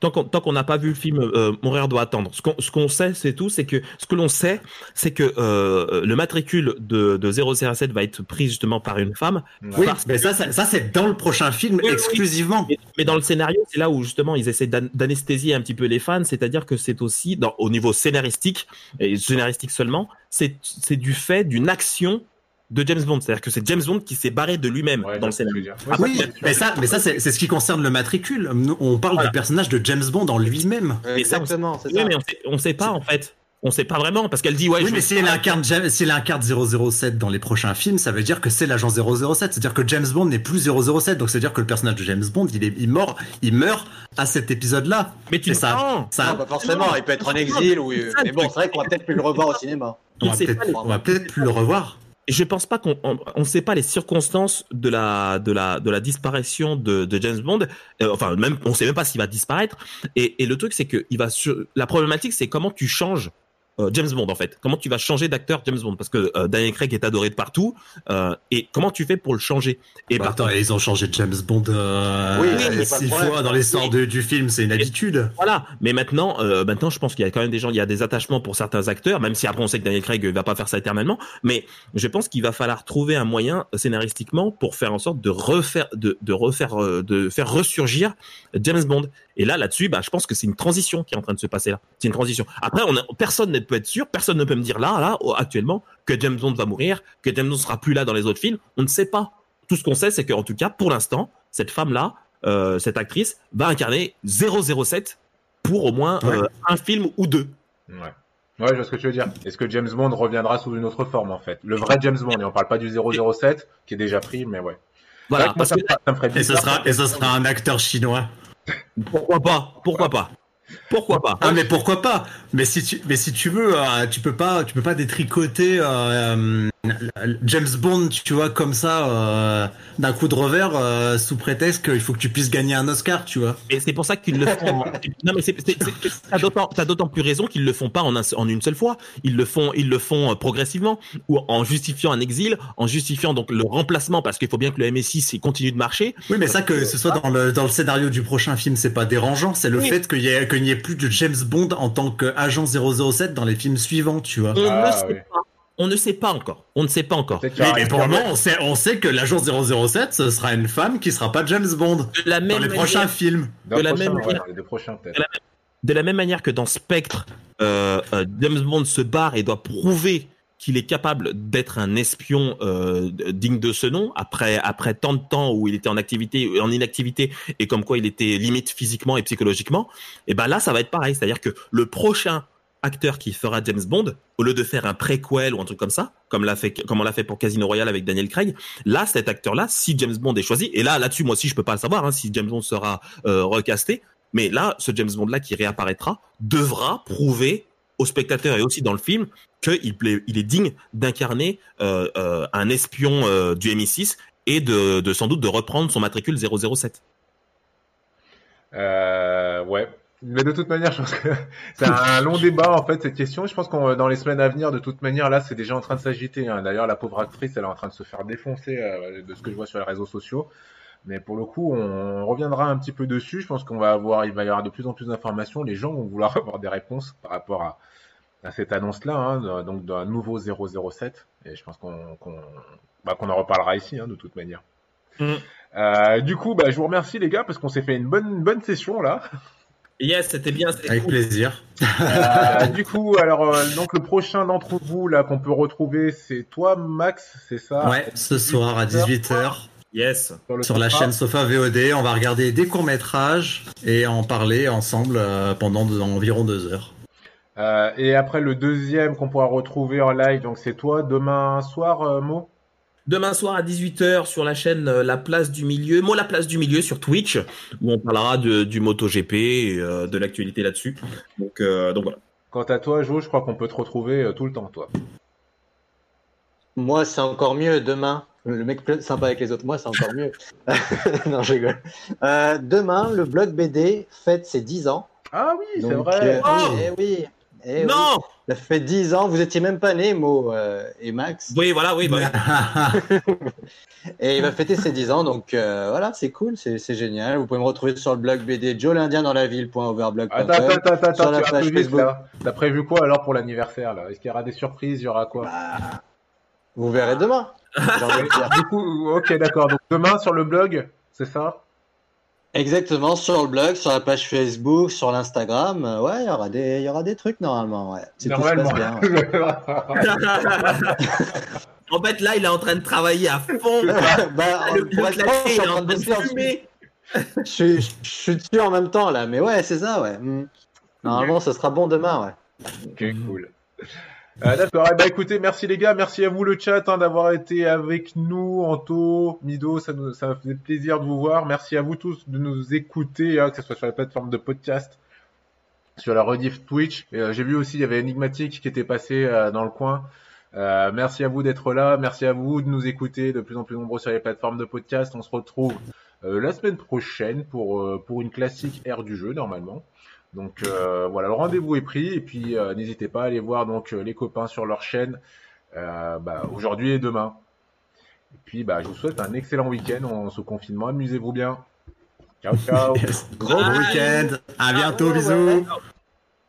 tant qu'on tant qu'on n'a pas vu le film euh, Mourir doit attendre. Ce qu'on ce qu'on sait, c'est tout, c'est que ce que l'on sait, c'est que euh, le matricule de, de 007 va être pris justement par une femme. Oui, Parce mais ça, ça, ça, c'est dans le prochain film Oui, oui. exclusivement. Mais, mais dans le scénario, c'est là où justement ils essaient d'an- d'anesthésier un petit peu les fans, c'est-à-dire que c'est aussi dans, au niveau scénaristique et scénaristique seulement, c'est c'est du fait d'une action de James Bond, c'est-à-dire que c'est James Bond qui s'est barré de lui-même Ouais, dans le scénario. Oui, mais ça, mais ça, c'est c'est ce qui concerne le matricule. Nous, On parle Voilà. du personnage de James Bond en lui-même. Mais ça, Exactement, c'est Oui, ça. mais on sait, on sait pas en fait. On sait pas vraiment parce qu'elle dit ouais. oui, je- mais si elle incarne, James- si elle incarne 007 dans les prochains films, ça veut dire que c'est l'agent 007. C'est-à-dire que James Bond n'est plus 007. Donc, c'est-à-dire que le personnage de James Bond, il est, il mort, il meurt à cet épisode-là. Mais tu Et ça, non, Non, ça, pas forcément, il peut être en exil, ou... Ça, mais bon, c'est vrai qu'on va peut-être plus le revoir au cinéma. on va peut-être, peut-être plus le revoir. Je pense pas qu'on on, on sait pas les circonstances de la de la de la disparition de, de James Bond. Euh, enfin même on sait même pas s'il va disparaître. Et, et le truc c'est que il va sur... la problématique c'est comment tu changes euh, James Bond en fait. Comment tu vas changer d'acteur James Bond? Parce que euh, Daniel Craig est adoré de partout. Euh, et comment tu fais pour le changer? Et Bah, par attends, ils ont changé de James Bond euh, Oui, le six problème. fois dans l'histoire Oui. du film, c'est une habitude. Voilà, mais maintenant, euh, maintenant, je pense qu'il y a quand même des gens, il y a des attachements pour certains acteurs, même si après on sait que Daniel Craig ne va pas faire ça éternellement. Mais je pense qu'il va falloir trouver un moyen scénaristiquement pour faire en sorte de refaire, de, de refaire, de faire ressurgir James Bond. Et là, là-dessus, bah, je pense que c'est une transition qui est en train de se passer là. C'est une transition. Après, on a, personne ne peut être sûr, personne ne peut me dire là, là, actuellement, que James Bond va mourir, que James Bond sera plus là dans les autres films. On ne sait pas. Tout ce qu'on sait, c'est qu'en tout cas, pour l'instant, cette femme-là, euh, cette actrice, va incarner 007 pour au moins Ouais. euh, un film ou deux. Ouais. Ouais, je vois ce que tu veux dire. Est-ce que James Bond reviendra sous une autre forme, en fait? Le vrai James Bond, et on parle pas du 007, qui est déjà pris, mais ouais. Voilà, moi, ça, que me- ça me ferait Et ce sera, et ce sera un acteur chinois. pourquoi pas? Pourquoi pas? Pourquoi pas Ah mais pourquoi pas? Mais si tu mais si tu veux, euh, tu peux pas tu peux pas détricoter euh, euh, James Bond, tu vois comme ça euh, d'un coup de revers euh, sous prétexte qu'il faut que tu puisses gagner un Oscar, tu vois. Et c'est pour ça qu'ils le font. en- non, mais c'est, t'as d'autant, plus raison qu'ils le font pas en, un- en une seule fois. Ils le font, ils le font euh, progressivement ou en justifiant un exil, en justifiant donc le remplacement parce qu'il faut bien que le MSI continue de marcher. Oui, mais ça que ce soit dans le dans le scénario du prochain film, c'est pas dérangeant, c'est le Oui. fait qu'il ait n'y ait plus de James Bond en tant qu'agent 007 dans les films suivants, tu vois. On Ah, ne sait oui. pas. On ne sait pas encore. On ne sait pas encore. Mais, pour le moment, on sait, on sait que l'agent 007, ce sera une femme qui sera pas James Bond De la dans même les prochains manière- films. Dans de le la prochain, même ouais, manière- dans les prochains, peut-être. De De la même manière que dans Spectre, euh, euh, James Bond se barre et doit prouver qu'il est capable d'être un espion euh, digne de ce nom après après tant de temps où il était en activité en inactivité et comme quoi il était limite physiquement et psychologiquement et ben là ça va être pareil c'est-à-dire que le prochain acteur qui fera James Bond au lieu de faire un préquel ou un truc comme ça comme on l'a fait pour Casino Royale avec Daniel Craig là cet acteur là si James Bond est choisi et là là-dessus moi aussi je peux pas le savoir hein, si James Bond sera euh, recasté mais là, ce James Bond là qui réapparaîtra devra prouver aux spectateurs et aussi dans le film qu'il est digne d'incarner euh, euh, un espion du MI6 et de, sans doute de reprendre son matricule 007. Euh, ouais. Mais de toute manière, je pense que c'est un long débat en fait cette question. Je pense qu'on dans les semaines à venir, de toute manière, là, c'est déjà en train de s'agiter. Hein. D'ailleurs, la pauvre actrice, elle est en train de se faire défoncer euh, de ce que je vois sur les réseaux sociaux. Mais pour le coup, on reviendra un petit peu dessus. Je pense qu'on va avoir, il va y avoir de plus en plus d'informations. Les gens vont vouloir avoir des réponses par rapport à, à cette annonce-là, hein, donc d'un nouveau 007. Et je pense qu'on bah, qu'on en reparlera ici, hein, de toute manière. Mm. Euh, du coup, bah, je vous remercie les gars parce qu'on s'est fait une bonne bonne session là. Yes, c'était bien. Avec plaisir. Euh, du coup, alors euh, donc le prochain d'entre vous là qu'on peut retrouver, c'est toi Max, c'est ça? Ouais, ce soir à 18h. Yes. Sur, la chaîne Sofa VOD, on va regarder des courts métrages et en parler ensemble euh, pendant environ deux heures. et après le deuxième qu'on pourra retrouver en live, donc c'est toi demain soir, Mo? Demain soir à 18h sur la chaîne euh, La Place du Milieu, moi La Place du Milieu sur Twitch, où on parlera de, du MotoGP et euh, de l'actualité là-dessus. Donc, euh, donc voilà. Quant à toi, Jo, je crois qu'on peut te retrouver tout le temps, toi. Moi, c'est encore mieux demain. Le mec sympa avec les autres, moi, c'est encore mieux. non, je rigole. demain, le blog BD fête ses 10 ans. Ah oui, c'est vrai. Eh oui. Eh non Ça fait 10 ans, vous étiez même pas né, Mo euh, et Max. Oui, voilà, oui. Bah et il va fêter ses 10 ans, donc euh, voilà, c'est cool, c'est génial. Vous pouvez me retrouver sur le blog BD Joe l'Indien dans la ville.overblog.com. Attends, attends, attends, sur la page Facebook. T'as prévu quoi alors pour l'anniversaire là? Est-ce qu'il y aura des surprises Il y aura quoi? Bah, Vous verrez demain. du coup, ok, d'accord. Donc demain sur le blog, c'est ça? Exactement, sur le blog, sur la page Facebook, sur l'Instagram. Euh, ouais, il y aura des, il y aura des trucs normalement. Ouais. Normalement. bien, en fait, là, il est en train de travailler à fond. bah, le pilote il est en train de fumer. je, suis, je suis dessus en même temps là, mais ouais, c'est ça, ouais. Hmm. Normalement, ce sera bon demain, ouais. Ok, cool. Euh, D'accord. Eh ben, écoutez, merci les gars, merci à vous le chat hein, d'avoir été avec nous, Anto, Mido, ça nous ça fait plaisir de vous voir. Merci à vous tous de nous écouter, hein, que ce soit sur la plateforme de podcast, sur la rediff Twitch. Euh, J'ai vu aussi il y avait Enigmatic qui était passé euh, dans le coin. Euh, merci à vous d'être là, merci à vous de nous écouter de plus en plus nombreux sur les plateformes de podcast. On se retrouve la semaine prochaine pour pour une classique ère du jeu normalement. Donc euh, voilà, le rendez-vous est pris et puis euh, n'hésitez pas à aller voir donc euh, les copains sur leur chaîne bah, aujourd'hui et demain. Et puis bah, je vous souhaite un excellent week-end en ce confinement. Amusez-vous bien. Ciao ciao. Gros week-end. À bientôt. bisous.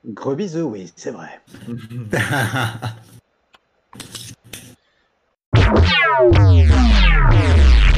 Gros bisous, oui, c'est vrai.